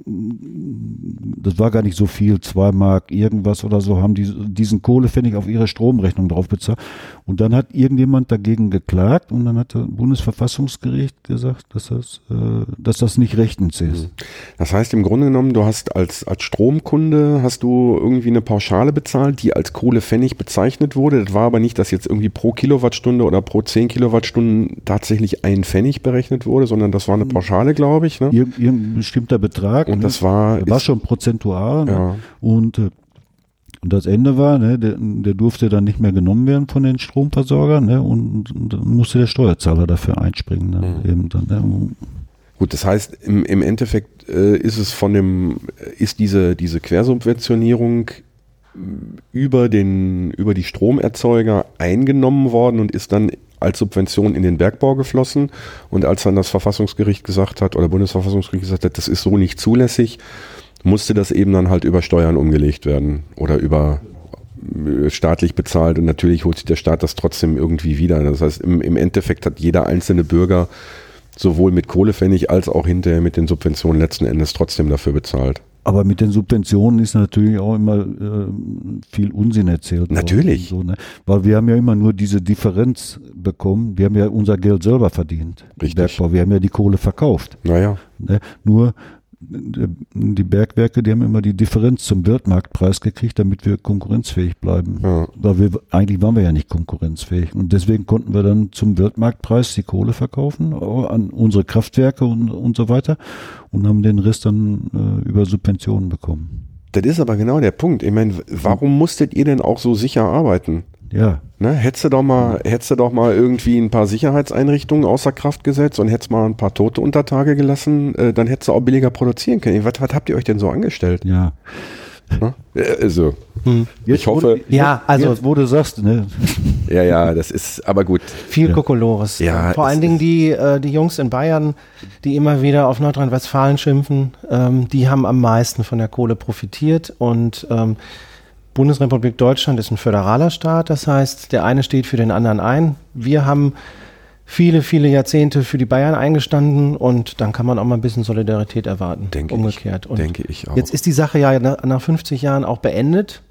das war gar nicht so viel, zwei Mark irgendwas oder so, haben die diesen Kohlepfennig auf ihre Stromrechnung drauf bezahlt. Und dann hat irgendjemand dagegen geklagt und dann hat das Bundesverfassungsgericht gesagt, dass das, äh, dass das nicht rechtens ist. Das heißt im Grunde genommen, du hast als, als Stromkunde hast du irgendwie eine Pauschale bezahlt, die als Kohlepfennig bezeichnet wurde. Das war aber nicht, dass jetzt irgendwie pro Kilowattstunde oder pro 10 Kilowattstunden tatsächlich ein Pfennig berechnet wurde, sondern das war eine Pauschale, glaube ich. Ne? Irg irgendein bestimmter Betrag. Und ne? das war, war schon prozentual. Ne? Ja. Und, äh, und das Ende war, ne, der, der durfte dann nicht mehr genommen werden von den Stromversorgern ne, und, und dann musste der Steuerzahler dafür einspringen. Ne, Mhm. eben dann, ne. Gut, das heißt, im, im Endeffekt äh, ist es von dem, ist diese, diese Quersubventionierung über den, über die Stromerzeuger eingenommen worden und ist dann als Subvention in den Bergbau geflossen. Und als dann das Verfassungsgericht gesagt hat, oder Bundesverfassungsgericht gesagt hat, das ist so nicht zulässig, musste das eben dann halt über Steuern umgelegt werden oder über äh, staatlich bezahlt und natürlich holt sich der Staat das trotzdem irgendwie wieder. Das heißt, im, im Endeffekt hat jeder einzelne Bürger sowohl mit Kohlepfennig als auch hinterher mit den Subventionen letzten Endes trotzdem dafür bezahlt. Aber mit den Subventionen ist natürlich auch immer äh, viel Unsinn erzählt. Natürlich. So, ne? Weil wir haben ja immer nur diese Differenz bekommen. Wir haben ja unser Geld selber verdient. Richtig. Bergbau. Wir haben ja die Kohle verkauft. Naja, Ne? Nur die Bergwerke, die haben immer die Differenz zum Weltmarktpreis gekriegt, damit wir konkurrenzfähig bleiben. Ja. Weil wir eigentlich waren wir ja nicht konkurrenzfähig. Und deswegen konnten wir dann zum Weltmarktpreis die Kohle verkaufen an unsere Kraftwerke und, und so weiter und haben den Rest dann äh, über Subventionen bekommen. das ist aber genau der Punkt. Ich meine, warum musstet ihr denn auch so sicher arbeiten? Ja, Ne? Hättest du doch mal, hättest du doch mal irgendwie ein paar Sicherheitseinrichtungen außer Kraft gesetzt und hättest mal ein paar Tote unter Tage gelassen, äh, dann hättest du auch billiger produzieren können. Was, was habt ihr euch denn so angestellt? ja. Ne? Äh, Also, ich hoffe, Wurde, Ja, also- jetzt, wo du sagst, ne? ja, ja, das ist, aber gut. Viel Kokolores. Ja, Vor allen Dingen die, äh, die Jungs in Bayern, die immer wieder auf Nordrhein-Westfalen schimpfen, ähm, die haben am meisten von der Kohle profitiert und ähm, Bundesrepublik Deutschland ist ein föderaler Staat, das heißt, der eine steht für den anderen ein. Wir haben viele, viele Jahrzehnte für die Bayern eingestanden und dann kann man auch mal ein bisschen Solidarität erwarten. Denke umgekehrt. ich, Und denke ich auch. Jetzt ist die Sache ja na- nach 50 Jahren auch beendet.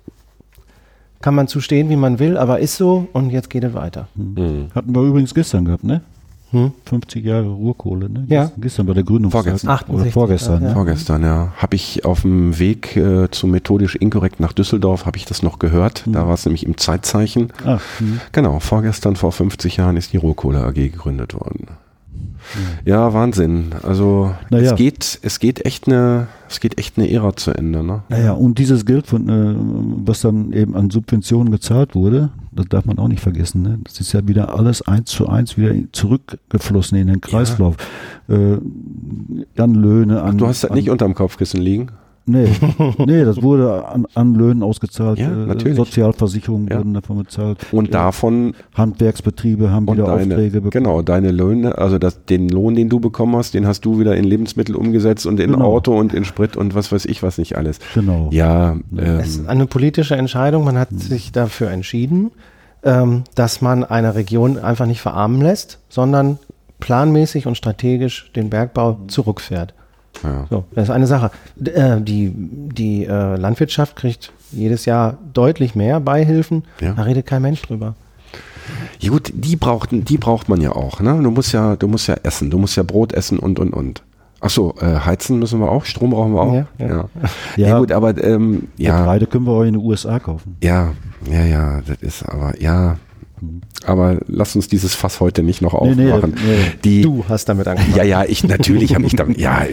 Kann man zustehen, wie man will, aber ist so und jetzt geht es weiter. Hm. Hatten wir übrigens gestern gehabt, ne? Hm? 50 Jahre Ruhrkohle, ne? Ja. Gestern bei der Gründungstag. Vorgestern. Oder 68, vorgestern, ja. ne? Vorgestern, ja. Habe ich auf dem Weg äh, zu methodisch inkorrekt nach Düsseldorf, habe ich das noch gehört. Da war es nämlich im Zeitzeichen. Ah, hm. Genau, vorgestern, vor 50 Jahren ist die Rohkohle AG gegründet worden. Ja, Wahnsinn. Also Naja. es geht, es geht echt eine, es geht echt eine Ära zu Ende, ne? Naja, und dieses Geld, von, äh, was dann eben an Subventionen gezahlt wurde, das darf man auch nicht vergessen. Ne? Das ist ja wieder alles eins zu eins wieder zurückgeflossen in den Kreislauf. Äh, an Löhne, an. Du hast das an, nicht unterm Kopfkissen liegen. Nee, <laughs> nee, das wurde an, an Löhnen ausgezahlt. Ja, äh, natürlich. Sozialversicherungen Ja. wurden davon bezahlt. Und davon Handwerksbetriebe haben wieder deine, Aufträge bekommen. genau, deine Löhne, also das, den Lohn, den du bekommen hast, den hast du wieder in Lebensmittel umgesetzt und in Genau. Auto und in Sprit und was weiß ich was nicht alles. Genau. Ja, Es ist ähm, eine politische Entscheidung. Man hat sich dafür entschieden, ähm, dass man eine Region einfach nicht verarmen lässt, sondern planmäßig und strategisch den Bergbau zurückfährt. Ja. So, das ist eine Sache. Äh, die die äh, Landwirtschaft kriegt jedes Jahr deutlich mehr Beihilfen. Ja. Da redet kein Mensch drüber. Ja gut, die brauchten, die braucht man ja auch, ne? Du musst ja, du musst ja essen, du musst ja Brot essen und und und. Ach so, äh, heizen müssen wir auch, Strom brauchen wir auch. Ja, Ja, ja. <laughs> ja. Ja. gut, aber ähm, ja, Getreide können wir auch in den USA kaufen. ja, ja, ja, das ist aber ja. Aber lass uns dieses Fass heute nicht noch aufmachen. Nee, nee, Die, du hast damit angefangen. Ja, ja, ich natürlich habe ich damit. <laughs> Ja,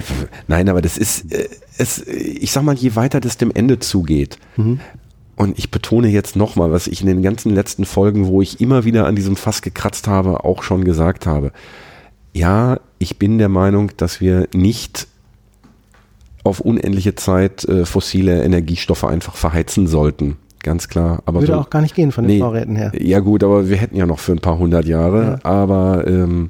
nein, aber das ist äh, es. Ich sag mal, je weiter das dem Ende zugeht. Mhm. Und ich betone jetzt nochmal, was ich in den ganzen letzten Folgen, wo ich immer wieder an diesem Fass gekratzt habe, auch schon gesagt habe. Ja, ich bin der Meinung, dass wir nicht auf unendliche Zeit äh, fossile Energiestoffe einfach verheizen sollten ganz klar. Aber Würde so, auch gar nicht gehen von den nee, Vorräten her. Ja gut, aber wir hätten ja noch für ein paar hundert Jahre. Ja. Aber ähm,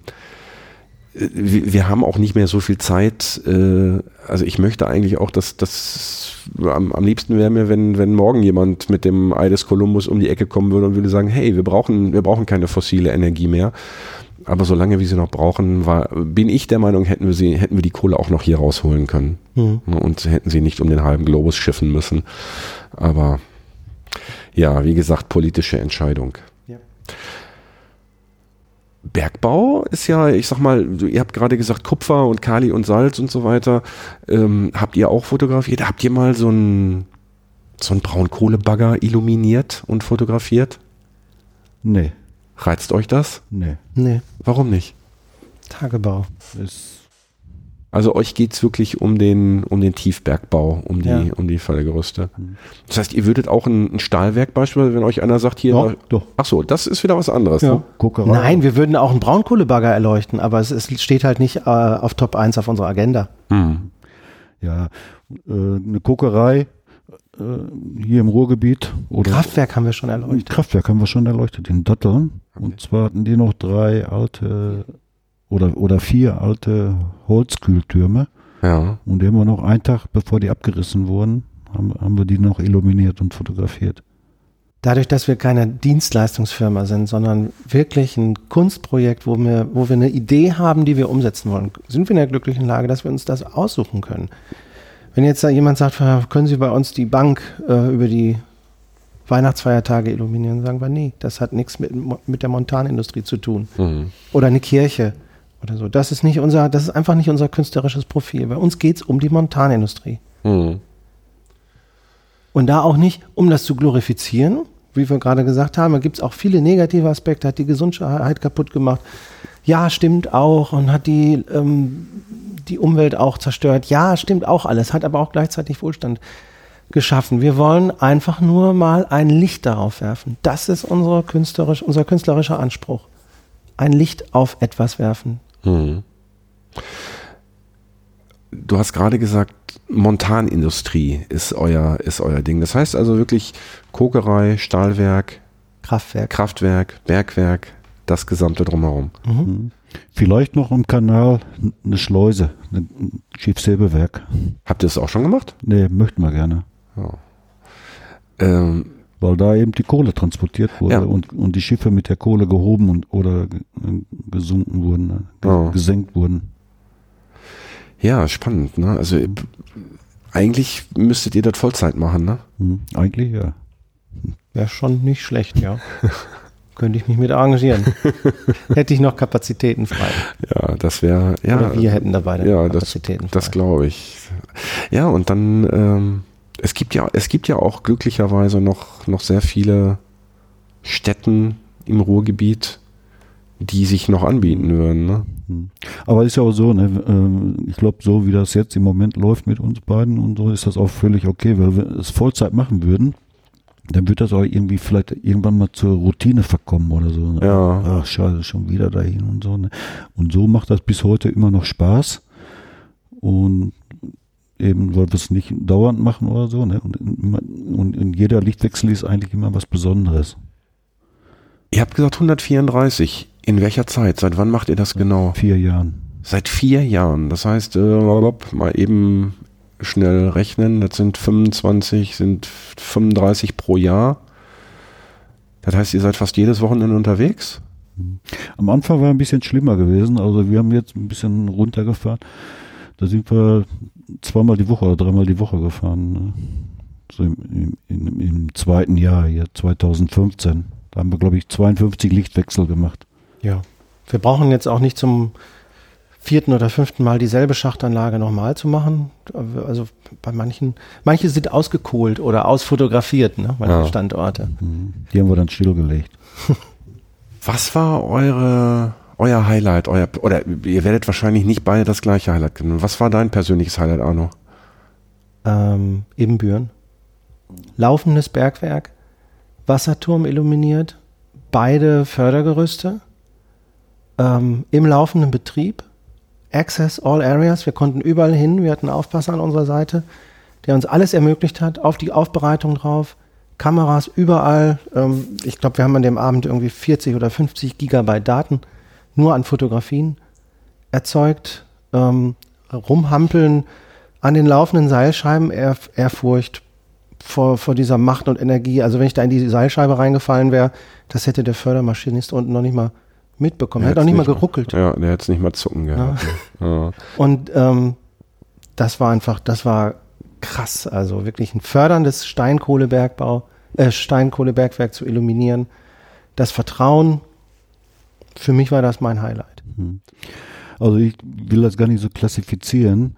wir, wir, haben auch nicht mehr so viel Zeit. Äh, also ich möchte eigentlich auch, dass das am, am liebsten wäre mir, wenn, wenn morgen jemand mit dem Ei des Kolumbus um die Ecke kommen würde und würde sagen, hey, wir brauchen, wir brauchen keine fossile Energie mehr. Aber solange wir sie noch brauchen, war, bin ich der Meinung, hätten wir sie, hätten wir die Kohle auch noch hier rausholen können. Mhm. Und hätten sie nicht um den halben Globus schiffen müssen. Aber ja, wie gesagt, politische Entscheidung. Ja. Bergbau ist ja, ich sag mal, ihr habt gerade gesagt Kupfer und Kali und Salz und so weiter. Ähm, habt ihr auch fotografiert? Habt ihr mal so einen so einen Braunkohlebagger illuminiert und fotografiert? Nee. Reizt euch das? Nee. Nee. Warum nicht? Tagebau. Ist also euch geht's wirklich um den, um den Tiefbergbau, um die, ja. um die Fördergerüste. Mhm. Das heißt, ihr würdet auch ein, ein Stahlwerk beispielsweise, wenn euch einer sagt, hier, ja, doch. ach so, das ist wieder was anderes. Ja. Ne? Nein, wir würden auch einen Braunkohlebagger erleuchten, aber es, es steht halt nicht äh, auf Top 1 auf unserer Agenda. Mhm. Ja, äh, eine Kokerei äh, hier im Ruhrgebiet. Oder Kraftwerk haben wir schon erleuchtet. Kraftwerk haben wir schon erleuchtet, in Datteln. Okay. Und zwar hatten die noch drei alte oder, oder vier alte Holzkühltürme. Ja. Und immer noch einen Tag, bevor die abgerissen wurden, haben, haben wir die noch illuminiert und fotografiert. Dadurch, dass wir keine Dienstleistungsfirma sind, sondern wirklich ein Kunstprojekt, wo wir, wo wir eine Idee haben, die wir umsetzen wollen, sind wir in der glücklichen Lage, dass wir uns das aussuchen können. Wenn jetzt da jemand sagt, können Sie bei uns die Bank äh, über die Weihnachtsfeiertage illuminieren, sagen wir, nee, das hat nichts mit, mit der Montanindustrie zu tun. Mhm. Oder eine Kirche oder so. Das ist nicht unser, das ist einfach nicht unser künstlerisches Profil. Bei uns geht es um die Montanindustrie. Mhm. Und da auch nicht, um das zu glorifizieren, wie wir gerade gesagt haben, da gibt es auch viele negative Aspekte, hat die Gesundheit kaputt gemacht. Ja, stimmt auch und hat die, ähm, die Umwelt auch zerstört. Ja, stimmt auch alles, hat aber auch gleichzeitig Wohlstand geschaffen. Wir wollen einfach nur mal ein Licht darauf werfen. Das ist unsere künstlerisch, unser künstlerischer Anspruch. Ein Licht auf etwas werfen. Hm. Du hast gerade gesagt, Montanindustrie ist euer, ist euer Ding. Das heißt also wirklich Kokerei, Stahlwerk, Kraftwerk, Kraftwerk, Bergwerk, das gesamte drumherum. Mhm. mhm. Vielleicht noch im Kanal eine Schleuse, ein Schiffshebewerk. Habt ihr das auch schon gemacht? Nee, möchten wir gerne. Ja. Ähm, weil da eben die Kohle transportiert wurde ja. und, und die Schiffe mit der Kohle gehoben und oder gesunken wurden, ne? oh. gesenkt wurden. Ja, spannend, ne? Also eigentlich müsstet ihr das Vollzeit machen, ne? Hm, eigentlich ja. Wäre schon nicht schlecht, ja. <laughs> Könnte ich mich mit arrangieren. <laughs> Hätte ich noch Kapazitäten frei. Ja, das wäre, ja. Oder wir hätten dabei ja, Kapazitäten das, frei. Das glaube ich. Ja, und dann, ähm, es gibt ja, es gibt ja auch glücklicherweise noch, noch sehr viele Städten im Ruhrgebiet, die sich noch anbieten würden. Ne? Hm. Aber ist ja auch so, ne, äh, ich glaube, so wie das jetzt im Moment läuft mit uns beiden und so, ist das auch völlig okay, weil wir es Vollzeit machen würden, dann wird das auch irgendwie vielleicht irgendwann mal zur Routine verkommen oder so. Ne? Ja. Ach, scheiße, schon wieder dahin und so. Ne? Und so macht das bis heute immer noch Spaß. Und eben, weil wir es nicht dauernd machen oder so. Ne? Und, und in jeder Lichtwechsel ist eigentlich immer was Besonderes. Ihr habt gesagt 134. In welcher Zeit? Seit wann macht ihr das genau? Vier Jahren. Seit vier Jahren. Das heißt, äh, mal eben schnell rechnen. Das sind 25, sind 35 pro Jahr. Das heißt, ihr seid fast jedes Wochenende unterwegs? Am Anfang war ein bisschen schlimmer gewesen. Also wir haben jetzt ein bisschen runtergefahren. Da sind wir zweimal die Woche oder dreimal die Woche gefahren. Ne? So im, im, im, zweiten Jahr hier, 2015. Da haben wir, glaube ich, 52 Lichtwechsel gemacht. Ja. Wir brauchen jetzt auch nicht zum vierten oder fünften Mal dieselbe Schachtanlage nochmal zu machen. Also bei manchen, manche sind ausgekohlt oder ausfotografiert, ne, manche ja. Standorte. Mhm. Die haben wir dann stillgelegt. <laughs> Was war eure, euer Highlight? Euer, oder ihr werdet wahrscheinlich nicht beide das gleiche Highlight genommen. Was war dein persönliches Highlight, Arno? Ähm, Ebenbüren. Laufendes Bergwerk, Wasserturm illuminiert, beide Fördergerüste ähm, im laufenden Betrieb. Access all areas, wir konnten überall hin, wir hatten einen Aufpasser an unserer Seite, der uns alles ermöglicht hat, auf die Aufbereitung drauf, Kameras überall. Ähm, ich glaube, wir haben an dem Abend irgendwie 40 oder 50 Gigabyte Daten nur an Fotografien erzeugt. Ähm, rumhampeln an den laufenden Seilscheiben, Ehr Ehrfurcht vor, vor dieser Macht und Energie. Also wenn ich da in die Seilscheibe reingefallen wäre, das hätte der Fördermaschinist unten noch nicht mal mitbekommen. Er hätte auch nicht mal geruckelt. Ja, der hätte es nicht mal zucken gehabt. Ja. Ja. Und ähm, das war einfach, das war krass. Also wirklich ein förderndes Steinkohlebergbau, äh, Steinkohlebergwerk zu illuminieren. Das Vertrauen, für mich war das mein Highlight. Hm. Also ich will das gar nicht so klassifizieren.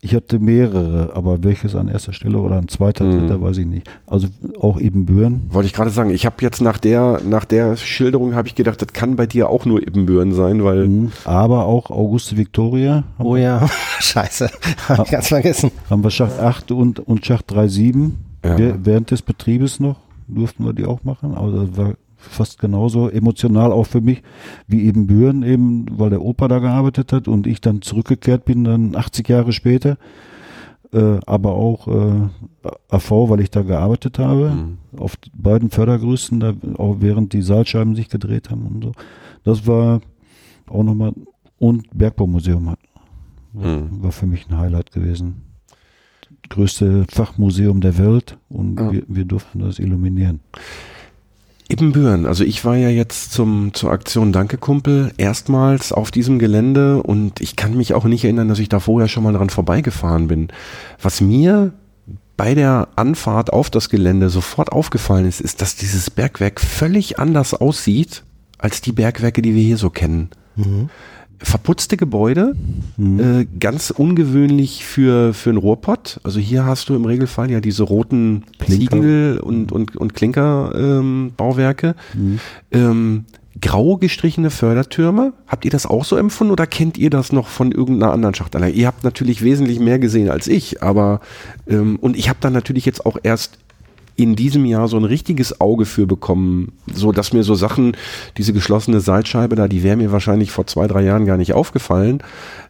Ich hatte mehrere, aber welches an erster Stelle oder an zweiter, mhm. dritter, weiß ich nicht. Also auch Ebenbüren. Wollte ich gerade sagen, ich habe jetzt nach der, nach der Schilderung habe ich gedacht, das kann bei dir auch nur Ebenbüren sein, weil. Mhm. Aber auch Auguste Victoria. Oh ja, <laughs> scheiße, habe ich ganz vergessen. Haben wir Schacht 8 und, und Schacht 3,7. Ja. Während des Betriebes noch durften wir die auch machen, aber das war fast genauso emotional auch für mich wie eben Büren eben, weil der Opa da gearbeitet hat und ich dann zurückgekehrt bin, dann 80 Jahre später. Äh, aber auch äh, AV, weil ich da gearbeitet habe, mhm. auf beiden Fördergrößen, da auch während die Saalscheiben sich gedreht haben und so. Das war auch nochmal, und Bergbaumuseum hat, mhm. war für mich ein Highlight gewesen. Größte Fachmuseum der Welt und ja. wir, wir durften das illuminieren. Ibbenbüren, also ich war ja jetzt zum, zur Aktion Danke Kumpel erstmals auf diesem Gelände und ich kann mich auch nicht erinnern, dass ich da vorher schon mal dran vorbeigefahren bin. Was mir bei der Anfahrt auf das Gelände sofort aufgefallen ist, ist, dass dieses Bergwerk völlig anders aussieht als die Bergwerke, die wir hier so kennen. Mhm verputzte Gebäude, mhm. äh, ganz ungewöhnlich für, für einen Rohrpott. Also hier hast du im Regelfall ja diese roten Klinker. Ziegel und, und, und Klinkerbauwerke. Ähm, mhm. ähm, grau gestrichene Fördertürme. Habt ihr das auch so empfunden oder kennt ihr das noch von irgendeiner anderen Schachtanlage? Ihr habt natürlich wesentlich mehr gesehen als ich, aber ähm, und ich habe dann natürlich jetzt auch erst in diesem Jahr so ein richtiges Auge für bekommen, so dass mir so Sachen, diese geschlossene Seilscheibe da, die wäre mir wahrscheinlich vor zwei, drei Jahren gar nicht aufgefallen.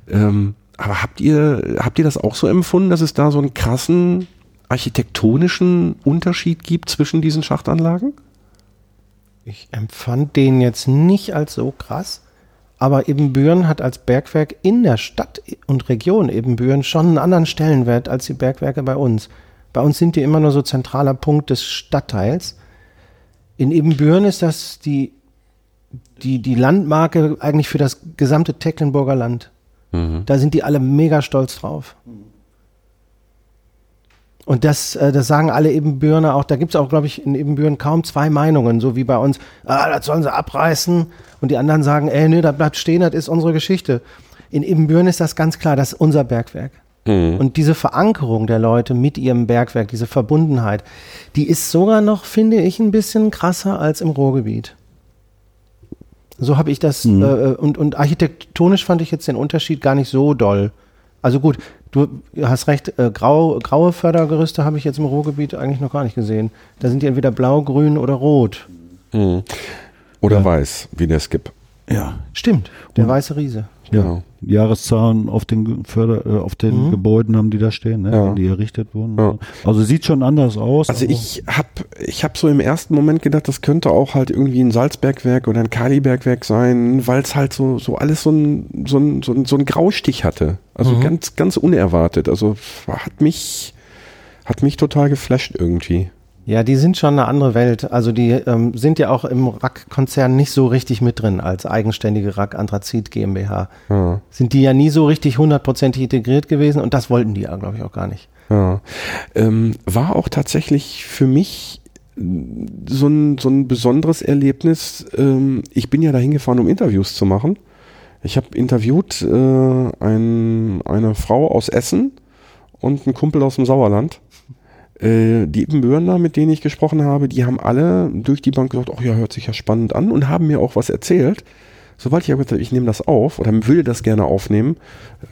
Ähm, aber habt ihr, habt ihr das auch so empfunden, dass es da so einen krassen architektonischen Unterschied gibt zwischen diesen Schachtanlagen? Ich empfand den jetzt nicht als so krass, aber Ebenbüren hat als Bergwerk in der Stadt und Region Ebenbüren schon einen anderen Stellenwert als die Bergwerke bei uns. Bei uns sind die immer nur so zentraler Punkt des Stadtteils. In Ebenbüren ist das die, die, die Landmarke eigentlich für das gesamte Tecklenburger Land. Mhm. Da sind die alle mega stolz drauf. Und das, äh, das sagen alle Ebenbürner auch. Da gibt es auch, glaube ich, in Ebenbüren kaum zwei Meinungen, so wie bei uns. Ah, das sollen sie abreißen. Und die anderen sagen, ey, nö, das bleibt stehen, das ist unsere Geschichte. In Ebenbüren ist das ganz klar, das ist unser Bergwerk. Mhm. Und diese Verankerung der Leute mit ihrem Bergwerk, diese Verbundenheit, die ist sogar noch, finde ich, ein bisschen krasser als im Ruhrgebiet. So habe ich das, mhm. äh, und, und architektonisch fand ich jetzt den Unterschied gar nicht so doll. Also gut, du hast recht, äh, grau, graue Fördergerüste habe ich jetzt im Ruhrgebiet eigentlich noch gar nicht gesehen. Da sind die entweder blau, grün oder rot. Mhm. Oder ja. weiß, wie der Skip. Ja. Stimmt, der und, weiße Riese. Ja. Jahreszahlen auf den, Förder, äh, auf den mhm. Gebäuden haben die da stehen, ne? ja. die errichtet wurden. Ja. Also sieht schon anders aus. Also ich habe ich hab so im ersten Moment gedacht, das könnte auch halt irgendwie ein Salzbergwerk oder ein Kalibergwerk sein, weil es halt so, so alles so ein, so, ein, so, ein, so ein Graustich hatte. Also mhm. ganz, ganz unerwartet. Also hat mich, hat mich total geflasht irgendwie. Ja, die sind schon eine andere Welt. Also die ähm, sind ja auch im RAK-Konzern nicht so richtig mit drin als eigenständige RAK Anthrazit GmbH. Ja. Sind die ja nie so richtig hundertprozentig integriert gewesen und das wollten die ja, glaube ich, auch gar nicht. Ja. Ähm, war auch tatsächlich für mich so ein, so ein besonderes Erlebnis. Ähm, ich bin ja dahin gefahren, um Interviews zu machen. Ich habe interviewt äh, ein, eine Frau aus Essen und einen Kumpel aus dem Sauerland die Ibbenbürner, mit denen ich gesprochen habe, die haben alle durch die Bank gesagt, ach ja, hört sich ja spannend an und haben mir auch was erzählt. Sobald ich aber gesagt habe, ich nehme das auf oder würde das gerne aufnehmen,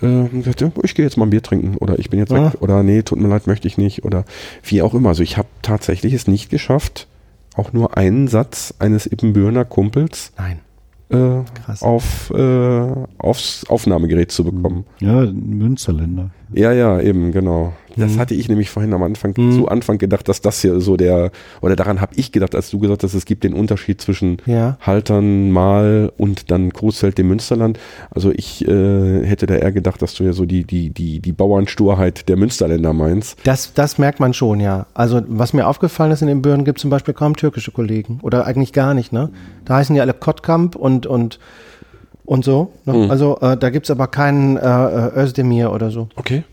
äh, gesagt, ja, ich gehe jetzt mal ein Bier trinken oder ich bin jetzt Ah. weg oder nee, tut mir leid, möchte ich nicht oder wie auch immer. Also ich habe tatsächlich es nicht geschafft, auch nur einen Satz eines Ibbenbürner Kumpels Nein. äh, auf, äh, aufs Aufnahmegerät zu bekommen. Ja, Münsterländer. Ja, ja, eben, genau. Das Mhm. hatte ich nämlich vorhin am Anfang, Mhm. zu Anfang gedacht, dass das hier so der, oder daran habe ich gedacht, als du gesagt hast, es gibt den Unterschied zwischen Ja. Haltern, Mal und dann Großfeld dem Münsterland. Also ich äh, hätte da eher gedacht, dass du ja so die, die, die, die Bauernsturheit der Münsterländer meinst. Das, das merkt man schon, ja. Also was mir aufgefallen ist, in den Bürgen gibt es zum Beispiel kaum türkische Kollegen. Oder eigentlich gar nicht, ne? Da heißen die alle Kottkamp und, und, und so. Ne? Mhm. Also äh, da gibt es aber keinen äh, äh, Özdemir oder so. Okay.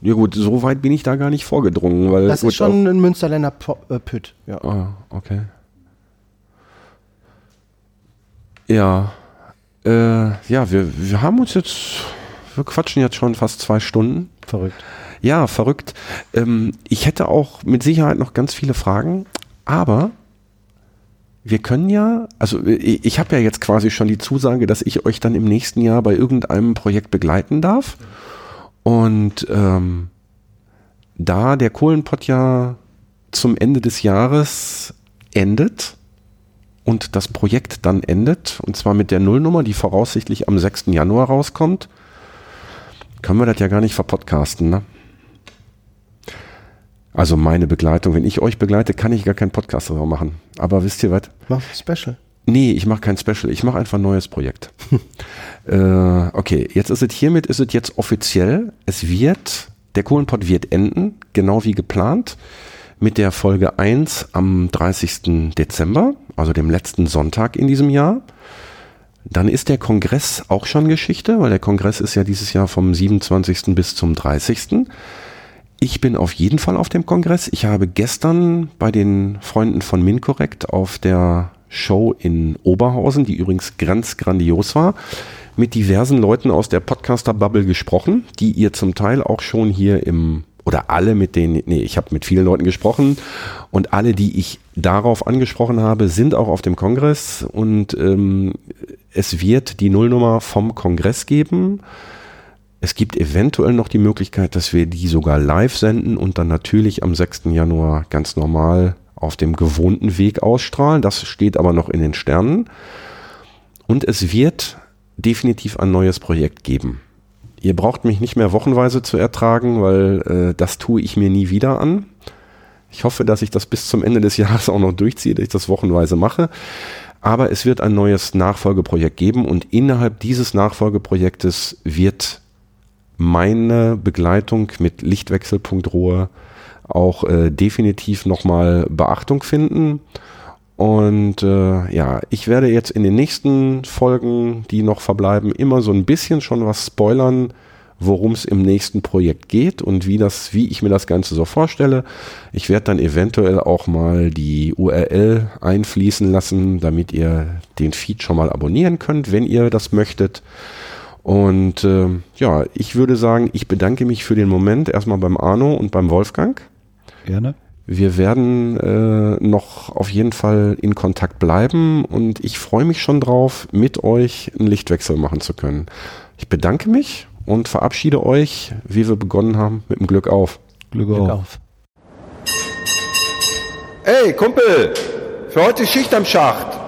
Ja gut, so weit bin ich da gar nicht vorgedrungen, weil Das gut, ist schon ein Münsterländer äh, Pütt, ja. Ah, okay. Ja. Äh, ja, wir, wir haben uns jetzt, wir quatschen jetzt schon fast zwei Stunden. Verrückt. Ja, verrückt. Ähm, ich hätte auch mit Sicherheit noch ganz viele Fragen, aber wir können ja, also ich, habe ja jetzt quasi schon die Zusage, dass ich euch dann im nächsten Jahr bei irgendeinem Projekt begleiten darf. Und ähm, da der Kohlenpott ja zum Ende des Jahres endet und das Projekt dann endet, und zwar mit der Nullnummer, die voraussichtlich am 6. Januar rauskommt, können wir das ja gar nicht verpodcasten, ne? Also meine Begleitung, wenn ich euch begleite, kann ich gar keinen Podcast darüber machen. Aber wisst ihr was? Mach Special. Nee, ich mache kein Special, ich mache einfach ein neues Projekt. <laughs> äh, okay, jetzt ist es hiermit, ist es jetzt offiziell, es wird, der Kohlenpott wird enden, genau wie geplant, mit der Folge 1 am 30. Dezember, also dem letzten Sonntag in diesem Jahr. Dann ist der Kongress auch schon Geschichte, weil der Kongress ist ja dieses Jahr vom 27. bis zum 30. Ich bin auf jeden Fall auf dem Kongress. Ich habe gestern bei den Freunden von Minkorrekt auf der Show in Oberhausen, die übrigens ganz grandios war, mit diversen Leuten aus der Podcaster-Bubble gesprochen, die ihr zum Teil auch schon hier im, oder alle mit denen, nee, ich habe mit vielen Leuten gesprochen und alle, die ich darauf angesprochen habe, sind auch auf dem Kongress und ähm, es wird die Nullnummer vom Kongress geben. Es gibt eventuell noch die Möglichkeit, dass wir die sogar live senden und dann natürlich am 6. Januar ganz normal auf dem gewohnten Weg ausstrahlen. Das steht aber noch in den Sternen. Und es wird definitiv ein neues Projekt geben. Ihr braucht mich nicht mehr wochenweise zu ertragen, weil äh, das tue ich mir nie wieder an. Ich hoffe, dass ich das bis zum Ende des <laughs> Jahres auch noch durchziehe, dass ich das wochenweise mache. Aber es wird ein neues Nachfolgeprojekt geben und innerhalb dieses Nachfolgeprojektes wird meine Begleitung mit Lichtwechselpunktruhe auch äh, definitiv nochmal Beachtung finden. Und äh, ja, ich werde jetzt in den nächsten Folgen, die noch verbleiben, immer so ein bisschen schon was spoilern, worum es im nächsten Projekt geht und wie das, wie ich mir das Ganze so vorstelle. Ich werde dann eventuell auch mal die URL einfließen lassen, damit ihr den Feed schon mal abonnieren könnt, wenn ihr das möchtet. Und äh, ja, ich würde sagen, ich bedanke mich für den Moment erstmal beim Arno und beim Wolfgang. Gerne. Wir werden äh, noch auf jeden Fall in Kontakt bleiben und ich freue mich schon drauf, mit euch einen Lichtwechsel machen zu können. Ich bedanke mich und verabschiede euch, wie wir begonnen haben, mit dem Glück auf. Glück, Glück auf. auf. Ey, Kumpel, für heute Schicht am Schacht.